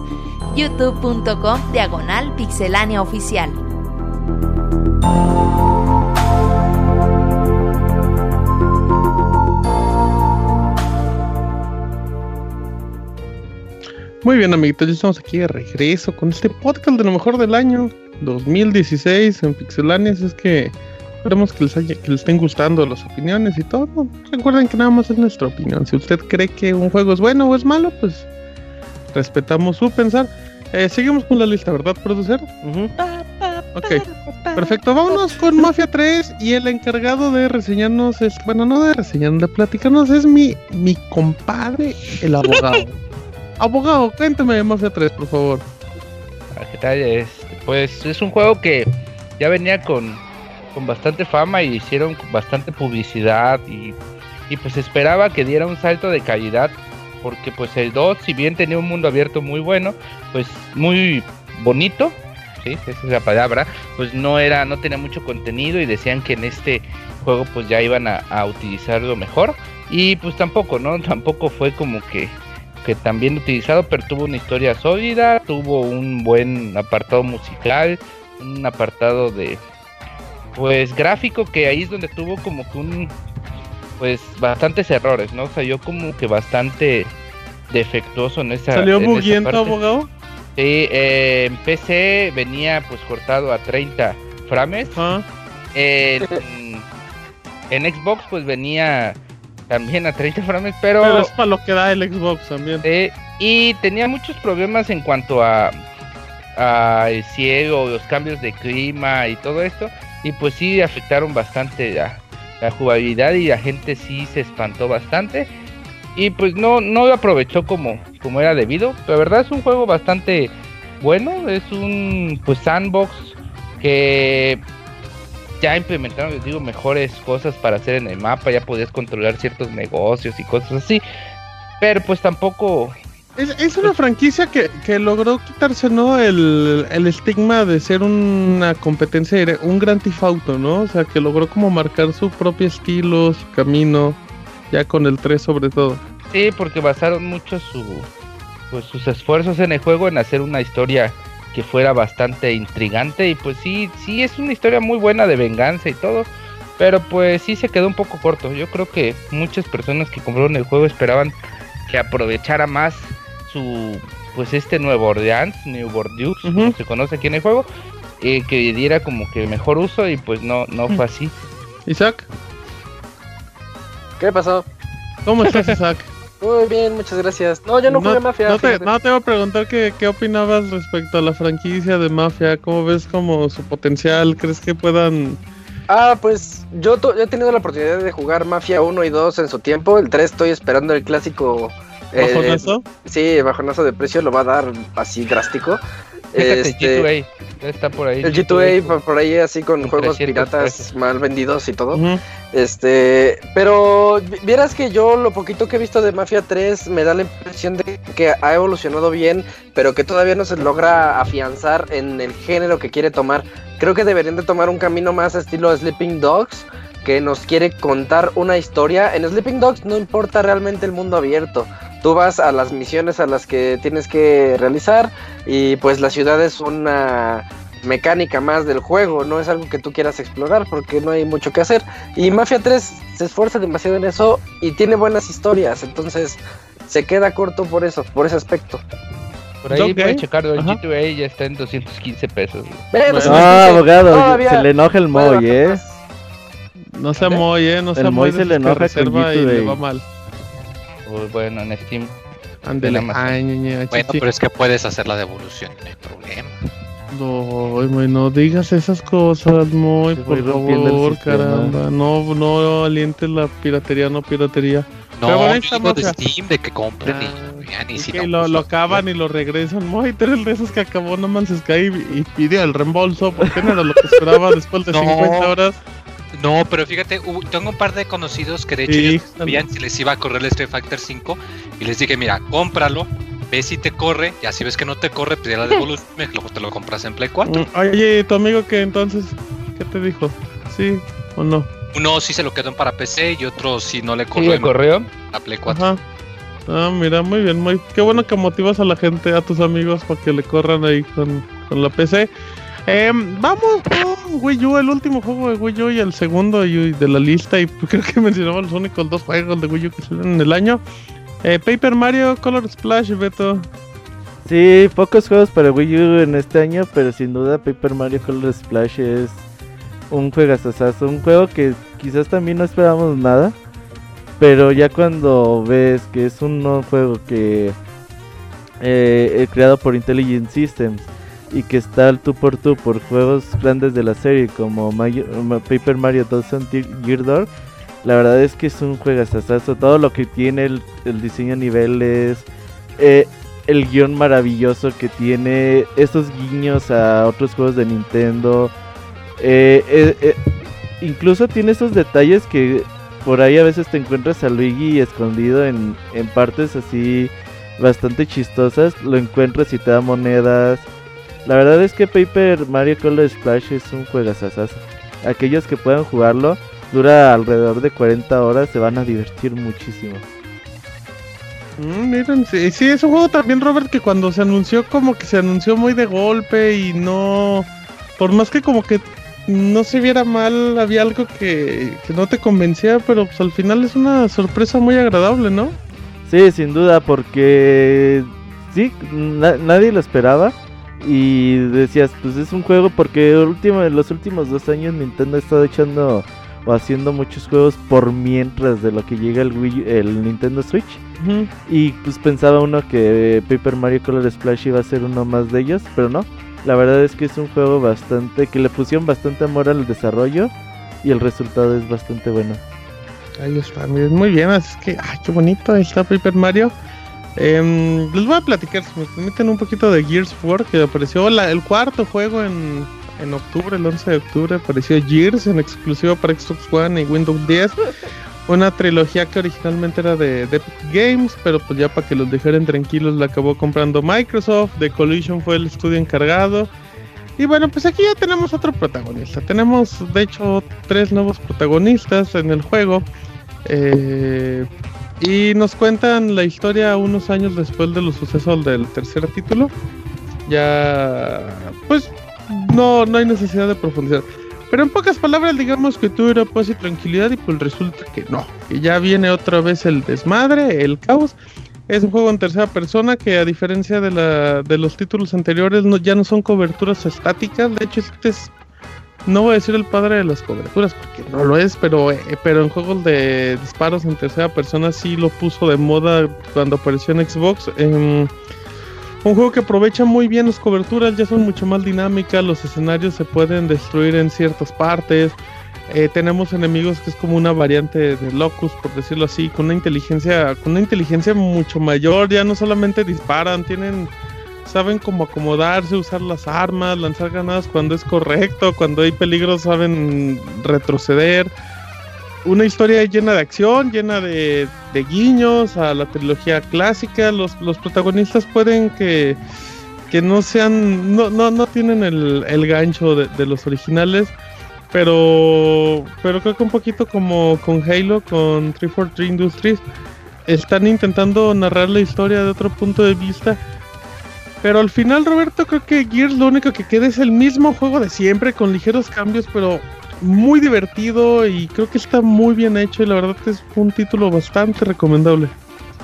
youtube.com diagonal pixelania oficial. Muy bien, amiguitos, ya estamos aquí de regreso con este podcast de lo mejor del año 2016 en Pixelanias. Es que esperemos que les, haya, que les estén gustando las opiniones y todo. Recuerden que nada más es nuestra opinión. Si usted cree que un juego es bueno o es malo, pues respetamos su pensar. Eh, seguimos con la lista, ¿verdad, producer? Ujú. Ok, perfecto. Vámonos con Mafia 3 y el encargado de reseñarnos es, bueno, no de reseñarnos, de platicarnos es mi, mi compadre, el *laughs* abogado. abogado, cuéntame de Mafia 3, por favor. Ah, ¿Qué tal? Este, pues es un juego que ya venía con, con bastante fama y hicieron bastante publicidad y, y pues esperaba que diera un salto de calidad porque pues el 2 si bien tenía un mundo abierto muy bueno, pues muy bonito, sí, esa es la palabra, pues no era, no tenía mucho contenido y decían que en este juego pues ya iban a, a utilizarlo mejor y pues tampoco, ¿no? *laughs* Tampoco fue como que que también utilizado, pero tuvo una historia sólida, tuvo un buen apartado musical, un apartado de pues gráfico que ahí es donde tuvo como que un pues bastantes errores, ¿no? Salió como que bastante defectuoso en esa ¿Salió en buguiento, abogado? Sí, eh, en PC venía pues cortado a 30 frames. Ah, En, en Xbox pues venía también a 30 frames, pero, pero es para lo que da el Xbox también. eh, y tenía muchos problemas en cuanto a, a el cielo, los cambios de clima y todo esto. Y pues sí afectaron bastante la, la jugabilidad y la gente sí se espantó bastante. Y pues no, no lo aprovechó como, como era debido. La verdad es un juego bastante bueno. Es un pues sandbox que ya implementaron, les digo, mejores cosas para hacer en el mapa. Ya podías controlar ciertos negocios y cosas así. Pero pues tampoco Es, es una franquicia que, que logró quitarse, ¿no? El, el estigma de ser una competencia, un gran tifauto, ¿no? O sea, que logró como marcar su propio estilo, su camino, ya con el 3 sobre todo. Sí, porque basaron mucho su, pues, sus esfuerzos en el juego en hacer una historia que fuera bastante intrigante y pues sí, sí es una historia muy buena de venganza y todo, pero pues sí se quedó un poco corto. Yo creo que muchas personas que compraron el juego esperaban que aprovechara más su, pues este Nuevo Orleans, New Bordeaux, como se conoce aquí en el juego, eh, que diera como que mejor uso y pues no, no fue así. Isaac, ¿Qué pasó? ¿cómo estás, Isaac? *laughs* Muy bien, muchas gracias. No, yo no jugué Mafia. No te, no te voy a preguntar qué, qué opinabas respecto a la franquicia de Mafia. ¿Cómo ves como su potencial? ¿Crees que puedan...? Ah, pues yo, yo he tenido la oportunidad de jugar Mafia 1 y 2 en su tiempo. El 3 estoy esperando el clásico. Eh, bajonazo? sí, bajonazo de precio lo va a dar así drástico. *laughs* Fíjate, Este, G2A, ya está por ahí. el G2A por, por ahí así con Con juegos 300 piratas mal vendidos y todo. Este, pero vi- vieras que yo lo poquito que he visto de Mafia 3 me da la impresión de que ha evolucionado bien, pero que todavía no se logra afianzar en el género que quiere tomar. Creo que deberían de tomar un camino más estilo Sleeping Dogs, que nos quiere contar una historia. En Sleeping Dogs no importa realmente el mundo abierto. Tú vas a las misiones a las que tienes que realizar y pues la ciudad es una mecánica más del juego, no es algo que tú quieras explorar porque no hay mucho que hacer. Y Mafia 3 se esfuerza demasiado en eso y tiene buenas historias, entonces se queda corto por eso, por ese aspecto. Por ahí Ok. pueden checarlo, el. G2A ya está en 215 pesos. Bueno. Ah, abogado, todavía se le enoja el puede Moy, ¿eh? más. No sea ¿Mande? Moy, ¿eh? No sea El Moy se le enoja con reserva y G2A. le va mal. Pues bueno, en Steam. Ñe, Bueno, pero es que puedes hacer la devolución, no hay problema. No, Moy, no digas esas cosas, Moy, Se por favor, caramba. No, no alientes la piratería, no piratería. No, Pero bueno, digo de. Steam, de que compren y Ah, vean y si que no, lo, pues, lo acaban y lo regresan. Moy, tú eres de esos que acabó No Man's Sky y, y pidió el reembolso porque no era lo que esperaba después de No. 50 horas. No, pero fíjate, tengo un par de conocidos que de hecho Sí, sabían si les iba a correr el Street Fighter 5 y les dije, mira, cómpralo, ve si te corre, y así ves que no te corre, pues ya la devolución, *laughs* luego te lo compras en Play 4. Mm, Oye, ¿tu amigo que entonces qué te dijo? ¿Sí o no? Uno sí se lo quedó para PC y otro sí no le ¿Sí corrió le corrió? a Play 4. Ajá. Ah, mira, muy bien, muy qué bueno que motivas a la gente, a tus amigos, para que le corran ahí con, con la PC. Em, vamos con Wii U, el último juego de Wii U y el segundo de la lista. Y *laughs* creo que mencionamos los únicos dos juegos de Wii U que salen en el año. Eh, Paper Mario, Color Splash, Beto. Sí, pocos juegos para Wii U en este año, pero sin duda Paper Mario Color Splash es un juegazazazo, un juego que quizás también no esperábamos nada, pero ya cuando ves que es un nuevo juego que eh, eh, creado por Intelligent Systems y que está al tú por tú por juegos grandes de la serie como Paper Mario 2 Gear Door, la verdad es que es un juegazazazo, todo lo que tiene el, diseño a niveles, eh, el guion maravilloso que tiene, estos guiños a otros juegos de Nintendo. eh, eh, incluso tiene esos detalles que por ahí a veces te encuentras a Luigi escondido en, en partes así bastante chistosas. Lo encuentras y te da monedas. La verdad es que Paper Mario Color Splash es un juegazazazo. Aquellos que puedan jugarlo, dura alrededor de 40 horas, se van a divertir muchísimo. Mm, miren, sí, sí, es un juego también, Robert, que cuando se anunció, como que se anunció muy de golpe y no. Por más que como que no se viera mal, había algo que, que no te convencía, pero pues al final es una sorpresa muy agradable, ¿no? Sí, sin duda, porque sí, na- nadie lo esperaba. Y decías, pues es un juego porque último, en los últimos dos años Nintendo ha estado echando o haciendo muchos juegos por mientras de lo que llega el, Wii- el Nintendo Switch. Y pues pensaba uno que Paper Mario Color Splash iba a ser uno más de ellos, pero no. La verdad es que es un juego bastante, que le pusieron bastante amor al desarrollo y el resultado es bastante bueno. Ahí está, miren, muy bien, así es que, ay, qué bonito, ahí está Paper Mario. Em, les voy a platicar, si me permiten, un poquito de Gears 4, que apareció el cuarto juego en, en octubre, el 11 de octubre, apareció Gears en exclusiva para Xbox One y Windows 10. Una trilogía que originalmente era de, de Games, pero pues ya para que los dejaran tranquilos la acabó comprando Microsoft. The Collision fue el estudio encargado. Y bueno, pues aquí ya tenemos otro protagonista. Tenemos, de hecho, tres nuevos protagonistas en el juego. Eh, y nos cuentan la historia unos años después de los sucesos del tercer título. Ya, pues, no, no hay necesidad de profundizar. Pero en pocas palabras, digamos que tú era paz y tranquilidad y pues resulta que no. Que ya viene otra vez el desmadre, el caos. Es un juego en tercera persona que a diferencia de, la, de los títulos anteriores ya no son coberturas estáticas. De hecho, este es, no voy a decir el padre de las coberturas porque no lo es, pero, eh, pero en juegos de disparos en tercera persona sí lo puso de moda cuando apareció en Xbox. Em, un juego que aprovecha muy bien las coberturas, ya son mucho más dinámicas, los escenarios se pueden destruir en ciertas partes. Eh, tenemos enemigos que es como una variante de Locus, por decirlo así, con una inteligencia, con una inteligencia mucho mayor, ya no solamente disparan, tienen, saben cómo acomodarse, usar las armas, lanzar granadas cuando es correcto, cuando hay peligro saben retroceder. Una historia llena de acción, llena de, guiños a la trilogía clásica. Los, los protagonistas pueden que, que no sean, no, no, no tienen el, el gancho de, de los originales pero pero creo que un poquito como con Halo, con 343 Industries, están intentando narrar la historia de otro punto de vista. Pero al final, Roberto, creo que Gears lo único que queda es el mismo juego de siempre, con ligeros cambios, pero muy divertido y creo que está muy bien hecho y la verdad que es un título bastante recomendable.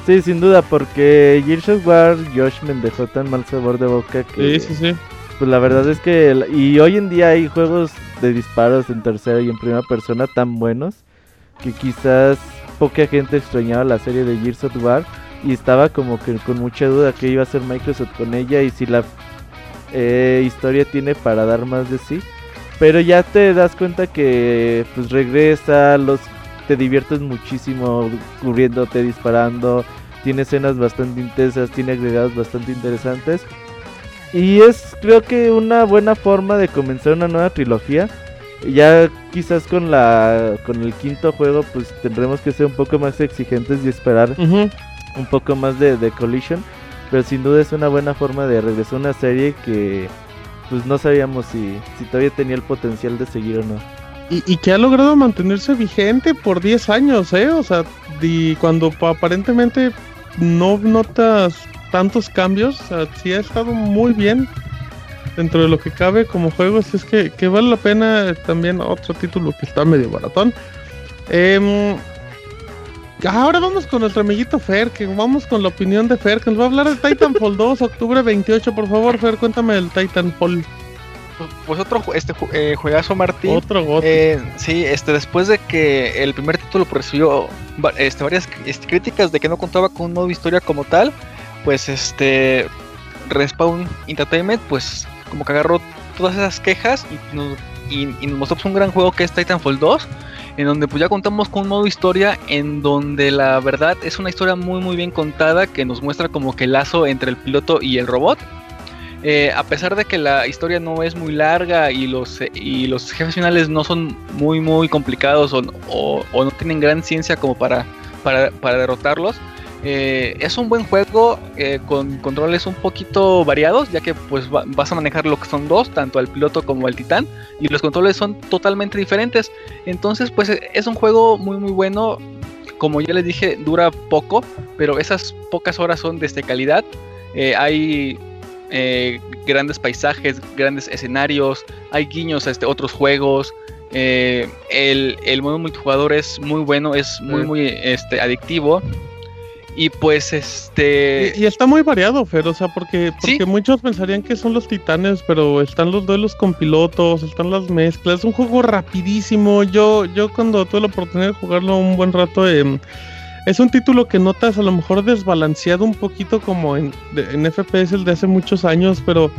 Sí, sin duda, porque Gears of War Josh me dejó tan mal sabor de boca que... Sí, sí, sí. Pues la verdad es que... Y hoy en día hay juegos de disparos en tercera y en primera persona tan buenos que quizás poca gente extrañaba la serie de Gears of War y estaba como que con mucha duda que iba a hacer Microsoft con ella y si la eh, historia tiene para dar más de sí. Pero ya te das cuenta que pues regresa, los te diviertes muchísimo cubriéndote, disparando, tiene escenas bastante intensas, tiene agregados bastante interesantes. Y es creo que una buena forma de comenzar una nueva trilogía. Ya quizás con la con el quinto juego pues tendremos que ser un poco más exigentes y esperar Ujú. Un poco más de, de Collision. Pero sin duda es una buena forma de regresar a una serie que pues no sabíamos si, si todavía tenía el potencial de seguir o no. y, que ha logrado mantenerse vigente por 10 años, ¿eh? O sea, y cuando aparentemente no notas tantos cambios, o sea, ha estado muy bien dentro de lo que cabe como juegos. Es que, que vale la pena también otro título que está medio baratón. Eh, Ahora vamos con nuestro amiguito Fer, que vamos con la opinión de Fer, que nos va a hablar de Titanfall *laughs* 2, octubre 28. Por favor, Fer, cuéntame del Titanfall. Pues, pues otro este eh, juegazo Martín. Otro. Eh, sí, este después de que el primer título recibió este, varias este, críticas de que no contaba con un modo historia como tal, pues este Respawn Entertainment pues como que agarró todas esas quejas y nos, y nos mostró pues, un gran juego que es Titanfall 2 en donde pues ya contamos con un modo historia en donde la verdad es una historia muy muy bien contada que nos muestra como que el lazo entre el piloto y el robot. Eh, a pesar de que la historia no es muy larga y los, y los jefes finales no son muy muy complicados o, o no tienen gran ciencia como para, para, para derrotarlos, eh, es un buen juego eh, con controles un poquito variados, ya que pues vas a manejar lo que son dos, tanto al piloto como al titán, y los controles son totalmente diferentes. Entonces pues es un juego muy muy bueno. Como ya les dije, dura poco, pero esas pocas horas son de esta calidad. Eh, hay grandes paisajes, grandes escenarios, hay guiños a este, otros juegos. el, el modo multijugador es muy bueno, es muy muy este, adictivo. Y pues este. Y, está muy variado, Fer, o sea, porque, porque muchos pensarían que son los titanes, pero están los duelos con pilotos, están las mezclas. Es un juego rapidísimo. Yo, yo cuando tuve la oportunidad de jugarlo un buen rato, eh, es un título que notas a lo mejor desbalanceado un poquito como en, en FPS el de hace muchos años, pero.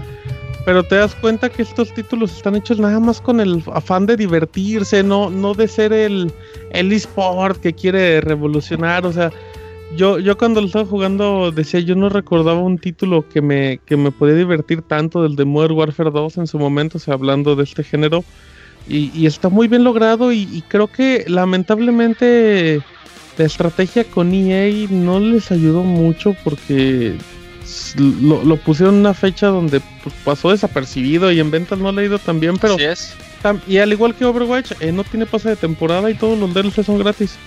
Pero te das cuenta que estos títulos están hechos nada más con el afán de divertirse, no, no de ser el, el eSport que quiere revolucionar. O sea, yo, yo cuando lo estaba jugando decía, yo no recordaba un título que me, que me podía divertir tanto del de Modern Warfare 2 en su momento, o sea, hablando de este género. Y, está muy bien logrado y, creo que lamentablemente la estrategia con EA no les ayudó mucho porque lo, pusieron en una fecha donde pues, pasó desapercibido y en ventas no le ha ido tan bien, pero... es. Y al igual que Overwatch, eh, no tiene pase de temporada y todos los DLC son gratis.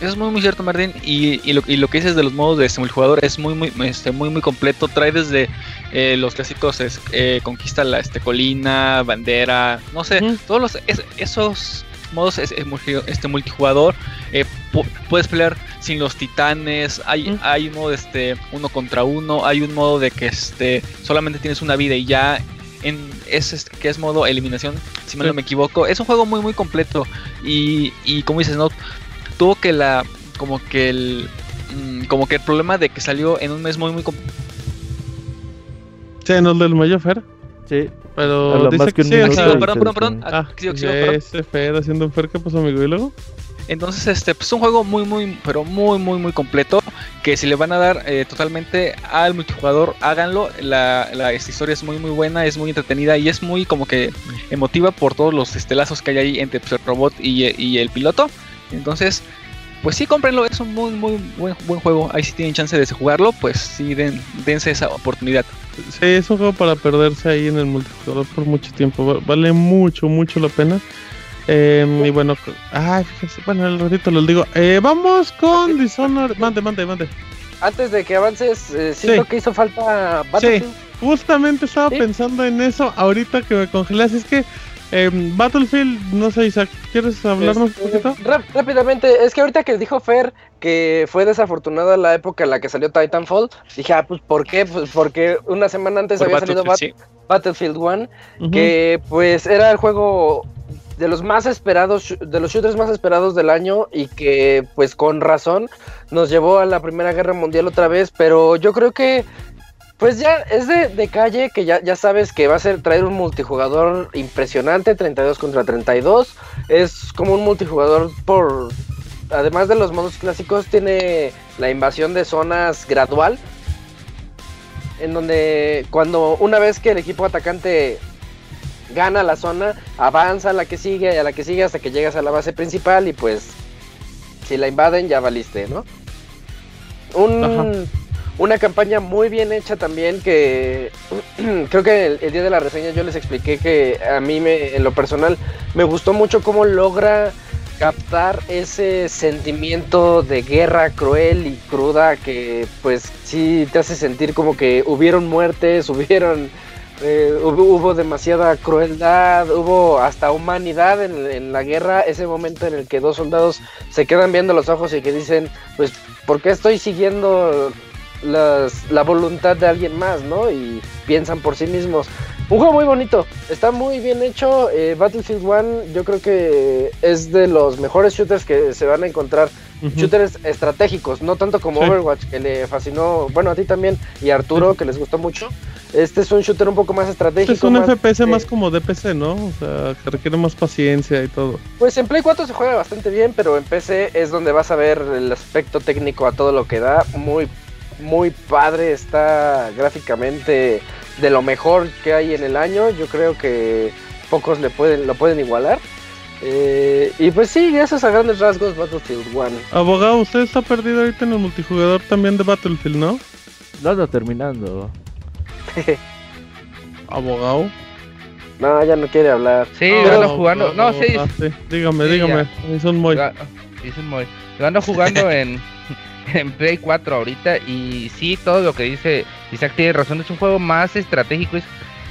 Eso es muy muy cierto, Martín. Y, lo, que dices de los modos de este multijugador es muy muy este, muy muy completo. Trae desde eh, los clásicos eh, conquista la este colina, bandera, no sé, todos los esos modos este multijugador eh, puedes pelear sin los titanes. Hay hay un modo este uno contra uno. Hay un modo de que este solamente tienes una vida y ya en ese que es modo eliminación, si mal no me equivoco. Es un juego muy muy completo y, y como dices, no tuvo que la como que el mm, como que el problema de que salió en un mes muy muy Sí, en el del Mayo Fer. Sí. Pero dice que, sí, perdón, perdón, perdón, ah, sí, ese Fer haciendo un Fer, ¿qué pasó, amigo? ¿Y luego? Entonces, este, pues un juego muy, muy, pero muy, muy, muy completo. Que si le van a dar eh, totalmente al multijugador, háganlo. La, la esta historia es muy, muy buena, es muy entretenida y es muy como que emotiva por todos los estelazos que hay ahí entre pues, el robot y, y el piloto. Entonces, pues sí, cómprenlo, es un muy, muy buen, buen juego. Ahí si tienen chance de jugarlo, pues sí, den, dense esa oportunidad. Sí, es un juego para perderse ahí en el multijugador por mucho tiempo. Vale mucho, mucho la pena. Em, y bueno, ay, fíjense, bueno, el ratito lo digo. Eh, vamos con Dishonored. Mande, mande, mande. Antes de que avances, eh, siento que hizo falta Battlefield. Sí, justamente estaba pensando en eso ahorita que me congelé. Así es que Em, Battlefield, no sé, Isaac, ¿quieres hablarnos un este, poquito? rápidamente, es que ahorita que dijo Fer que fue desafortunada la época en la que salió Titanfall, dije, ah, pues ¿por qué? Pues porque una semana antes había salido Battlefield 1, que pues era el juego de los más esperados, de los shooters más esperados del año y que pues con razón nos llevó a la Primera Guerra Mundial otra vez, pero yo creo que pues ya es de, calle que ya, ya, sabes que va a ser traer un multijugador impresionante, 32 contra 32. Es como un multijugador por... Además de los modos clásicos, tiene la invasión de zonas gradual. En donde cuando una vez que el equipo atacante gana la zona, avanza a la que sigue y a la que sigue hasta que llegas a la base principal y pues si la invaden ya valiste, ¿no? Un... Una campaña muy bien hecha también que *clears throat* creo que el, día de la reseña yo les expliqué que a mí me, en lo personal me gustó mucho cómo logra captar ese sentimiento de guerra cruel y cruda que pues sí te hace sentir como que hubieron muertes, *laughs* hubieron eh, hubo, demasiada crueldad, hubo hasta humanidad en, la guerra, ese momento en el que dos soldados se quedan viendo los ojos y que dicen, pues, ¿por qué estoy siguiendo la voluntad de alguien más, no? Y piensan por sí mismos. Un juego muy bonito, está muy bien hecho. Eh, Battlefield 1 yo creo que es de los mejores shooters que se van a encontrar. Shooters estratégicos, no tanto como Overwatch, que le fascinó, bueno, a ti también, y a Arturo, que les gustó mucho. Este es un shooter un poco más estratégico. Este es un FPS más como de PC, ¿no? O sea, que requiere más paciencia y todo. Pues en Play 4 se juega bastante bien, pero en PC es donde vas a ver el aspecto técnico a todo lo que da. Muy, muy padre, está gráficamente de lo mejor que hay en el año. Yo creo que pocos le pueden, lo pueden igualar. Eh, y pues sí, esos a grandes rasgos Battlefield 1. Abogado, usted está perdido ahorita en el multijugador también de Battlefield, ¿no? No, no, terminando. *laughs* Abogado. No, ya no quiere hablar. Sí, yo ando jugando. No, sí. Dígame, dígame. Es un muy. Es un muy. Yo ando jugando *laughs* en, *laughs* en Play 4 ahorita y sí, todo lo que dice Isaac tiene razón. Es un juego más estratégico. Es,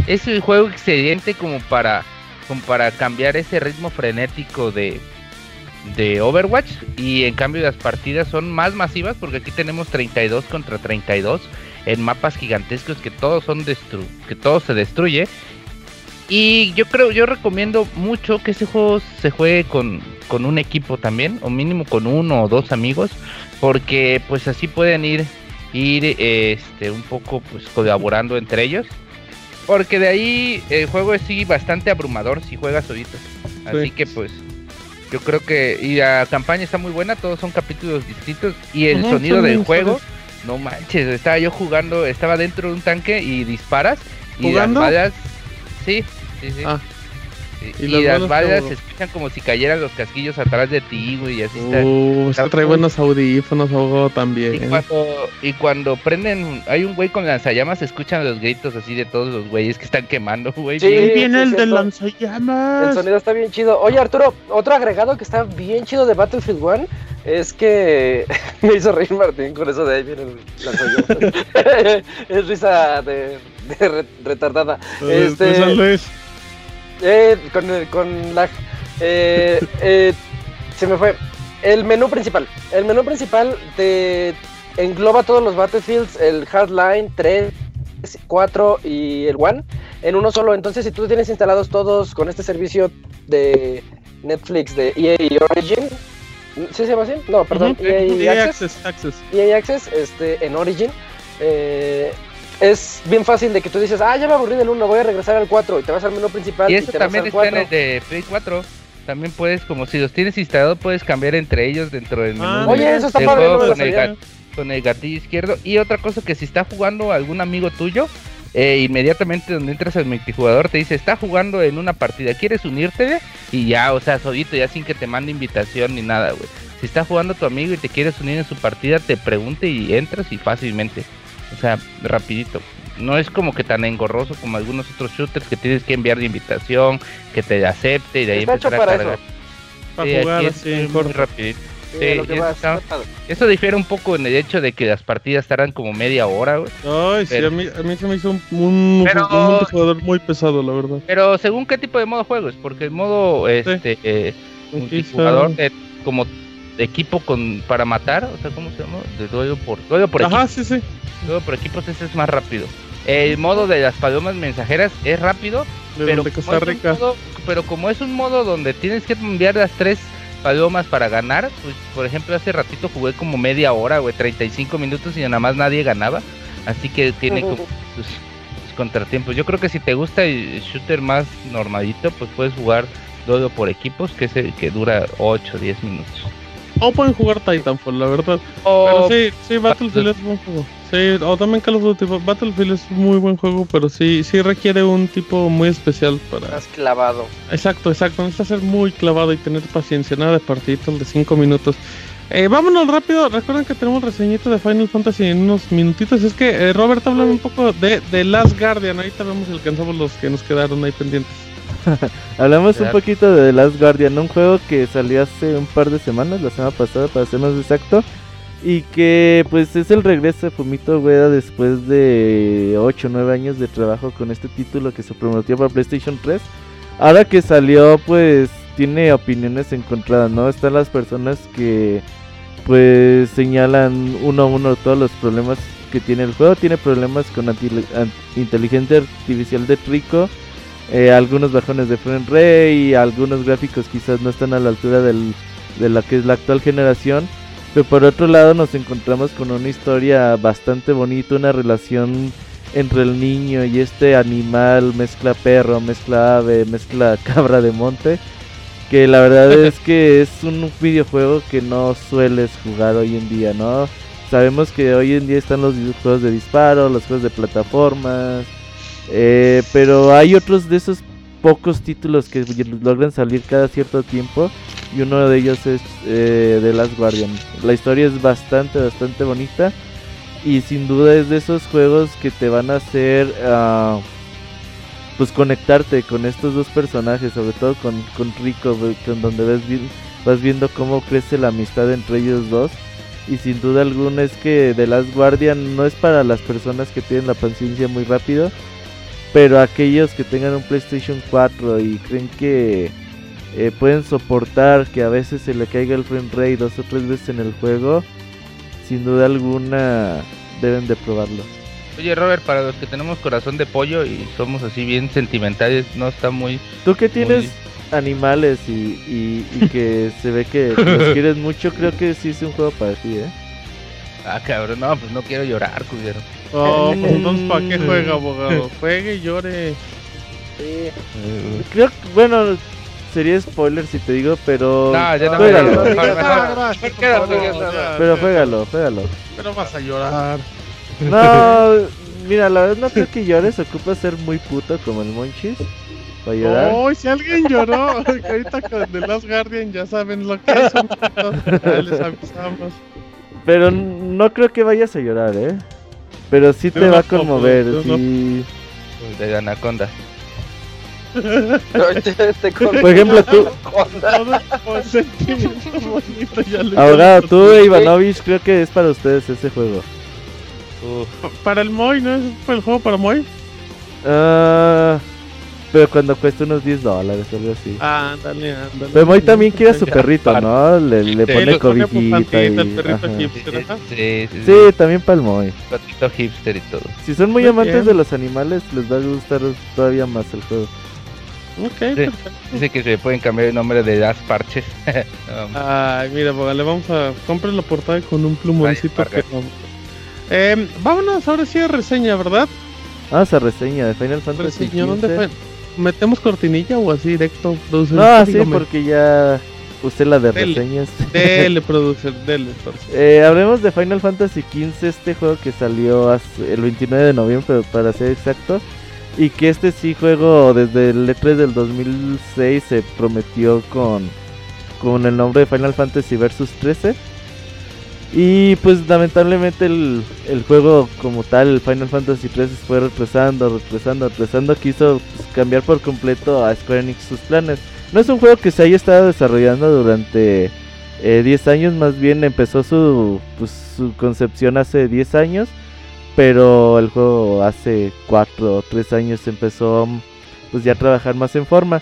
es un juego excedente como para, como para cambiar ese ritmo frenético de, de Overwatch y en cambio las partidas son más masivas porque aquí tenemos 32 contra 32 en mapas gigantescos que todos son destru que todo se destruye. Y yo creo, yo recomiendo mucho que ese juego se juegue con, con un equipo también, o mínimo con uno o dos amigos, porque pues así pueden ir, ir este, un poco pues colaborando entre ellos. Porque de ahí el juego es sí bastante abrumador si juegas solitos. Así que pues yo creo que y la campaña está muy buena, todos son capítulos distintos y el sonido del juego no manches, estaba yo jugando, estaba dentro de un tanque y disparas y las balas, sí, sí, sí. Ah. Y, las balas se escuchan como si cayeran los casquillos atrás de ti, güey, y así está. Uh, está trae buenos audífonos, ahogado también. Y cuando, y cuando prenden, hay un güey con lanzallamas, se escuchan los gritos así de todos los güeyes que están quemando, güey. Sí, viene el de lanzallamas. El sonido está bien chido. Oye, Arturo, otro agregado que está bien chido de Battlefield 1 es que *laughs* me hizo reír Martín con eso de ahí viene el lanzallamas. *laughs* es risa de, retardada. este, Luis. Eh, con, con lag. Eh, eh, se me fue. El menú principal. El menú principal te engloba todos los Battlefields, el Hardline 3, 4 y el One en uno solo. Entonces, si tú tienes instalados todos con este servicio de Netflix de EA Origin, ¿sí se llama así? No, perdón, EA, e Access, Access, EA Access, este, en Origin. Eh, es bien fácil de que tú dices, ah, ya me aburrí del 1, voy a regresar al 4 y te vas al menú principal. Y eso también está en el de Play 4. También puedes, como si los tienes instalados, puedes cambiar entre ellos dentro del ah, menú. oye, eso está padre, con, el con el gatillo izquierdo. Y otra cosa que si está jugando algún amigo tuyo, eh, inmediatamente donde entras al multijugador te dice, está jugando en una partida, ¿quieres unirte? Y ya, o sea, solito, ya sin que te mande invitación ni nada, güey. Si está jugando tu amigo y te quieres unir en su partida, te pregunte y entras y fácilmente. O sea, rapidito. No es como que tan engorroso como algunos otros shooters que tienes que enviar de invitación, que te acepte y de ahí empezar a cargar. Para jugar así, muy rapidito. Sí, eso, difiere un poco en el hecho de que las partidas tardan como media hora, güey. Ay, sí, a mí, a mí, se me hizo un, un, multijugador muy pesado, la verdad. Pero según qué tipo de modo juego es, porque el modo este eh, multijugador como equipo con para matar, o sea, ¿cómo se llama? De duelo por duelo por Ajá, sí, sí. Duelo por equipos ese es más rápido. El modo de las palomas mensajeras es rápido, pero como, modo, pero como es un modo donde tienes que enviar las tres palomas para ganar, pues por ejemplo hace ratito jugué como media hora, güey, 35 minutos y nada más nadie ganaba, así que tiene como sus, contratiempos. Yo creo que si te gusta el shooter más normalito, pues puedes jugar duelo por equipos, que es el que dura 8 o 10 minutos. O pueden jugar Titanfall, la verdad. pero sí, sí, Battlefield es buen juego. Sí, o también Call of Duty. Battlefield es muy buen juego, pero sí, sí requiere un tipo muy especial para. Más clavado. Exacto, exacto. Necesita ser muy clavado y tener paciencia. Nada de partiditos de 5 minutos. Eh, vámonos rápido. Recuerden que tenemos reseñito de Final Fantasy en unos minutitos. Es que eh, Robert habla un poco de, de Last Guardian. Ahorita vemos y alcanzamos los que nos quedaron ahí pendientes. *laughs* Hablamos un poquito de The Last Guardian, un juego que salió hace un par de semanas, la semana pasada para ser más exacto. Y que pues es el regreso de Fumito Ueda después de 8 o 9 años de trabajo con este título que se prometió para PlayStation 3. Ahora que salió pues tiene opiniones encontradas, ¿no? Están las personas que pues señalan uno a uno todos los problemas que tiene el juego. Tiene problemas con inteligencia artificial de Trico, eh, algunos bajones de frame rate y algunos gráficos quizás no están a la altura del, de la que es la actual generación. Pero por otro lado nos encontramos con una historia bastante bonita, una relación entre el niño y este animal, mezcla perro, mezcla ave, mezcla *laughs* cabra de monte. Que la verdad *laughs* es que es un videojuego que no sueles jugar hoy en día, ¿no? Sabemos que hoy en día están los juegos de disparo, los juegos de plataformas, eh, pero hay otros de esos pocos títulos que logran salir cada cierto tiempo y uno de ellos es eh, The Last Guardian. La historia es bastante, bastante bonita y sin duda es de esos juegos que te van a hacer uh, pues conectarte con estos dos personajes, sobre todo con, con Rico, con donde ves, vas viendo cómo crece la amistad entre ellos dos y sin duda alguna es que The Last Guardian no es para las personas que tienen la paciencia muy rápido, pero aquellos que tengan un PlayStation 4 y creen que eh, pueden soportar que a veces se le caiga el frame rate dos o tres veces en el juego, sin duda alguna deben de probarlo. Oye Robert, para los que tenemos corazón de pollo y somos así bien sentimentales, no está muy... ¿Tú qué tienes animales y, y, que *laughs* se ve que los quieres mucho, creo que sí es un juego para ti, ¿eh? Ah, cabrón, no, pues no quiero llorar, culero. Oh, pues entonces ¿para qué juega, abogado? *laughs* Juegue y llore. Sí. Creo que, bueno, sería spoiler si te digo, pero. No, ya no juégalo. *laughs* Pero juégalo, juégalo. Pero vas a llorar. No, *laughs* mira, la verdad no creo que llores, ocupa ser muy puto como el Monchis para llorar. Oh, si alguien lloró, ahorita con The Last Guardian ya saben lo que es. ya les avisamos. Pero no creo que vayas a llorar, ¿eh? Pero sí te va a conmover, sí. De Anaconda. Por ejemplo, tú. Abogado, tú e Ivanovich, creo que es para ustedes ese juego. Para el Moy, ¿no es el juego para Moy? Ah. Pero cuando cuesta unos 10 dólares o algo así. Ah, ándale, ándale. Pero Moy también quiere a su perrito, ¿no? Le, le pone cobijita y... Sí, sí, sí, también para el Moy. Patito hipster y todo. Si son muy amantes de los animales, les va a gustar todavía más el juego. Ok, Dice que se pueden cambiar el nombre de las parches. *laughs* Ay, mira, pues, le vamos a... Compre la portada con un plumoncito que... Eh, vámonos ahora sí a reseña, ¿verdad? Ah, esa reseña de Final Fantasy ¿Dónde fue? ¿Metemos cortinilla o así directo? Producer? No, sí, porque ya usted la de reseñas. *laughs* Dele, producer, dele. Eh, hablemos de Final Fantasy XV, este juego que salió el 29 de noviembre, para ser exacto. Y que este sí juego desde el E3 del 2006 se prometió con, con el nombre de Final Fantasy Versus 13. Y pues lamentablemente el, el juego como tal, el Final Fantasy 13 fue retrasando, retrasando, retrasando. Quiso pues, cambiar por completo a Square Enix sus planes. No es un juego que se haya estado desarrollando durante 10 eh, años, más bien empezó su, pues, su concepción hace 10 años. Pero el juego hace 4 o 3 años empezó pues ya a trabajar más en forma.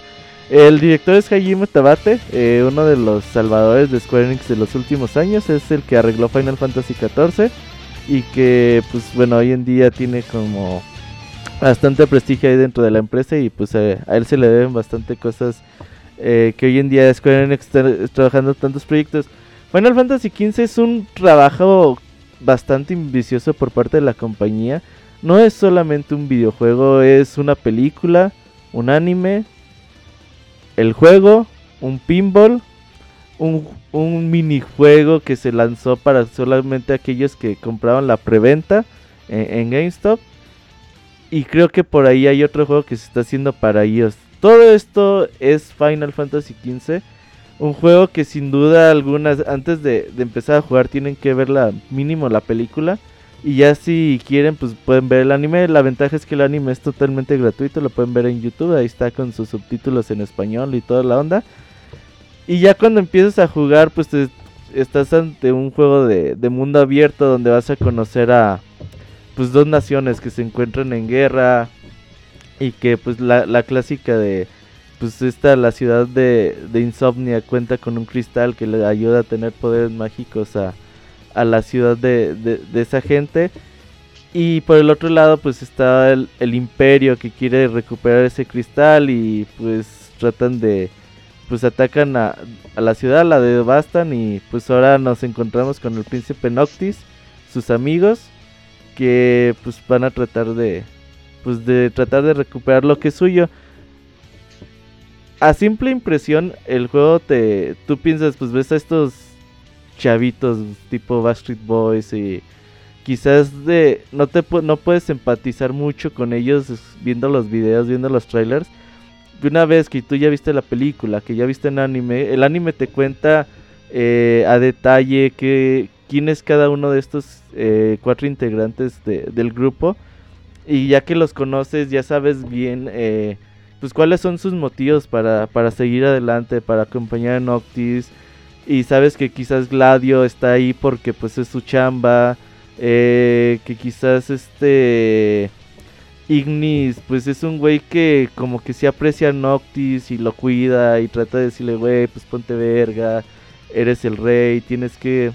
El director es Hajime Tabate, eh, uno de los salvadores de Square Enix de los últimos años, es el que arregló Final Fantasy XIV y que pues bueno hoy en día tiene como bastante prestigio ahí dentro de la empresa y pues eh, a él se le deben bastante cosas eh, que hoy en día Square Enix está trabajando tantos proyectos. Final Fantasy XV es un trabajo bastante ambicioso por parte de la compañía. No es solamente un videojuego, es una película, un anime, el juego, un pinball, un, un minijuego que se lanzó para solamente aquellos que compraban la preventa en, GameStop. Y creo que por ahí hay otro juego que se está haciendo para iOS. Todo esto es Final Fantasy XV. Un juego que sin duda algunas, antes de, de, empezar a jugar, tienen que ver la mínimo la película. Y ya si quieren, pues pueden ver el anime. La ventaja es que el anime es totalmente gratuito, lo pueden ver en YouTube, ahí está con sus subtítulos en español y toda la onda. Y ya cuando empiezas a jugar, pues estás ante un juego de, mundo abierto donde vas a conocer a pues dos naciones que se encuentran en guerra y que pues la, la clásica de pues esta la ciudad de, de, Insomnia cuenta con un cristal que le ayuda a tener poderes mágicos a, a la ciudad de, de, esa gente y por el otro lado pues está el, el imperio que quiere recuperar ese cristal y pues tratan de pues atacan a, la ciudad, la devastan y pues ahora nos encontramos con el príncipe Noctis, sus amigos, que pues van a tratar de, pues de tratar de recuperar lo que es suyo. A simple impresión, el juego te, tú piensas, pues ves a estos chavitos tipo Backstreet Boys y quizás de, no te no puedes empatizar mucho con ellos viendo los videos, viendo los trailers una vez que tú ya viste la película, que ya viste en anime, el anime te cuenta eh, a detalle que, quién es cada uno de estos eh, cuatro integrantes del grupo. Y ya que los conoces, ya sabes bien eh, pues cuáles son sus motivos para, para seguir adelante, para acompañar a Noctis. Y sabes que quizás Gladio está ahí porque pues es su chamba. que quizás este Ignis, pues es un güey que como que se aprecia a Noctis y lo cuida y trata de decirle, güey, pues ponte verga, eres el rey, tienes que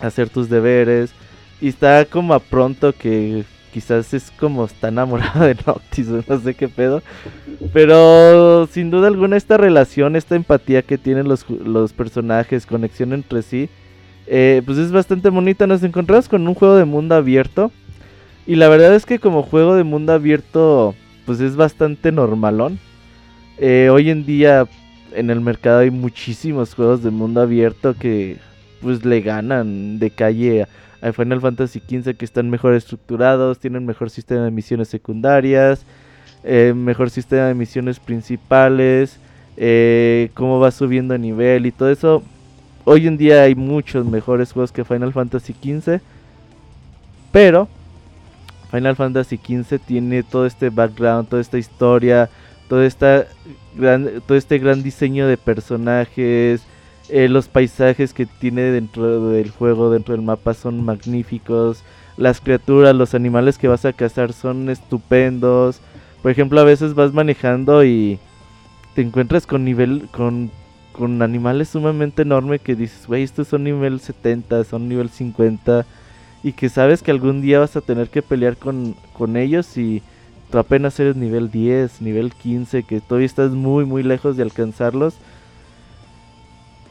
hacer tus deberes. Y está como a pronto que quizás es como está enamorado de Noctis, no sé qué pedo. Pero sin duda alguna esta relación, esta empatía que tienen los, los personajes, conexión entre sí, eh, pues es bastante bonita. Nos encontramos con un juego de mundo abierto y la verdad es que como juego de mundo abierto, pues es bastante normalón. Eh, hoy en día en el mercado hay muchísimos juegos de mundo abierto que pues le ganan de calle a Final Fantasy XV que están mejor estructurados, tienen mejor sistema de misiones secundarias, eh, mejor sistema de misiones principales, eh, cómo va subiendo a nivel y todo eso. Hoy en día hay muchos mejores juegos que Final Fantasy XV, pero Final Fantasy XV tiene todo este background, toda esta historia, todo, esta todo este gran diseño de personajes, eh, los paisajes que tiene dentro del juego, dentro del mapa son magníficos, las criaturas, los animales que vas a cazar son estupendos. Por ejemplo, a veces vas manejando y te encuentras con nivel con, con animales sumamente enormes que dices, güey, estos son nivel 70, son nivel 50 y que sabes que algún día vas a tener que pelear con, ellos y tú apenas eres nivel 10, nivel 15, que todavía estás muy muy lejos de alcanzarlos.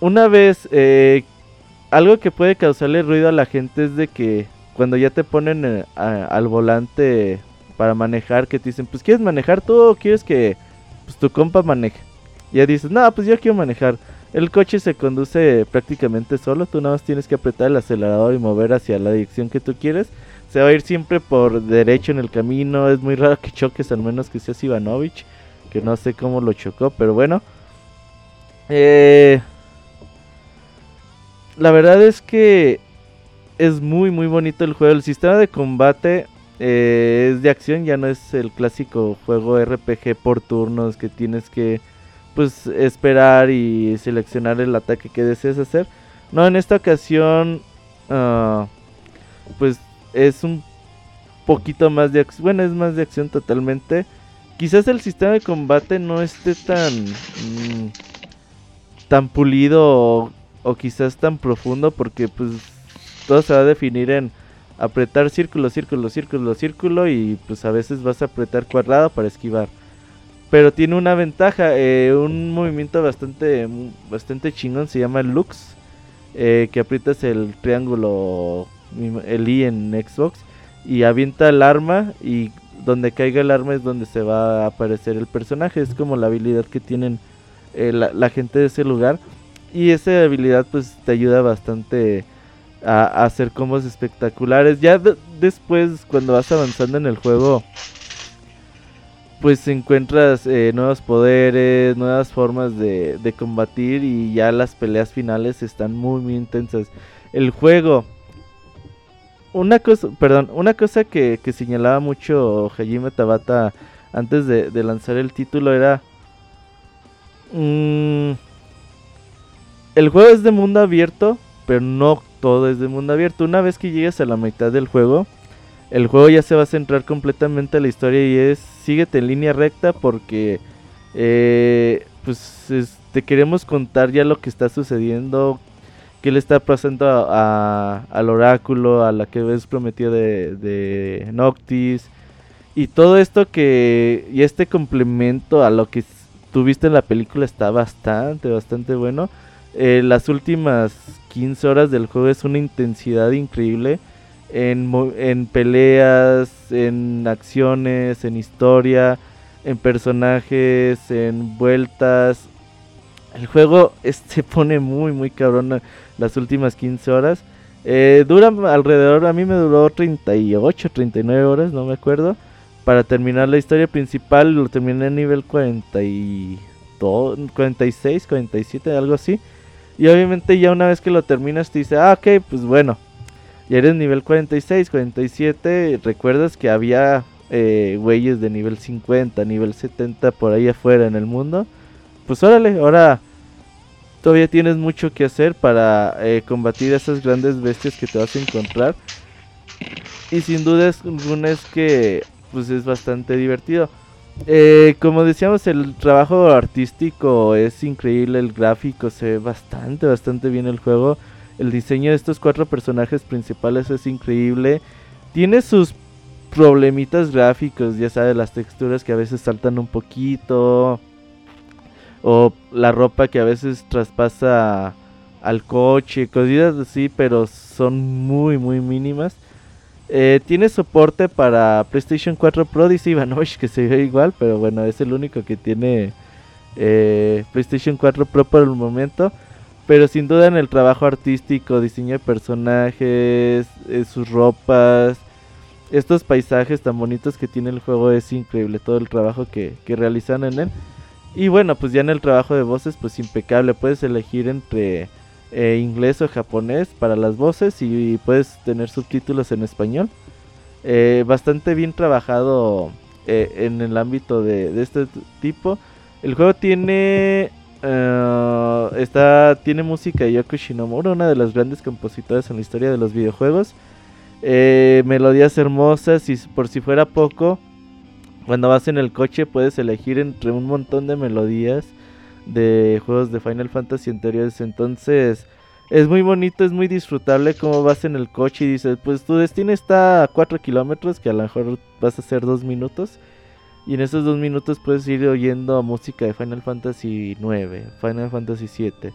Una vez, eh, algo que puede causarle ruido a la gente es de que cuando ya te ponen eh, al volante para manejar, que te dicen, pues quieres manejar tú o quieres que pues, tu compa maneje. Ya dices, no, pues yo quiero manejar. El coche se conduce prácticamente solo, tú nada más tienes que apretar el acelerador y mover hacia la dirección que tú quieres. Se va a ir siempre por derecho en el camino, es muy raro que choques, al menos que seas Ivanovich, que no sé cómo lo chocó, pero bueno. Eh, la verdad es que es muy muy bonito el juego, el sistema de combate eh, es de acción, ya no es el clásico juego RPG por turnos que tienes que pues esperar y seleccionar el ataque que desees hacer. No, en esta ocasión uh, pues es un poquito más de acción. Bueno, es más de acción totalmente. Quizás el sistema de combate no esté tan mm, tan pulido o, quizás tan profundo porque pues todo se va a definir en apretar círculo, círculo, círculo, círculo y pues a veces vas a apretar cuadrado para esquivar. Pero tiene una ventaja, eh, un movimiento bastante, bastante chingón, se llama Lux. Eh, que aprietas el triángulo, el I en Xbox, y avienta el arma y donde caiga el arma es donde se va a aparecer el personaje. Es como la habilidad que tienen eh, la, gente de ese lugar. Y esa habilidad pues te ayuda bastante a, hacer combos espectaculares. Ya después cuando vas avanzando en el juego pues encuentras eh, nuevos poderes, nuevas formas de, combatir y ya las peleas finales están muy muy intensas. El juego una cosa, perdón, una cosa que, que señalaba mucho Hajime Tabata antes de, de lanzar el título era... mm, el juego es de mundo abierto, pero no todo es de mundo abierto. Una vez que llegues a la mitad del juego, el juego ya se va a centrar completamente en la historia y es síguete en línea recta porque eh, pues es- te queremos contar ya lo que está sucediendo, qué le está pasando a- al oráculo, a la que ves prometida de, de Noctis y todo esto que y este complemento a lo que tuviste en la película está bastante, bastante bueno. Eh, las últimas 15 horas del juego es una intensidad increíble en, en peleas, en acciones, en historia, en personajes, en vueltas. El juego *laughs* se pone muy, muy cabrón a- las últimas 15 horas. Eh, dura alrededor, a mí me duró 38, 39 horas, no me acuerdo. Para terminar la historia principal, lo terminé en nivel 42, 46, 47, algo así. Y obviamente ya una vez que lo terminas te dice, ah, ok, pues bueno. Ya eres nivel 46, 47. Recuerdas que había eh, güeyes de nivel 50, nivel 70 por ahí afuera en el mundo. Pues órale, ahora todavía tienes mucho que hacer para eh, combatir a esas grandes bestias que te vas a encontrar. Y sin duda es, es que pues es bastante divertido. Eh, como decíamos, el trabajo artístico es increíble, el gráfico se ve bastante, bastante bien el juego. El diseño de estos cuatro personajes principales es increíble. Tiene sus problemitas gráficos, ya sabes, las texturas que a veces saltan un poquito. O la ropa que a veces traspasa al coche, cositas así, pero son muy, muy mínimas. Eh, tiene soporte para PlayStation 4 Pro, dice Ivanovich que se ve igual, pero bueno, es el único que tiene eh, PlayStation 4 Pro por el momento. Pero sin duda en el trabajo artístico, diseño de personajes, eh, sus ropas, estos paisajes tan bonitos que tiene el juego es increíble, todo el trabajo que, que realizan en él. Y bueno, pues ya en el trabajo de voces, pues impecable, puedes elegir entre eh, inglés o japonés para las voces y, puedes tener subtítulos en español. Eh, bastante bien trabajado eh, en el ámbito de, este tipo. El juego tiene está tiene música de Yoko Shinomura, una de las grandes compositoras en la historia de los videojuegos. Melodías hermosas y por si fuera poco, cuando vas en el coche puedes elegir entre un montón de melodías de juegos de Final Fantasy anteriores. Entonces es muy bonito, es muy disfrutable como vas en el coche y dices, pues tu destino está a 4 kilómetros, que a lo mejor vas a hacer 2 minutos. Y en esos 2 minutos puedes ir oyendo música de Final Fantasy 9, Final Fantasy 7.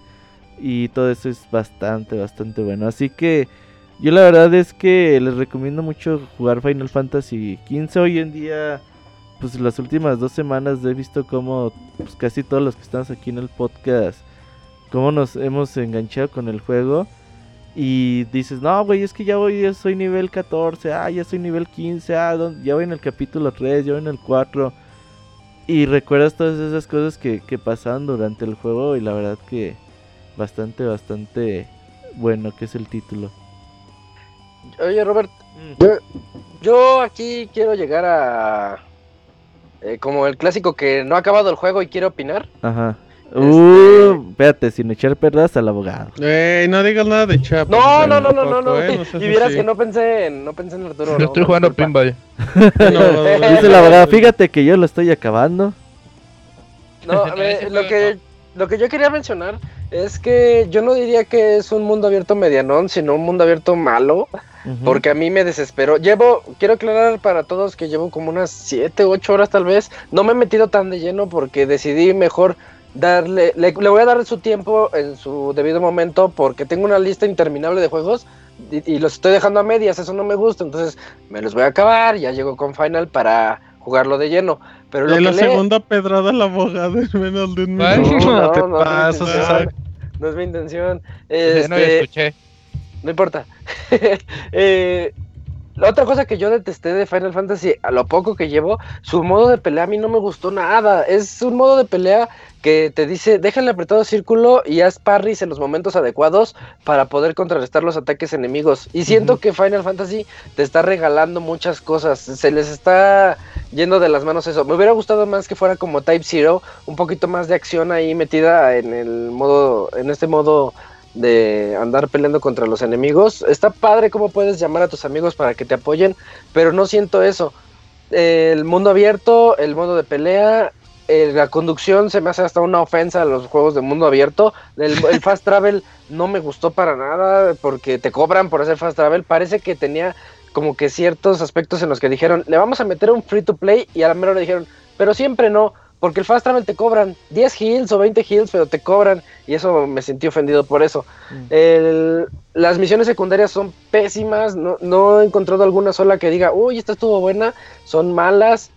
Y todo eso es bastante, bastante bueno. Así que yo la verdad es que les recomiendo mucho jugar Final Fantasy 15 hoy en día pues las últimas dos semanas he visto como pues, casi todos los que estamos aquí en el podcast, cómo nos hemos enganchado con el juego. Y dices, no, güey, es que ya voy, ya soy nivel 14, ah, ya soy nivel 15, ah, ¿dónde- ya voy en el capítulo 3, ya voy en el 4. Y recuerdas todas esas cosas que, que pasaban durante el juego y la verdad que bastante, bastante bueno que es el título. Oye, Robert, yo, yo aquí quiero llegar a. eh, como el clásico que no ha acabado el juego y quiere opinar. Ajá. Este- Uh, espérate, sin echar perras al abogado. Ey, no digas nada de Chap. No, no, no, no, no, no. ¿eh? y vieras así. que no pensé en, no pensé en Arturo. Yo no, estoy *laughs* no, *laughs* jugando pinball. No, Dice el abogado, fíjate que yo lo estoy acabando. No, a ver, Ese lo que lo que yo quería mencionar es que yo no diría que es un mundo abierto medianón, sino un mundo abierto malo, porque a mí me desesperó. Llevo, quiero aclarar para todos que llevo como unas 7, 8 horas tal vez. No me he metido tan de lleno porque decidí mejor darle, le, le voy a dar su tiempo en su debido momento porque tengo una lista interminable de juegos y, y los estoy dejando a medias, eso no me gusta, entonces me los voy a acabar, ya llego con Final para jugarlo de lleno. Pero lo En que la segunda pedrada al abogado en menos de un minuto. *laughs* No te es mi pases, intención. Isaac. No es mi intención. No, ya Este, escuché. no importa. *laughs* Eh, la otra cosa que yo detesté de Final Fantasy, a lo poco que llevo, su modo de pelea a mí no me gustó nada. Es un modo de pelea que te dice, déjale apretado círculo y haz parries en los momentos adecuados para poder contrarrestar los ataques enemigos. Y siento que Final Fantasy te está regalando muchas cosas, se les está yendo de las manos eso. Me hubiera gustado más que fuera como Type Zero, un poquito más de acción ahí metida en el modo, en este modo de andar peleando contra los enemigos. Está padre cómo puedes llamar a tus amigos para que te apoyen, pero no siento eso. El mundo abierto, el modo de pelea, la conducción se me hace hasta una ofensa a los juegos de mundo abierto. El, el, fast travel no me gustó para nada porque te cobran por hacer fast travel. Parece que tenía como que ciertos aspectos en los que dijeron, le vamos a meter un free to play y a la mera le dijeron, pero siempre no. Porque el fast travel te cobran 10 heals o 20 heals, pero te cobran. Y eso me sentí ofendido por eso. Mm. El, las misiones secundarias son pésimas. No, no, he encontrado alguna sola que diga, uy, esta estuvo buena. Son malas.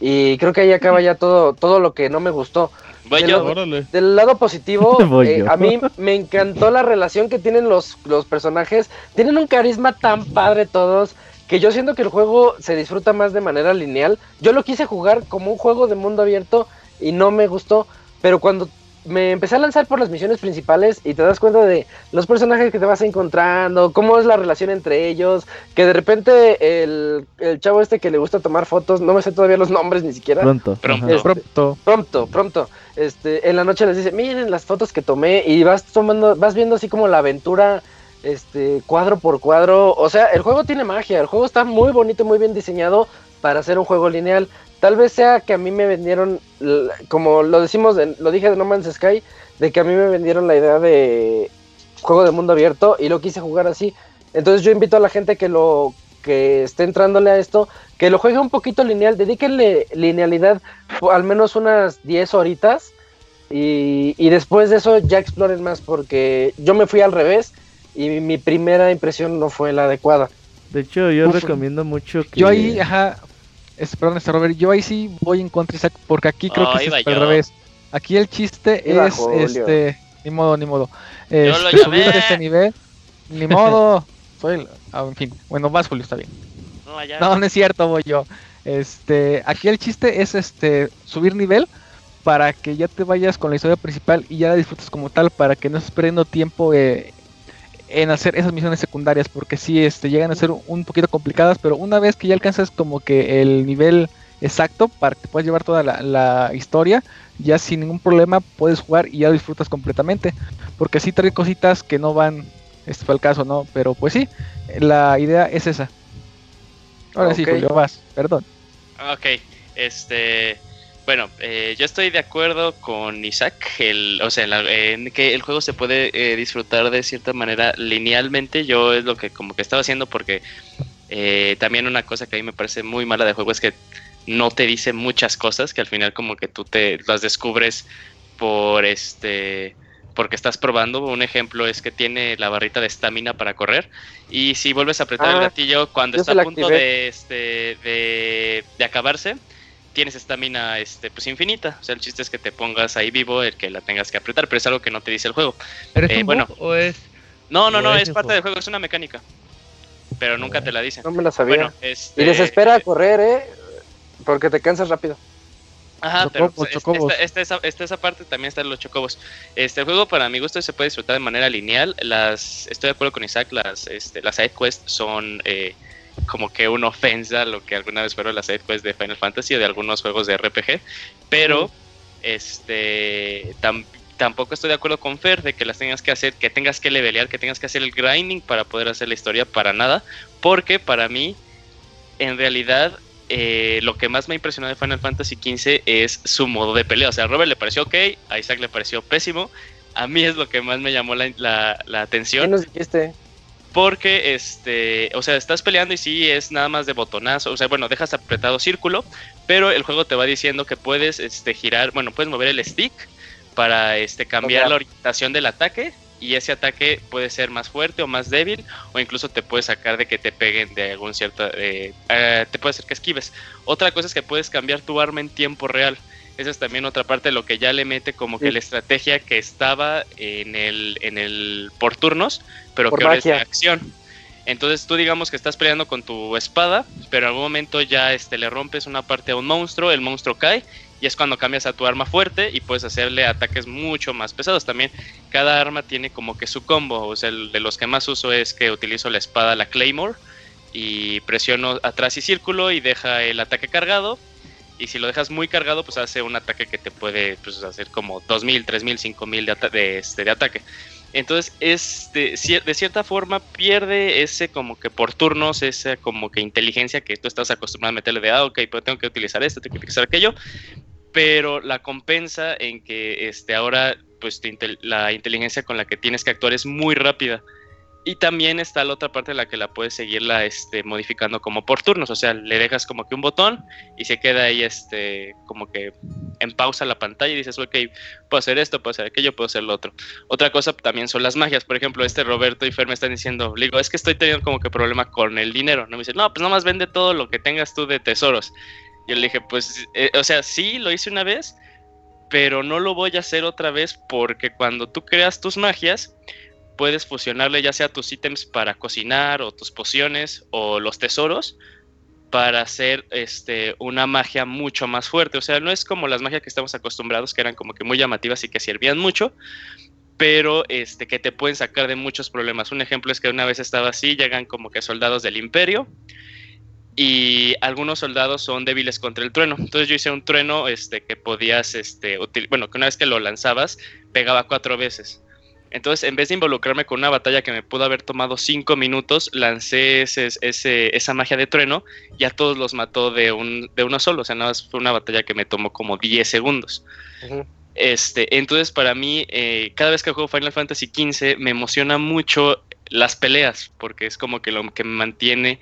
Y creo que ahí acaba ya todo, todo lo que no me gustó. Del, lado, del, lado positivo, *laughs* eh, a mí me encantó la relación que tienen los, los personajes. Tienen un carisma tan padre todos que yo siento que el juego se disfruta más de manera lineal. Yo lo quise jugar como un juego de mundo abierto y no me gustó, pero cuando me empecé a lanzar por las misiones principales y te das cuenta de los personajes que te vas encontrando, cómo es la relación entre ellos, que de repente el, el chavo este que le gusta tomar fotos, no me sé todavía los nombres ni siquiera. Pronto. Pronto. Este, Pronto. pronto, pronto. Este, en la noche les dice, miren las fotos que tomé y vas tomando, vas viendo así como la aventura este cuadro por cuadro. O sea, el juego tiene magia, el juego está muy bonito, muy bien diseñado para hacer un juego lineal. Tal vez sea que a mí me vendieron, como lo decimos, lo dije de No Man's Sky, de que a mí me vendieron la idea de juego de mundo abierto y lo quise jugar así. Entonces yo invito a la gente que lo que esté entrándole a esto, que lo juegue un poquito lineal, dedíquenle linealidad al menos unas 10 horitas y, y después de eso ya exploren más porque yo me fui al revés y mi, mi primera impresión no fue la adecuada. De hecho, yo Uf. recomiendo mucho que... Yo ahí, ajá, es, perdón, este Robert, yo ahí sí voy en contra, Isaac, porque aquí creo Oh, que es al yo. revés. Aquí el chiste Iba es, Julio. este, ni modo, ni modo. Yo lo Este, llamé. subir de este nivel, ni modo. *laughs* Soy, el- ah, en fin, bueno, vas Julio, está bien. No, allá. No, no es cierto, voy yo. Este, aquí el chiste es este subir nivel para que ya te vayas con la historia principal y ya la disfrutes como tal, para que no estés perdiendo tiempo eh, en hacer esas misiones secundarias, porque sí, este, llegan a ser un poquito complicadas, pero una vez que ya alcanzas como que el nivel exacto para que te puedas llevar toda la, la historia, ya sin ningún problema puedes jugar y ya lo disfrutas completamente, porque sí trae cositas que no van, este fue el caso, ¿no? Pero pues sí, la idea es esa. Ahora sí. Julio, vas, perdón. Ok, este. Bueno, eh, yo estoy de acuerdo con Isaac, el, o sea, en, la- en que el juego se puede eh, disfrutar de cierta manera linealmente. Yo es lo que como que estaba haciendo porque eh, también una cosa que a mí me parece muy mala de juego es que no te dice muchas cosas que al final como que tú te las descubres por este porque estás probando. Un ejemplo es que tiene la barrita de estamina para correr y si vuelves a apretar el Ah, gatillo cuando está a punto de este de, de acabarse tienes estamina este pues infinita. O sea, el chiste es que te pongas ahí vivo, el que la tengas que apretar, pero es algo que no te dice el juego. ¿Pero es Eh, un bueno. bug o es...? No, no, ¿O no, es parte juego? del juego, es una mecánica. Pero nunca te la dicen. No me la sabía. Bueno, este, y desespera a correr, ¿eh? Porque te cansas rápido. Ajá, pero Chocobos, esta, esta- esa, esta- esa parte también está en los chocobos. Este el juego para mi gusto se puede disfrutar de manera lineal. Las estoy de acuerdo con Isaac, las este, las side quests son eh, como que una ofensa lo que alguna vez fueron las side quests de Final Fantasy o de algunos juegos de RPG, pero este tam- tampoco estoy de acuerdo con Fer de que las tengas que hacer, que tengas que levelear, que tengas que hacer el grinding para poder hacer la historia para nada, porque para mí en realidad eh, lo que más me impresionó de Final Fantasy XV es su modo de pelea. O sea, a Robert le pareció ok, a Isaac le pareció pésimo. A mí es lo que más me llamó la, la- la ¿Qué atención. nos dijiste? Porque, este, o sea, estás peleando y sí es nada más de botonazo. O sea, bueno, dejas apretado círculo, pero el juego te va diciendo que puedes este, girar, bueno, puedes mover el stick para este, cambiar la orientación del ataque. Y ese ataque puede ser más fuerte o más débil, o incluso te puede sacar de que te peguen de algún cierto. eh, eh, te puede hacer que esquives. Otra cosa es que puedes cambiar tu arma en tiempo real. Esa es también otra parte de lo que ya le mete como que la estrategia que estaba en el, en el por turnos, pero Por que ahora es de magia. acción. Entonces tú digamos que estás peleando con tu espada, pero en algún momento ya este, le rompes una parte a un monstruo, el monstruo cae y es cuando cambias a tu arma fuerte y puedes hacerle ataques mucho más pesados. También cada arma tiene como que su combo, o sea, el de los que más uso es que utilizo la espada, la Claymore, y presiono atrás y círculo y deja el ataque cargado. Y si lo dejas muy cargado, pues hace un ataque que te puede pues, hacer como 2000, 3000, 5000 de, de, este, de ataque. Entonces, es de, de, cierta forma pierde ese como que por turnos, esa como que inteligencia que tú estás acostumbrado a meterle de, ah, ok, pero tengo que utilizar esto, tengo que utilizar aquello, pero la compensa en que este, ahora pues la inteligencia con la que tienes que actuar es muy rápida. Y también está la otra parte en la que la puedes seguirla este, modificando como por turnos. O sea, le dejas como que un botón y se queda ahí este, como que en pausa la pantalla y dices, ok, puedo hacer esto, puedo hacer aquello, puedo hacer lo otro. Otra cosa también son las magias. Por ejemplo, este Roberto y Fer me están diciendo, le digo, es que estoy teniendo como que problema con el dinero. No me dice, no, pues nomás vende todo lo que tengas tú de tesoros. Yo le dije, pues, eh, o sea, sí, lo hice una vez, pero no lo voy a hacer otra vez porque cuando tú creas tus magias, puedes fusionarle ya sea tus ítems para cocinar o tus pociones o los tesoros para hacer este, una magia mucho más fuerte. O sea, no es como las magias que estamos acostumbrados, que eran como que muy llamativas y que servían mucho, pero este, que te pueden sacar de muchos problemas. Un ejemplo es que una vez estaba así, llegan como que soldados del imperio y algunos soldados son débiles contra el trueno. Entonces yo hice un trueno este, que podías, este, bueno, que una vez que lo lanzabas, pegaba cuatro veces. Entonces, en vez de involucrarme con una batalla que me pudo haber tomado cinco minutos, lancé ese, esa magia de trueno y a todos los mató de, un, de uno solo. O sea, nada más fue una batalla que me tomó como 10 segundos. este, entonces, para mí, eh, cada vez que juego Final Fantasy XV, me emociona mucho las peleas, porque es como que lo que me mantiene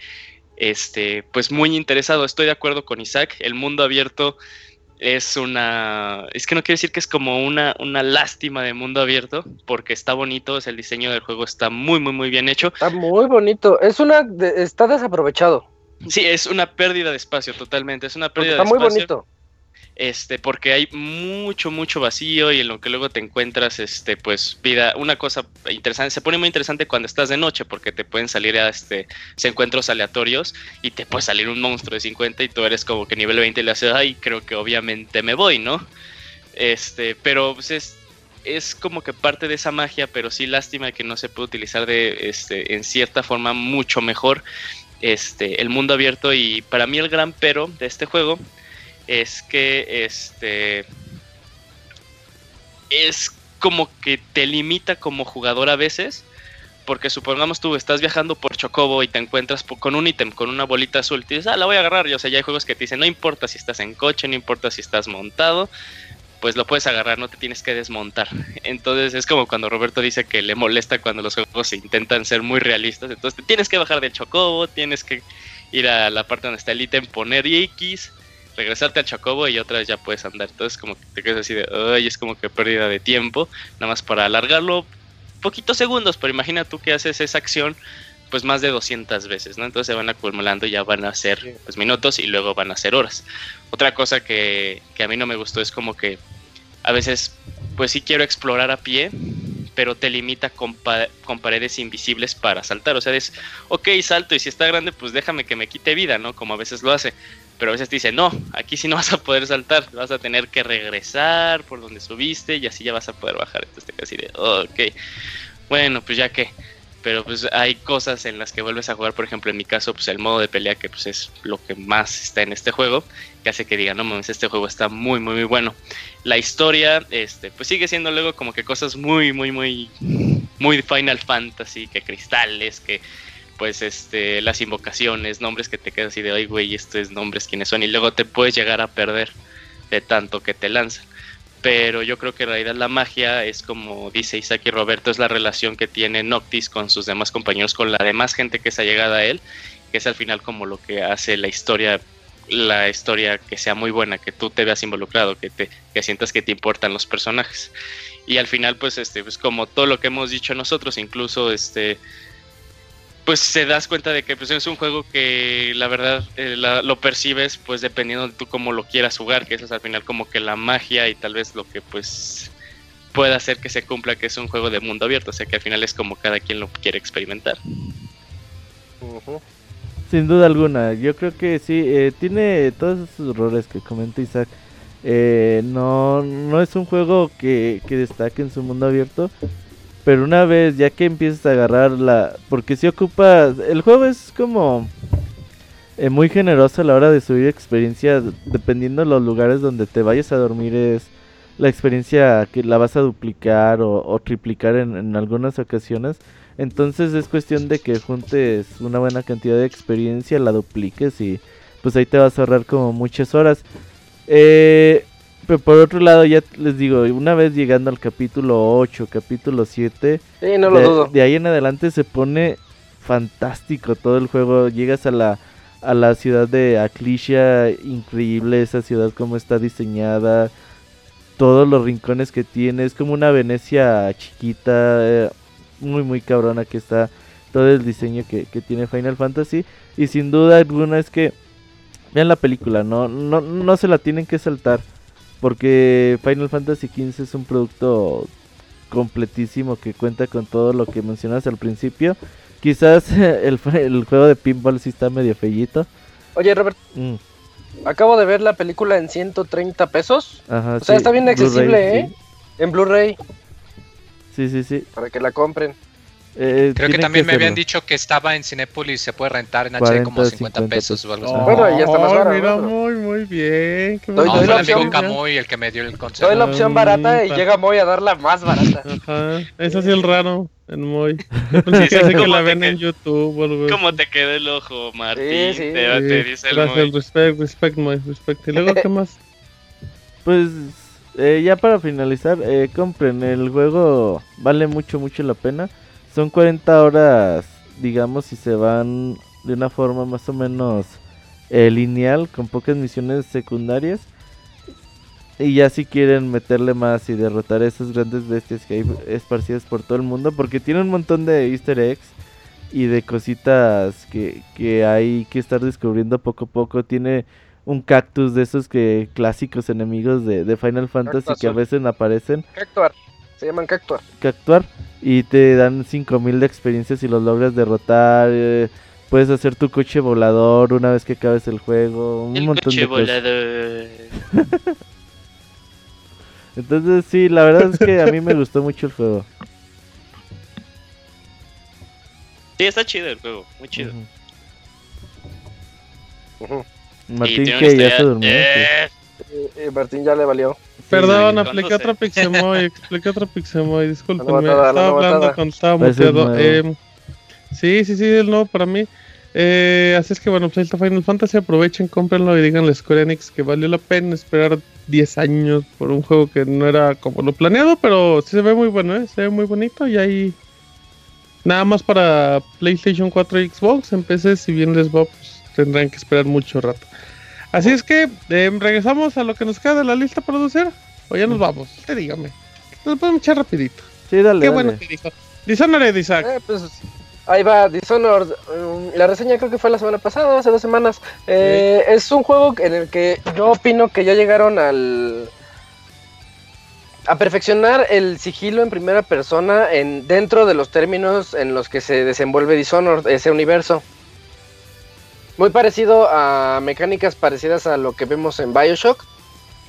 este, pues muy interesado. Estoy de acuerdo con Isaac. El mundo abierto es una. Es que no quiero decir que es como una, una lástima de mundo abierto, porque está bonito, es el diseño del juego está muy, muy, muy bien hecho. Está muy bonito. Es una. está desaprovechado. Sí, es una pérdida de espacio, totalmente. Es una pérdida de espacio. Está muy bonito este, porque hay mucho, mucho vacío y en lo que luego te encuentras, este, pues, vida, una cosa interesante, se pone muy interesante cuando estás de noche, porque te pueden salir a, este, encuentros aleatorios y te puede salir un monstruo de 50 y tú eres como que nivel 20 y le haces, ay, creo que obviamente me voy, ¿no? Este, pero pues es, es como que parte de esa magia, pero sí lástima que no se puede utilizar de, este, en cierta forma mucho mejor, este, el mundo abierto y para mí el gran pero de este juego es que este es como que te limita como jugador a veces. Porque supongamos tú estás viajando por Chocobo y te encuentras con un ítem, con una bolita azul. Y dices, ah, la voy a agarrar. Y, o sea, ya hay juegos que te dicen, no importa si estás en coche, no importa si estás montado, pues lo puedes agarrar, no te tienes que desmontar. Entonces es como cuando Roberto dice que le molesta cuando los juegos intentan ser muy realistas. Entonces tienes que bajar del Chocobo, tienes que ir a la parte donde está el ítem, poner X regresarte al Chocobo y otra vez ya puedes andar. Entonces como que te quedas así de, ay, es como que pérdida de tiempo, nada más para alargarlo poquitos segundos, pero imagina tú que haces esa acción pues más de 200 veces, ¿no? Entonces se van acumulando ya van a ser pues minutos y luego van a ser horas. Otra cosa que, que a mí no me gustó es como que a veces pues sí quiero explorar a pie, pero te limita con, con, paredes invisibles para saltar. O sea, es, ok, salto y si está grande, pues déjame que me quite vida, ¿no? Como a veces lo hace pero a veces te dice, no, aquí sí no vas a poder saltar, vas a tener que regresar por donde subiste y así ya vas a poder bajar. Entonces te casi de, ok, bueno, pues ya que, pero pues hay cosas en las que vuelves a jugar, por ejemplo, en mi caso, pues el modo de pelea, que pues es lo que más está en este juego, que hace que diga, no mames, este juego está muy, muy, muy bueno. La historia, este, pues sigue siendo luego como que cosas muy, muy, muy, muy Final Fantasy, que cristales, que pues este las invocaciones, nombres que te quedas así de, ay güey, estos nombres quiénes son y luego te puedes llegar a perder de tanto que te lanzan. Pero yo creo que en realidad la magia es como dice Isaac y Roberto, es la relación que tiene Noctis con sus demás compañeros, con la demás gente que se ha llegado a él, que es al final como lo que hace la historia la historia que sea muy buena, que tú te veas involucrado, que te que sientas que te importan los personajes. Y al final pues este pues como todo lo que hemos dicho nosotros, incluso este pues se das cuenta de que pues, es un juego que la verdad eh, lo percibes pues dependiendo de tú cómo lo quieras jugar, que eso es al final como que la magia y tal vez lo que pues pueda hacer que se cumpla que es un juego de mundo abierto, o sea que al final es como cada quien lo quiere experimentar. Sin duda alguna, yo creo que sí, eh, tiene todos esos errores que comenta Isaac. Eh, no, no es un juego que, que destaque en su mundo abierto, pero una vez ya que empiezas a agarrar la... Porque si ocupa... El juego es como eh, muy generoso a la hora de subir experiencia, dependiendo de los lugares donde te vayas a dormir es la experiencia que la vas a duplicar o, o triplicar en, en algunas ocasiones. Entonces es cuestión de que juntes una buena cantidad de experiencia, la dupliques y pues ahí te vas a ahorrar como muchas horas. Eh, pero por otro lado ya les digo, una vez llegando al capítulo 8, capítulo 7, Sí, no lo de, dudo. de ahí en adelante se pone fantástico todo el juego. Llegas a la, a la ciudad de Aclicia, increíble esa ciudad como está diseñada. Todos los rincones que tiene, es como una Venecia chiquita, eh, muy muy cabrona que está todo el diseño que, que tiene Final Fantasy. Y sin duda alguna es que vean la película, no, no, no se la tienen que saltar. Porque Final Fantasy XV es un producto completísimo que cuenta con todo lo que mencionas al principio. Quizás *laughs* el, el juego de pinball sí está medio fellito. Oye, Robert, Mm, acabo de ver la película en 130 pesos ajá, O sea, está bien accesible, ¿eh? en Blu-ray sí, sí. sí. para que la compren. Eh, Creo que también me habían dicho que estaba en Cinépolis, se puede rentar en HD 40, como 50 50 pesos o algo así. Oh, Bueno, ya está más barato, Mira, ¿no? muy, muy bien. qué Doy- No, doy fue la el amigo opción. Camuy el que me dio el consejo. Doy la opción barata y llega Moy a dar la más barata. Ajá, es así el raro en que *laughs* Sí, hace que ¿cómo la te ven que- en YouTube o algo así. ¿Cómo te quedó el ojo, Martín? Sí, sí. Te, te Sí, dice el gracias, Moy. respect, respect, Moy, respect. Y luego, ¿qué más? *laughs* Pues eh, ya para finalizar, eh, compren el juego, vale mucho, mucho la pena. Son 40 horas, digamos, si se van de una forma más o menos eh, lineal, con pocas misiones secundarias. Y ya si quieren meterle más y derrotar a esas grandes bestias que hay esparcidas por todo el mundo, porque tiene un montón de easter eggs y de cositas que, que hay que estar descubriendo poco a poco. Tiene un cactus de esos que clásicos enemigos de, de Final Fantasy que a veces aparecen, Cactuar. Se llaman Cactuar. cactuar, y te dan 5000 de experiencia si los logras derrotar. eh, puedes hacer tu coche volador una vez que acabes el juego. Un El montón coche de cosas. volador. *laughs* Entonces, sí, la verdad es que a mí me *laughs* gustó mucho el juego. Sí, está chido el juego, muy chido. Martín que ya se durmió. Eh, y Martín ya le valió. Perdón, apliqué otro Pixemoy, *laughs* expliqué otro Pixemoy, discúlpenme. Estaba hablando cuando estaba muteado. Eh, sí, sí, sí, el nuevo para mí. Eh, así es que bueno, pues ahí está Final Fantasy, aprovechen, cómprenlo y díganle a Square Enix que valió la pena esperar 10 años por un juego que no era como lo planeado, pero sí se ve muy bueno, ¿eh? se ve muy bonito y ahí nada más para PlayStation 4 y Xbox, en PC si bien les va, pues tendrán que esperar mucho rato. Así es que eh, regresamos a lo que nos queda de la lista producer, o ya nos vamos, usted dígame. Nos podemos echar rapidito. Sí, dale, Qué dale. bueno que dijo. Dishonored, Isaac. Eh, pues ahí va Dishonored. um, la reseña creo que fue la semana pasada, hace dos semanas. Eh, Es un juego en el que yo opino que ya llegaron al a perfeccionar el sigilo en primera persona en dentro de los términos en los que se desenvuelve Dishonored, ese universo. Muy parecido a mecánicas parecidas a lo que vemos en BioShock,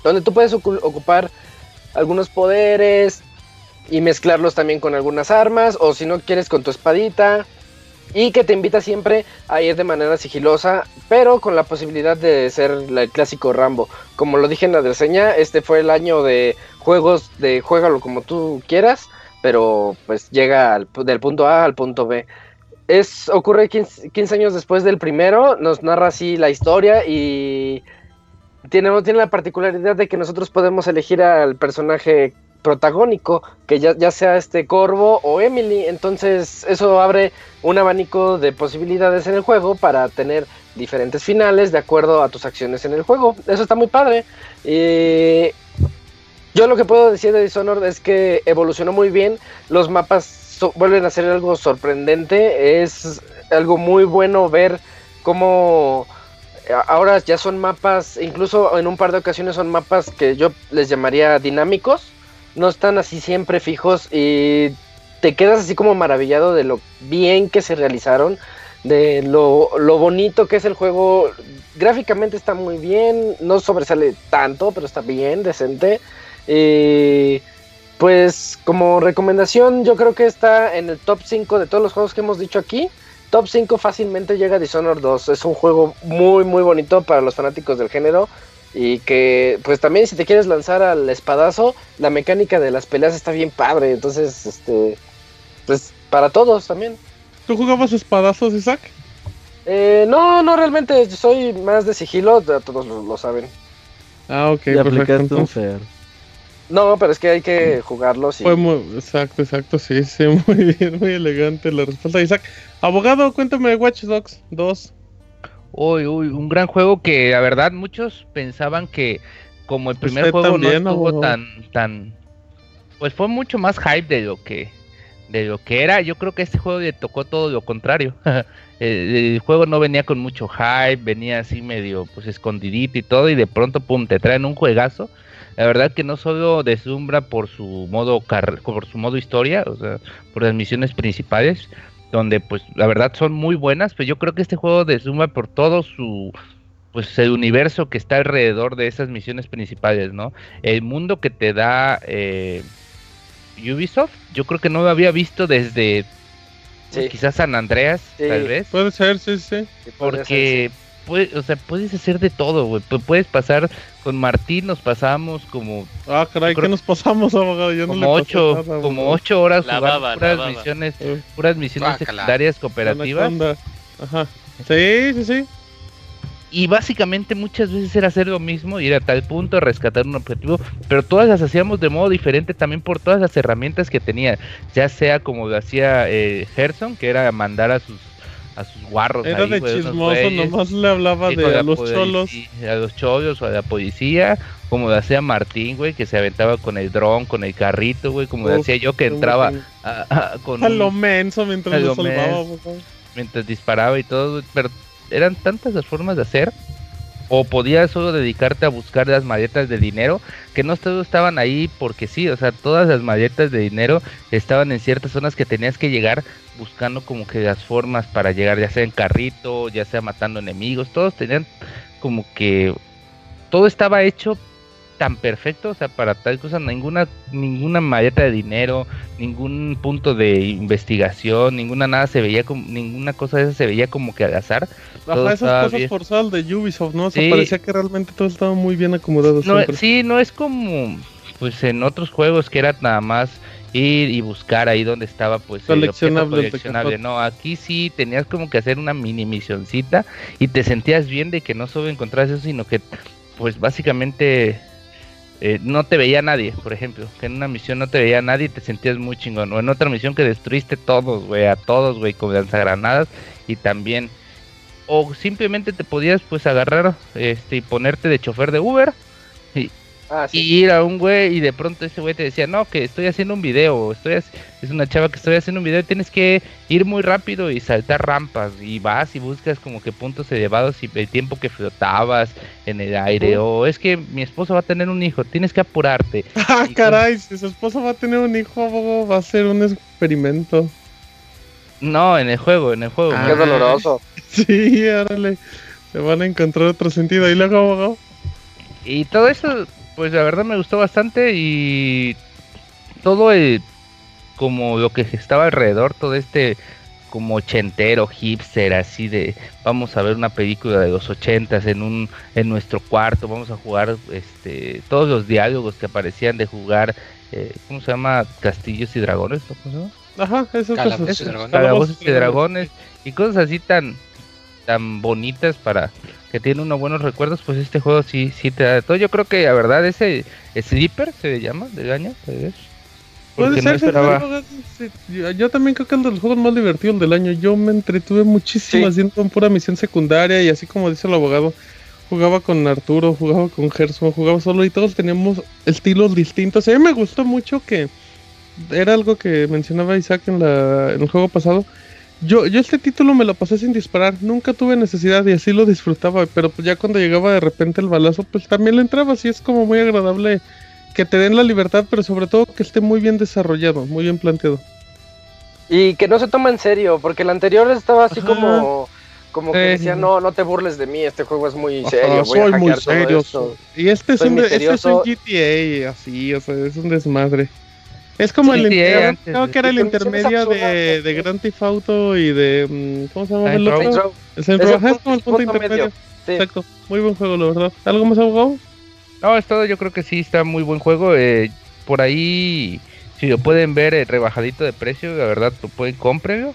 donde tú puedes ocu- ocupar algunos poderes, y mezclarlos también con algunas armas o si no quieres con tu espadita y que te invita siempre a ir de manera sigilosa pero con la posibilidad de ser el clásico Rambo. Como lo dije en la reseña este fue el año de juegos de juégalo como tú quieras pero pues llega al del punto A al punto B es ocurre 15, 15 años después del primero nos narra así la historia y tiene, tiene la particularidad de que nosotros podemos elegir al personaje protagónico, que ya, ya sea este Corvo o Emily. Entonces eso abre un abanico de posibilidades en el juego para tener diferentes finales de acuerdo a tus acciones en el juego. Eso está muy padre. Y yo lo que puedo decir de Dishonored es que evolucionó muy bien. Los mapas vuelven a ser algo sorprendente. Es algo muy bueno ver cómo a- ahora ya son mapas, incluso en un par de ocasiones son mapas que yo les llamaría dinámicos. No están así siempre fijos y te quedas así como maravillado de lo bien que se realizaron. de lo, lo bonito que es el juego. Gráficamente está muy bien, no sobresale tanto, pero está bien, decente. Y pues como recomendación, yo creo que está en el top 5 de todos los juegos que hemos dicho aquí. Top 5 fácilmente llega Dishonored 2. Es un juego muy, muy bonito para los fanáticos del género. Y que, pues también si te quieres lanzar al espadazo, la mecánica de las peleas está bien padre. Entonces, este, pues para todos también. ¿Tú jugabas espadazos, Isaac? Eh, no, no, realmente soy más de sigilo, todos lo, saben. Ah, ok, Y perfecto. entonces-. No, pero es que hay que jugarlos y... Fue muy, exacto, exacto, sí, sí, *laughs* muy bien, muy elegante la respuesta Isaac. Abogado, cuéntame de Watch Dogs 2. Uy, uy, un gran juego que la verdad muchos pensaban que como el primer Usted juego también, no estuvo abogado. tan, tan, pues fue mucho más hype de lo que, de lo que era. Yo creo que este juego le tocó todo lo contrario. *laughs* el, el juego no venía con mucho hype, venía así medio, pues escondidito y todo, y de pronto, pum, te traen un juegazo. La verdad que no solo deslumbra por su modo car- por su modo historia, o sea, por las misiones principales, donde pues la verdad son muy buenas, pero yo creo que este juego deslumbra por todo su pues el universo que está alrededor de esas misiones principales, ¿no? El mundo que te da eh, Ubisoft, yo creo que no lo había visto desde pues, quizás San Andreas, Sí. tal vez. Puede ser, sí, sí. Ser, Porque, puede- o sea, puedes hacer de todo, güey. Pu- Puedes pasar, con Martín nos pasamos como, Ah, caray, creo- ¿qué nos pasamos, abogado? Yo no como le ocho, nada, como ocho horas La jugando baba, puras misiones, Eh, puras misiones secundarias cooperativas. Ajá. Sí, sí, sí. Y básicamente muchas veces era hacer lo mismo, ir a tal punto, rescatar un objetivo, pero todas las hacíamos de modo diferente también por todas las herramientas que tenía, ya sea como lo hacía eh, Gerson, que era mandar a sus a sus guarros Era ahí, de unos chismoso, nomás le hablaba de a los cholos. a los cholos o a la policía, como lo hacía Martín, güey, que se aventaba con el dron, con el carrito, güey, como lo hacía yo que entraba a- a- con A un- lo menso mientras lo salvaba, mientras disparaba y todo, pero eran tantas las formas de hacer. O podías solo dedicarte a buscar las maletas de dinero, que no todos estaban ahí porque sí, o sea, todas las maletas de dinero estaban en ciertas zonas que tenías que llegar buscando como que las formas para llegar, ya sea en carrito, ya sea matando enemigos, todos tenían como que todo estaba hecho tan perfecto, o sea, para tal cosa, ninguna, ninguna maleta de dinero, ningún punto de investigación, ninguna nada se veía como, ninguna cosa de esa se veía como que al azar. Ajá, esas cosas forzadas de Ubisoft, ¿no? O sea, Sí. parecía que realmente todo estaba muy bien acomodado No, sí, no es como pues en otros juegos que era nada más ir y buscar ahí donde estaba pues el objeto Coleccionable. No, aquí sí tenías como que hacer una mini misioncita y te sentías bien de que no solo encontrabas eso, sino que pues básicamente eh, no te veía nadie, por ejemplo, que en una misión no te veía nadie y te sentías muy chingón, o en otra misión que destruiste todos, güey, a todos, güey, con lanzagranadas y también o simplemente te podías pues agarrar este y ponerte de chofer de Uber Ah, sí. y ir a un güey y de pronto ese güey te decía, no, que estoy haciendo un video, estoy es una chava que estoy haciendo un video y tienes que ir muy rápido y saltar rampas y vas y buscas como que puntos elevados y el tiempo que flotabas en el aire, o es que mi esposo va a tener un hijo, tienes que apurarte. *laughs* Ah, y caray, si su esposo va a tener un hijo, abogado, va a ser un experimento. No, en el juego, en el juego. Ah. Qué doloroso. *laughs* Sí, órale. Se van a encontrar otro sentido. Y luego, abogado. Y todo eso, pues la verdad me gustó bastante y todo el como lo que estaba alrededor, todo este como ochentero, hipster, así de vamos a ver una película de los ochentas en un en nuestro cuarto, vamos a jugar este todos los diálogos que aparecían de jugar eh, ¿cómo se llama? Castillos y dragones, ¿no? ¿Cómo se llama? Ajá, Calabozos cosas. y dragones. Calabozos y dragones y cosas así tan tan bonitas para que tienen unos buenos recuerdos, pues este juego sí sí te da de todo. Yo creo que la verdad ese Sleeper se le llama del año, tal vez. Puede ser, no esperaba. Yo, también creo que es de los juegos más divertidos del año. Yo me entretuve muchísimo Sí. haciendo pura misión secundaria y así como dice el abogado, jugaba con Arturo, jugaba con Gerson, jugaba solo y todos teníamos estilos distintos. A mí me gustó mucho que era algo que mencionaba Isaac en, la, en el juego pasado. Yo, yo este título me lo pasé sin disparar, nunca tuve necesidad y así lo disfrutaba, pero pues ya cuando llegaba de repente el balazo, pues también le entraba, así es como muy agradable que te den la libertad, pero sobre todo que esté muy bien desarrollado, muy bien planteado. Y que no se toma en serio, porque el anterior estaba así Ajá. como, como que Sí. decía, no, no te burles de mí, este juego es muy Ajá, serio, voy a soy muy hackear todo serio. esto". Y este es un, este es un. GTA, así, o sea, es un desmadre. Es como Sí, el GTA inter- antes creo de- que era el Sí, intermedio de, de Grand Theft Auto y de mm, ¿cómo se llama el otro? Es el es como el punto- intermedio. medio, sí. Exacto, muy buen juego, la verdad. ¿Algo más abogado? No, es todo, yo creo que sí está muy buen juego. eh, por ahí, si lo pueden ver eh, rebajadito de precio, la verdad, lo pueden cómprenlo.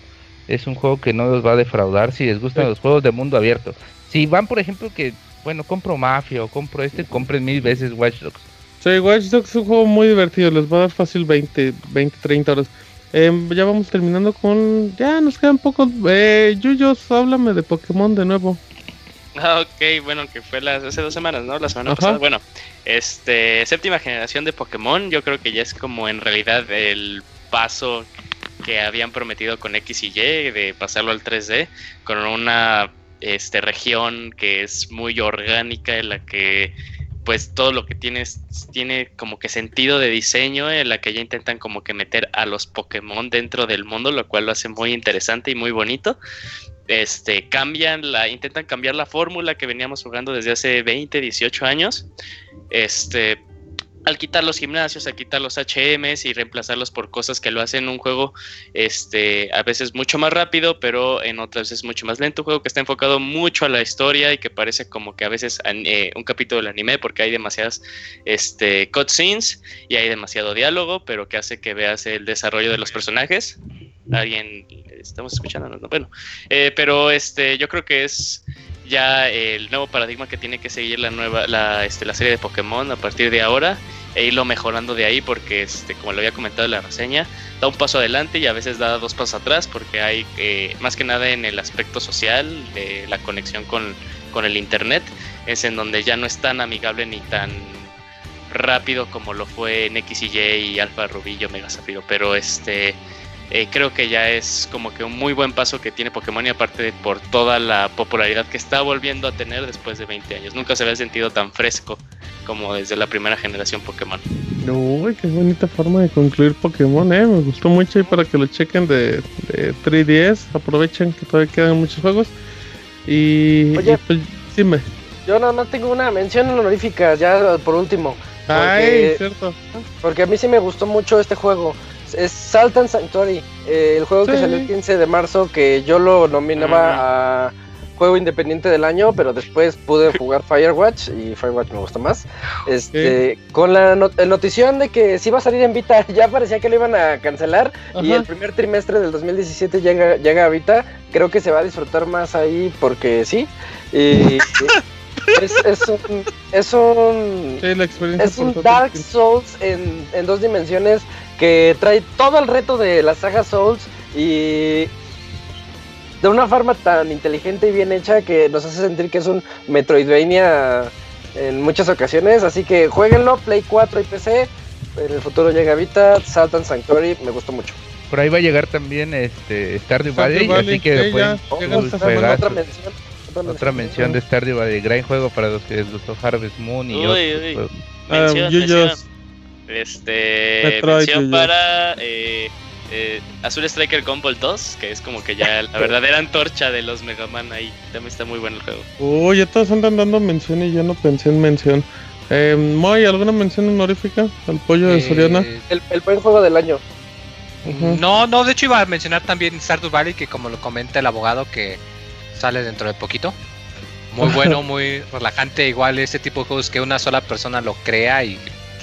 Es un juego que no los va a defraudar si les gustan Sí. los juegos de mundo abierto. Si van, por ejemplo, que, bueno, compro Mafia o compro este, compren mil veces Watch Dogs. Sí, Watch Dogs es un juego muy divertido, les va a dar fácil 20, 20 30 horas. Em, ya vamos terminando con... Ya nos quedan pocos... Eh, Yuyos, háblame de Pokémon de nuevo. Ah, ok, bueno, que fue las, hace dos semanas, ¿no? La semana Ajá. pasada. Bueno, este, séptima generación de Pokémon, yo creo que ya es como en realidad el paso que habían prometido con X y Y de pasarlo al 3D, con una este, región que es muy orgánica, en la que pues todo lo que tiene es- tiene como que sentido de diseño, en la que ya intentan como que meter a los Pokémon dentro del mundo, lo cual lo hace muy interesante y muy bonito este, cambian la, intentan cambiar la fórmula que veníamos jugando desde hace 20, 18 años. Este, al quitar los gimnasios, al quitar los HMs y reemplazarlos por cosas que lo hacen un juego, este, a veces mucho más rápido, pero en otras veces mucho más lento. Un juego que está enfocado mucho a la historia y que parece como que a veces eh, un capítulo del anime porque hay demasiadas, este, cutscenes y hay demasiado diálogo, pero que hace que veas el desarrollo de los personajes. Alguien, estamos escuchando, ¿no? bueno, eh, pero este, yo creo que es ya el nuevo paradigma que tiene que seguir la nueva, la, este, la serie de Pokémon a partir de ahora e irlo mejorando de ahí porque, este, como lo había comentado en la reseña, da un paso adelante y a veces da dos pasos atrás porque hay eh, más que nada en el aspecto social de la conexión con, con el internet, es en donde ya no es tan amigable ni tan rápido como lo fue en X y Y y Alfa Rubí y Omega Zafiro, pero este eh, creo que ya es como que un muy buen paso que tiene Pokémon y aparte de por toda la popularidad que está volviendo a tener después de 20 años. Nunca se había sentido tan fresco como desde la primera generación Pokémon. Uy, qué bonita forma de concluir Pokémon, eh. Me gustó mucho y para que lo chequen de, de 3DS. Aprovechen que todavía quedan muchos juegos. Y, Oye. y pues, dime. Yo nada más tengo una mención honorífica, ya por último. Ay, Porque- cierto. Porque a mí sí me gustó mucho este juego. Es Salt and Sanctuary, eh, el juego que salió el 15 de marzo, que yo lo nominaba a juego independiente del año, pero después pude jugar Firewatch y Firewatch me gustó más. Este, con la not- notición de que sí iba a salir en Vita, *laughs* ya parecía que lo iban a cancelar y el primer trimestre del 2017 llega, llega a Vita. Creo que se va a disfrutar más ahí porque sí. Y *laughs* es, es un, es un Sí, es un. Dark Souls en, en dos dimensiones que trae todo el reto de la saga Souls y de una forma tan inteligente y bien hecha que nos hace sentir que es un Metroidvania en muchas ocasiones. Así que jueguenlo, Play 4 y PC. En el futuro llega Vita, Salt and Sanctuary, me gustó mucho. Por ahí va a llegar también este Stardew Stardew Valley, Valley, así que llega un esta Otra- mención. Otra mención de Stardew Valley, gran juego para los que les gustó Harvest Moon y Uy, otros uy. Ah, mención. Este, Metroid, mención para eh, eh, Azul Striker Gumball 2, que es como que ya *laughs* la verdadera antorcha de los Mega Man ahí. También está muy bueno el juego. Uy, ya todos andan dando mención y yo no pensé en mención. Eh, Moy, ¿alguna mención honorífica al pollo de Eh, Soriana? El, el buen juego del año. No, no, de hecho iba a mencionar también Stardew Valley, que como lo comenta el abogado, que sale dentro de poquito. Muy *laughs* bueno, muy relajante. Igual este tipo de juegos que una sola persona lo crea y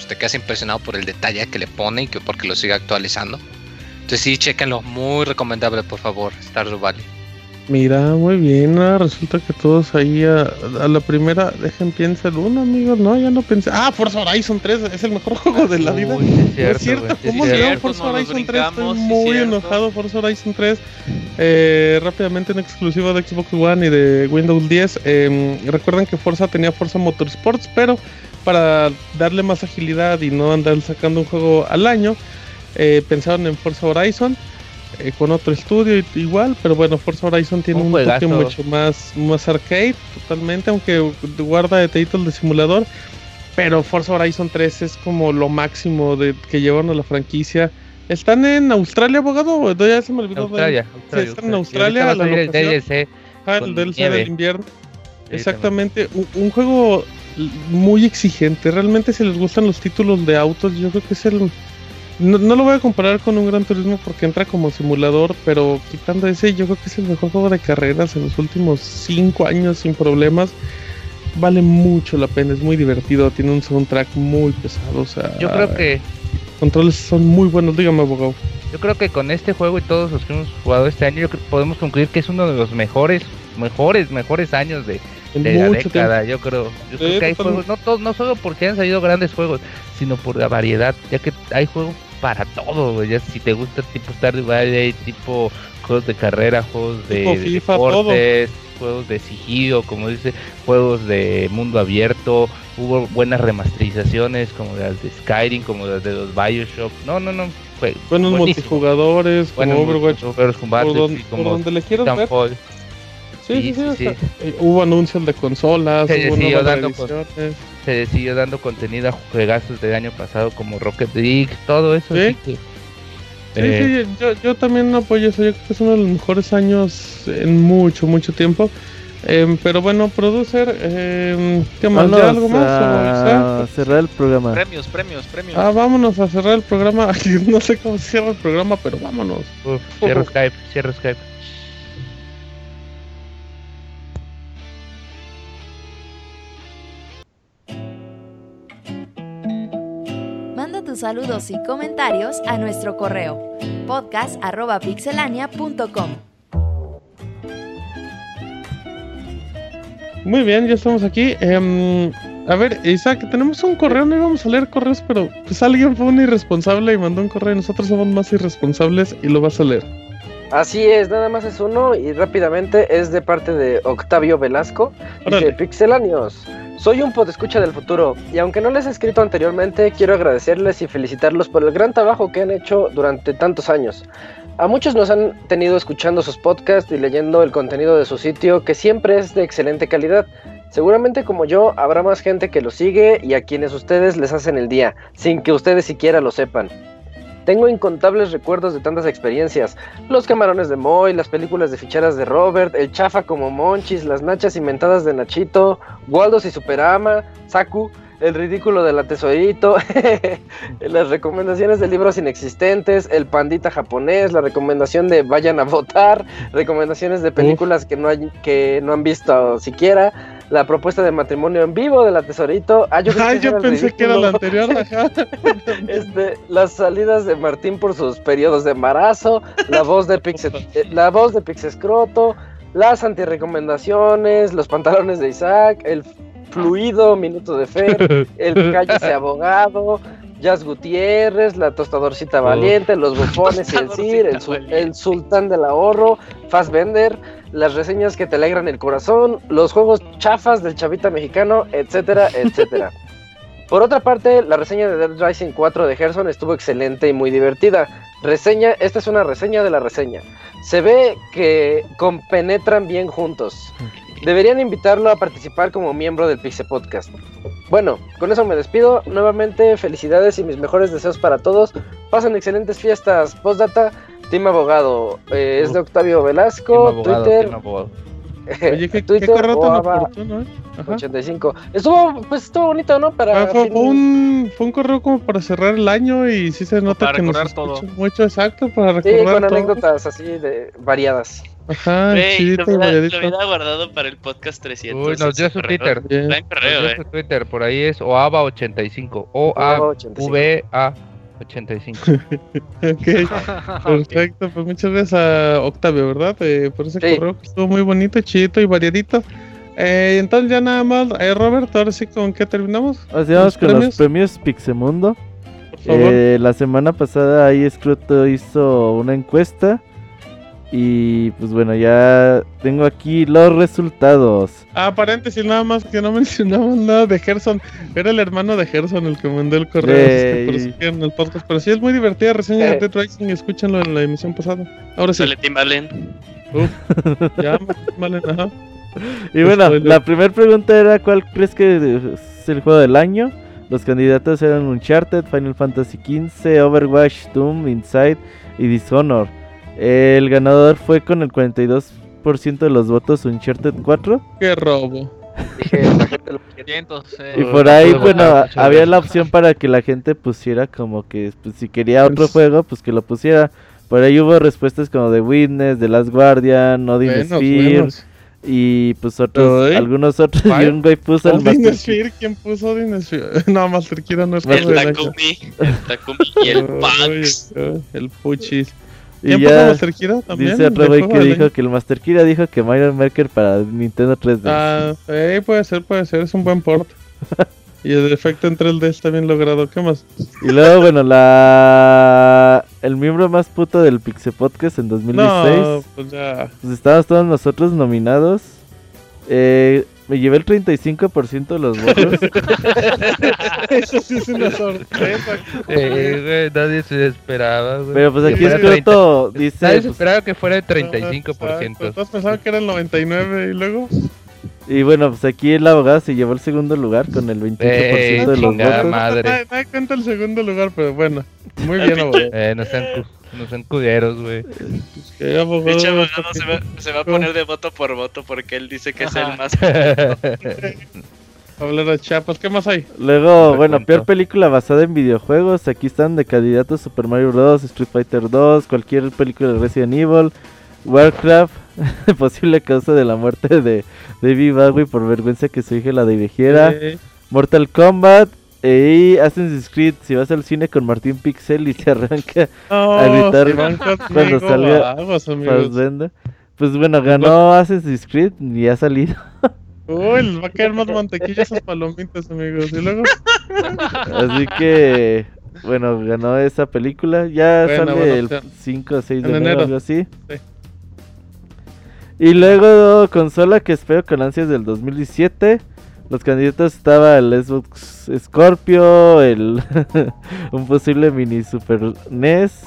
te quedas impresionado por el detalle que le pone y que porque lo sigue actualizando. Entonces sí, chequenlo, muy recomendable por favor, Stardew Valley. Mira, muy bien. ah, resulta que todos ahí a, a la primera, dejen piensa el uno, amigos. No, ya no pensé. Ah, Forza Horizon 3 es el mejor juego de la vida. Uy, es cierto, es ¿cómo cierto. Forza Horizon 3? Estoy muy enojado. Forza Horizon 3, eh, rápidamente en exclusiva de Xbox One y de Windows 10. eh, recuerden que Forza tenía Forza Motorsports, pero para darle más agilidad y no andar sacando un juego al año, eh, pensaron en Forza Horizon. eh, con otro estudio igual, pero bueno, Forza Horizon tiene Un un, toque mucho más, más arcade, totalmente, aunque guarda detallitos de simulador. Pero Forza Horizon 3 es como lo máximo de que llevaron a la franquicia. ¿Están en Australia, abogado? Ya se me olvidó. Australia, de... Australia, sí, están en Australia. A la el. DLC. El nieve. del invierno. Exactamente, un, un juego muy exigente. Realmente si les gustan los títulos de autos, yo creo que es el... No, no lo voy a comparar con un Gran Turismo porque entra como simulador, pero quitando ese, yo creo que es el mejor juego de carreras en los últimos 5 años sin problemas. Vale mucho la pena, es muy divertido, tiene un soundtrack muy pesado, o sea... Yo creo que Controles son muy buenos, dígame abogado. Yo creo que con este juego y todos los que hemos jugado este año, yo creo que podemos concluir que es uno de los mejores, mejores, mejores años de, de la década. Yo creo, yo Sí, creo que hay totalmente. juegos, no, to- no solo porque han salido grandes juegos, sino por la variedad, ya que hay juegos para todo, güey. Ya si te gusta tipo Stardew Valley, tipo juegos de carrera, juegos de, Tipo de FIFA, todo. deportes, juegos de sigilo, como dice, juegos de mundo abierto. Hubo buenas remasterizaciones como las de Skyrim, como las de los Bioshock. No, no, no. Fue Buenos multijugadores, como Buenos Overwatch, multijugadores con por, como donde le quieras ver. Sí, sí, Sí, eh, hubo anuncios de consolas, Se hubo siguió nuevas dando con- se siguió dando contenido a juegazos del año pasado como Rocket League, todo eso. Sí. que, Sí, eh, sí, yo, yo también apoyo eso, yo creo que es uno de los mejores años en mucho, mucho tiempo. Em, pero bueno, producer, em, ¿qué más? ¿Ya Vámonos algo más? o a cerrar el programa. Premios, premios, premios. Ah, vámonos a cerrar el programa. *laughs* no sé cómo se cierra el programa, pero vámonos. uf, cierro Skype, cierro Skype. Tus saludos y comentarios a nuestro correo podcast.pixelania.com. Muy bien, ya estamos aquí. Em, a ver, Isaac, tenemos un correo, no íbamos a leer correos, pero pues alguien fue un irresponsable y mandó un correo y nosotros somos más irresponsables y lo vas a leer. Así es, nada más es uno y rápidamente es de parte de Octavio Velasco. Dice, Órale. Pixelanios, soy un podescucha del futuro y aunque no les he escrito anteriormente, quiero agradecerles y felicitarlos por el gran trabajo que han hecho durante tantos años. A muchos nos han tenido escuchando sus podcasts y leyendo el contenido de su sitio, que siempre es de excelente calidad. Seguramente como yo, habrá más gente que lo sigue y a quienes ustedes les hacen el día, sin que ustedes siquiera lo sepan. Tengo incontables recuerdos de tantas experiencias. Los camarones de Moy, las películas de ficheras de Robert, el chafa como Monchis, las nachas inventadas de Nachito, Waldos y Superama, Saku, el ridículo del tesorito, *laughs* las recomendaciones de libros inexistentes, el pandita japonés, la recomendación de vayan a votar, recomendaciones de películas que no, hay, que no han visto siquiera, la propuesta de matrimonio en vivo de la tesorito. Ah, yo, Ay, que ese yo pensé que era la anterior, *laughs* ajá. Este, las salidas de Martín por sus periodos de embarazo, la voz de Pixe, eh, la voz de Pixescroto, las antirecomendaciones, los pantalones de Isaac, el fluido minuto de Fer, el cállese abogado, Jazz Gutiérrez, la tostadorcita valiente, los bufones y el Cir, el, el sultán del ahorro, Fassbender, las reseñas que te alegran el corazón, los juegos chafas del chavita mexicano, etcétera, *laughs* etcétera. Por otra parte, la reseña de Dead Rising 4 de Gerson estuvo excelente y muy divertida. Reseña, esta es una reseña de la reseña. Se ve que compenetran bien juntos. Deberían invitarlo a participar como miembro del Pixel Podcast. Bueno, con eso me despido. Nuevamente, felicidades y mis mejores deseos para todos. Pasen excelentes fiestas. Postdata, Team Abogado. eh, es de Octavio Velasco, Team abogado, Twitter. team abogado. Oye, qué, qué Twitter, correo tan Oava oportuno, ¿eh? Ajá. 85. Estuvo, pues estuvo bonito, ¿no? Para Ah, fue, fin- un, fue un correo como para cerrar el año y sí se nota Para que nos recordar todo. mucho, exacto, para Sí, recordar con todo. anécdotas así de variadas. Ajá, chidito lo, hubiera, lo variadito. hubiera guardado para el podcast 300. Uy, nos dio su correo. Twitter. Traen correo, Nos dio eh. su Twitter, por ahí es OAVA85. O-A-V-A85. *laughs* Ok, perfecto, pues muchas gracias a Octavio, ¿verdad? Eh, por ese Sí. correo que estuvo muy bonito, chidito y variadito. Eh, entonces ya nada más, eh, Robert, ahora sí con qué terminamos, Así vamos ¿Los con premios? los premios Pixemundo. por favor. Eh, la semana pasada ahí Scruto hizo una encuesta. Y pues bueno, ya tengo aquí los resultados. Ah, paréntesis, nada más que no *laughs* mencionamos nada de Gerson. Era el hermano de Gerson el que mandó el correo. es que quieren el podcast. Pero sí es muy divertida reseña de. Dead Rising. Escúchenlo en la emisión pasada. Ahora sí. Sale Timbaland. Uf, ya, vale, ajá. Y bueno, Spoiler. la primera pregunta era ¿cuál crees que es el juego del año? Los candidatos eran Uncharted, Final Fantasy XV, Overwatch, Doom, Inside y Dishonor. El ganador fue con el 42% de los votos Uncharted 4. Qué robo. Dije, la gente lo quiere. Cientos, eh, Y por ahí, bueno, había la opción para que la gente pusiera como que pues, si quería otro Pues- juego, pues que lo pusiera. Por ahí hubo respuestas como The Witness, The Last Guardian, Odin Buenos, Sphere buenos. y pues otros, algunos otros. ¿Cuál? Y un güey puso el Master Sphere, ¿quién puso Odin Sphere? *laughs* No, Master Kira no es Bueno, El. Takumi, el Takumi y el *laughs* Pax. El Puchis. Y ¿Quién puso ya Master Kira también? dice otro ¿De güey juego que dijo año? que el Master Kira dijo que Mario Maker para Nintendo 3DS. Ah, eh, puede ser, puede ser, es un buen port. *laughs* y el efecto en 3D está bien logrado. ¿Qué más? Y luego, bueno, la el miembro más puto del Pixel Podcast en 2016. No, pues ya. Pues estábamos todos nosotros nominados. Eh, me llevé el 35% de los votos. *laughs* Eso sí es una sorpresa. Eh, güey, nadie se esperaba, güey. Pero pues aquí Scroto 30. dice... Nadie se pues, esperaba que fuera el Exacto, 35%. Todos pensaban que era el 99 y luego. y bueno, pues aquí el abogado se llevó el segundo lugar con el 28% Eh, de los votos. madre. Nadie, nadie cuenta el segundo lugar, pero bueno. Muy bien, *laughs* abogado. Eh, no sean, cu- no sean culeros, güey. Abogado. De hecho, abogado se va, se va a poner de voto por voto porque él dice que es el más. *laughs* Hablar a Chiapas. ¿Qué más hay? Luego, bueno, peor película basada en videojuegos. Aquí están de candidatos Super Mario Bros., Street Fighter 2, cualquier película de Resident Evil, Warcraft, *laughs* posible causa de la muerte de David Bowie por vergüenza que su hija la dirigiera, Eh, Mortal Kombat y Assassin's Creed. Si vas al cine con Martín Pixel y se arranca *laughs* A gritar *laughs* cuando salga. Fassbender. Pues bueno, ganó Assassin's Creed y ha salido. *laughs* Uy, les va a caer más mantequilla a esas palomitas, amigos. Y luego. Así que, bueno, ganó esa película. Ya sale el opción. 5 o 6 de En enero, enero. algo así. Sí. Y luego, consola que espero con ansias del 2017. Los candidatos estaba el Xbox Scorpio, el *laughs* un posible mini Super NES,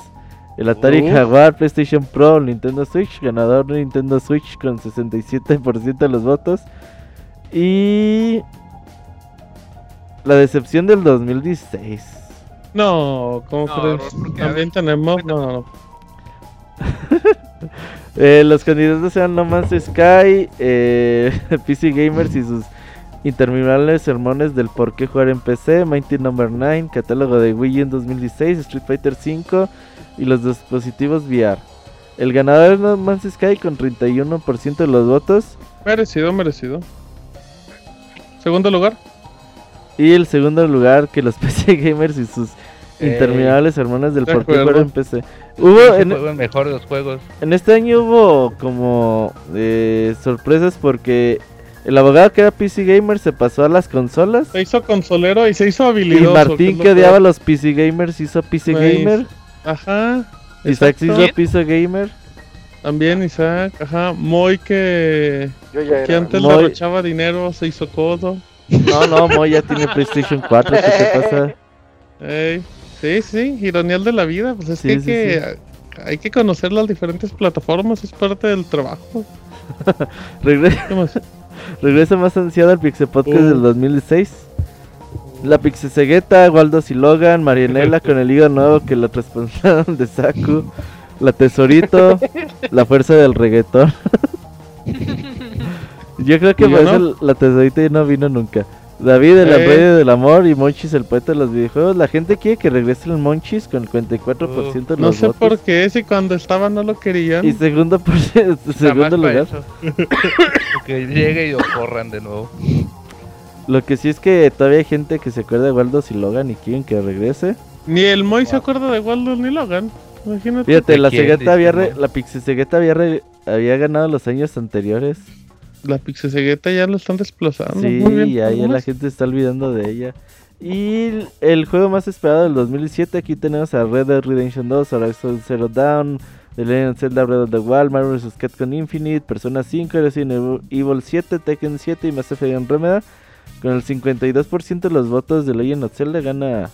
el Atari Uf. Jaguar, PlayStation Pro, Nintendo Switch, ganador de Nintendo Switch con 67% de los votos. Y la decepción del 2016. No, ¿cómo No, crees? También tenemos. No, no, no. Eh, los candidatos eran No Man's Sky, eh, *laughs* PC Gamers y sus interminables sermones del por qué jugar en PC, Mighty Number 9, catálogo de Wii U en 2016, Street Fighter 5 y los dispositivos VR. El ganador es No Man's Sky con 31% de los votos Merecido, merecido. Segundo lugar. y el segundo lugar que los *laughs* PC Gamers y sus interminables hermanos del De por qué jugar en PC. Hubo en, juego es mejor de los juegos. En este año hubo como eh, sorpresas porque el abogado que era PC Gamer se pasó a las consolas. Se hizo consolero y se hizo Y habilidoso. Martín es que lo odiaba a los PC Gamers hizo PC Nice. Gamer. Ajá. Isaac se hizo PC Gamer. También Isaac. Ajá. Moy que, Yo ya que antes Moy. le rochaba dinero se hizo codo. No, no, Mo ya tiene PlayStation 4. ¿Qué te pasa? Ey, Sí, sí, ironial de la vida. Pues es Sí, que, hay sí, que hay que conocer las diferentes plataformas, es parte del trabajo. *laughs* Regre- ¿Qué más? Regresa más ansiado al Pixel Podcast Uh. del 2016. La Pixesegueta, Waldos y Logan, Marianela con el hígado nuevo que lo traspasaron de Saku, la Tesorito, *laughs* la fuerza del reggaetón. *laughs* Yo creo que ¿Y yo por eso no? la Tesorito ya no vino nunca. David, el Eh. apoyo del amor y Monchis, el poeta de los videojuegos. La gente quiere que regrese el Monchis con el 44% de los No sé votos. por qué, si cuando estaba no lo querían. Y segundo, por... *laughs* Segundo lugar. *coughs* que llegue y lo corran de nuevo. Lo que sí es que todavía hay gente que se acuerda de Waldos y Logan y quieren que regrese. Ni el Moy se acuerda de Waldo ni Logan. Imagínate. Fíjate, ¿De la quién había, re- la Pixie había, re- había ganado los años anteriores. La Pixesegueta ya lo están desplazando. Sí, Muy bien, ya, ya ¿cómo la gente está olvidando de ella. Y el- el juego más esperado del 2007, aquí tenemos a Red Dead Redemption 2, Horizon Zero Dawn, The Legend of Zelda Breath of the Wild, Marvel vs. Capcom Infinite, Persona 5, Resident Evil 7, Tekken 7 y Mass Effect Andromeda. Con el 52% de los votos de Legend of Zelda gana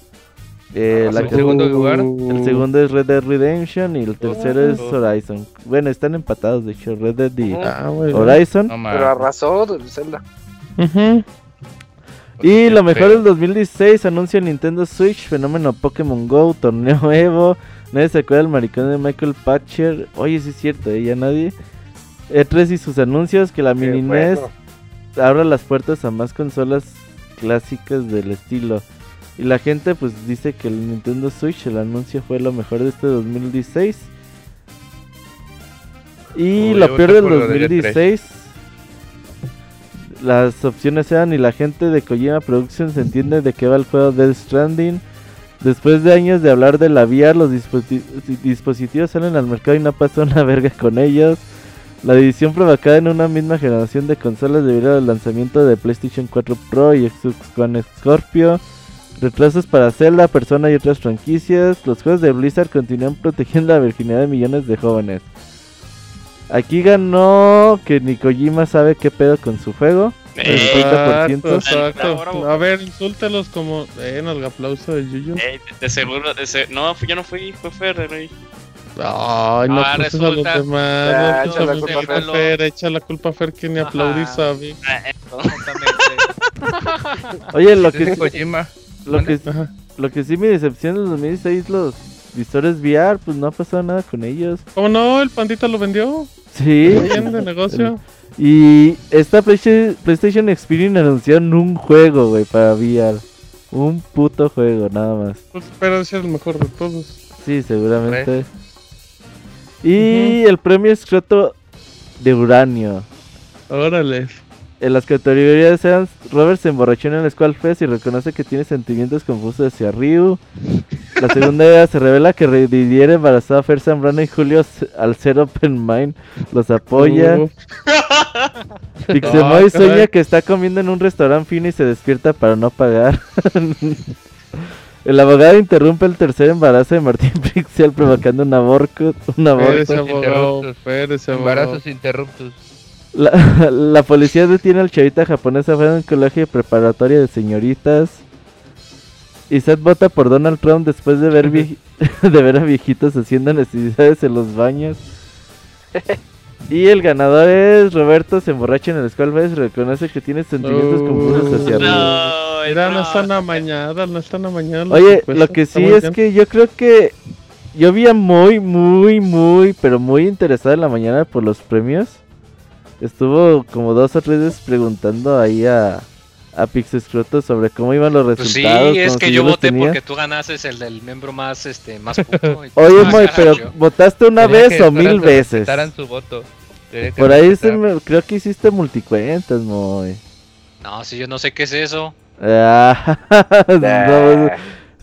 eh, Ah, la ¿el que- segundo lugar? El segundo es Red Dead Redemption y el tercero es Oh. Horizon. Bueno, están empatados, de hecho, Red Dead y. Ah. Horizon. No Pero arrasó Zelda. Ujú. Y lo mejor del 2016 anuncia Nintendo Switch, fenómeno Pokémon Go, torneo *laughs* Evo. Nadie se acuerda del maricón de Michael Patcher. Oye, sí es cierto, ¿eh? ya nadie. E3 y sus anuncios que la Qué mini NES bueno. abra las puertas a más consolas clásicas del estilo. Y la gente pues dice que el Nintendo Switch, el anuncio fue lo mejor de este 2016. Y Uy, lo peor del por lo del E E3. 2016. Las opciones eran y la gente de Kojima Productions entiende de qué va el juego Death Stranding. Después de años de hablar de la VR, los disposi- dispositivos salen al mercado y no pasa una *laughs* verga con ellos. La división provocada en una misma generación de consolas debido al lanzamiento de PlayStation 4 Pro y Xbox One Scorpio. Retrasos para Zelda, Persona y otras franquicias. Los juegos de Blizzard continúan protegiendo la virginidad de millones de jóvenes. Aquí ganó que ni Kojima sabe qué pedo con su juego. Eh, Exacto, 50%. exacto. A ver, insúltelos como. Eh, el aplauso de Yuyu. eh, de seguro, de se- no, fui- yo no fui, fue Fer, güey. Ay, no Ah, acuses a los demás. Ya, no echa la los culpa a demás, Fer. Fer. Echa la culpa a Fer que ni Ajá. aplaudir sabe. Ah, eh. Oye, lo que, sí- Kojima. Lo que, lo que sí me decepciona en 2016 los visores VR, pues no ha pasado nada con ellos. ¿Cómo no? El pandita lo vendió. Sí. Bien de negocio. *laughs* Y esta PlayStation, PlayStation Experience anunciaron un juego, güey, para VR. Un puto juego, nada más. Pues espero ser el mejor de todos. Sí, seguramente. Y el premio escroto de uranio. Órale. En las categorías eran Robert se emborrachó en el Squall Fest y reconoce que tiene sentimientos confusos hacia Ryu. La *laughs* segunda era se revela que Didier embarazó a Fer Zambrano y Julio al ser Open Mind los apoya. *laughs* Uh, Pixemoy Ah, sueña que está comiendo en un restaurante fino y se despierta para no pagar. *laughs* el abogado interrumpe el tercer embarazo de Martín Pixel provocando un aborto. Un Fer aborto. ese abogado. interruptos. Fer ese abogado. Embarazos interruptos. La, *laughs* la policía detiene al chavita japonesa fuera de un colegio preparatorio de señoritas. Y Seth vota por Donald Trump después de ver, vie- *laughs* de ver a viejitos haciendo necesidades en los baños. *laughs* Y el ganador es Roberto, se emborracha en el Skull Fest y reconoce que tiene sentimientos Oh. confusos hacia arriba. No, Mira, no no. están amañadas, no están amañadas. Oye, lo que sí es que yo creo que yo vi a muy, muy, muy, pero muy interesado en la mañana por los premios. Estuvo como dos o tres veces preguntando ahí a, a Pixescroto sobre cómo iban los Pues sí, resultados. es como que si yo voté tenía. porque tú ganases el del miembro más este más puto. y- *laughs* Oye, Moy, pero yo. votaste una vez o mil veces. su voto. Por ahí se respetaran. me- creo que hiciste multicuentas, Moy. No, si yo no sé qué es eso. Ah, *laughs* no,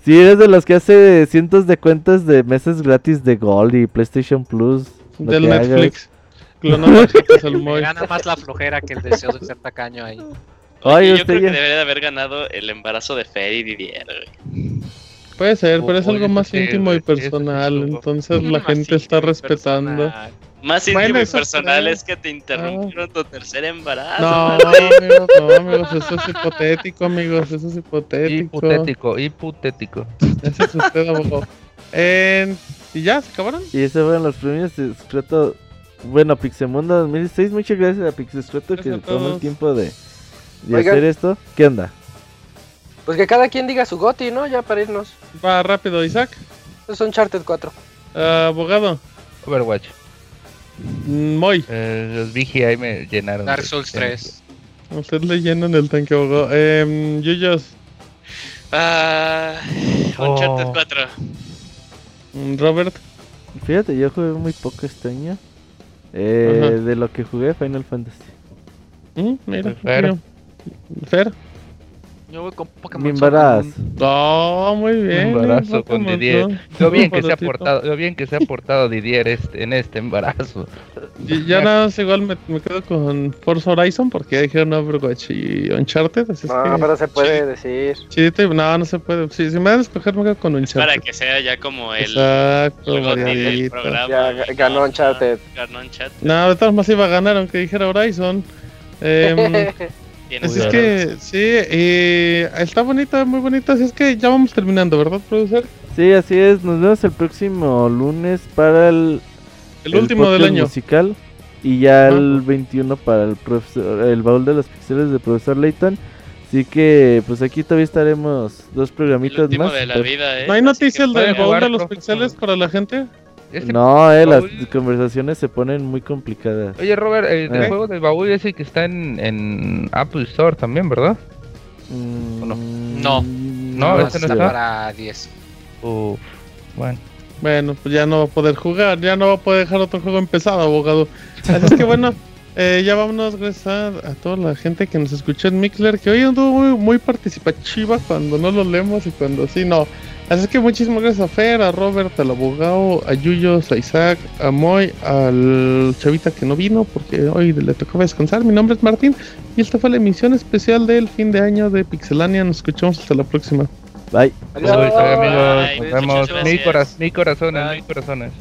si eres de los que hace cientos de cuentas de meses gratis de Gold y PlayStation Plus. Del hagas. *laughs* Me gana más la flojera que el deseo de ser tacaño ahí. Oye, yo creo ya- que debería de haber ganado el embarazo de Fer y Didier, güey. Puede ser, pero es algo más íntimo y personal. Entonces la gente está respetando. personal. Más Bueno, íntimo y personal es que te interrumpieron tu tercer embarazo. No, *laughs* amigos, no, amigos, eso es hipotético, amigos, eso es hipotético. Hipotético, hipotético. Ese es usted, abogado. Eh, ¿Y ya? ¿Se acabaron? Y esos fueron los premios de Scroto. Bueno, Pixemundo 2016. Muchas gracias a Pixescroto que a tomó el tiempo de, de hacer esto. ¿Qué onda? Pues que cada quien diga su goti, ¿no? Ya para irnos. Va rápido, Isaac. Es Uncharted 4. Ah, abogado. Overwatch. Mm, Moy. Eh, los Vigi ahí me llenaron. Dark Souls de- 3. Usted le llenan el tanque, abogado. Eh, Yuyos. Ah, Uncharted Oh. 4. Mm, Robert. Fíjate, yo jugué muy poco este año. Eh, de lo que jugué, Final Fantasy. Mm, mira. Fer. mira. Fer. Yo voy con Pokémon. Mi Sun embarazo. Oh, muy bien. embarazo con Didier. Lo bien *laughs* que se ha portado, lo bien que se ha portado Didier este, en este embarazo. Y ya nada más igual me, me quedo con Forza Horizon porque ya dijeron Overwatch y Uncharted. Así es No, que... pero se puede decir. Chidito y no, no se puede. Sí, si me dan a escoger, me quedo con Uncharted. Para que sea ya como el, Exacto, el programa. Ya ga- ganó Uncharted. Ganó Uncharted. No, de todas maneras iba a ganar aunque dijera Horizon. Em, *laughs* Así es su- que, sí, eh, está bonita, muy bonita. Así es que ya vamos terminando, ¿verdad, producer? Sí, así es. Nos vemos el próximo lunes para el, El, último del año. musical. Y ya Ajá. el 21 para el profesor, el baúl de los pixeles del profesor Layton. Así que, pues aquí todavía estaremos dos programitas más. de la pero- vida, ¿eh? ¿No hay Así noticias del baúl de los pixeles para la gente? Este No, eh, las conversaciones se ponen muy complicadas. Oye, Robert, el, el Eh. juego del baúl ese que está en, en Apple Store también, ¿verdad? Mm, no? No, No, ese no está está. para 10. Uf, bueno. Bueno, pues ya no va a poder jugar, ya no va a poder dejar otro juego empezado, abogado. Así es que bueno, *laughs* eh, ya vámonos, gracias a, a toda la gente que nos escuchó en Mixler, que hoy anduvo muy, muy participativa cuando no lo leemos y cuando sí, no. Así que muchísimas gracias a Fer, a Robert, al abogado, a Yuyos, a Isaac, a Moy, al chavita que no vino porque hoy le tocaba descansar. Mi nombre es Martín y esta fue la emisión especial del fin de año de Pixelania. Nos escuchamos hasta la próxima. Bye. Uy, está, amigos, Bye. nos vemos. Mil, gracias. coraz- mil corazones, Bye. mil corazones.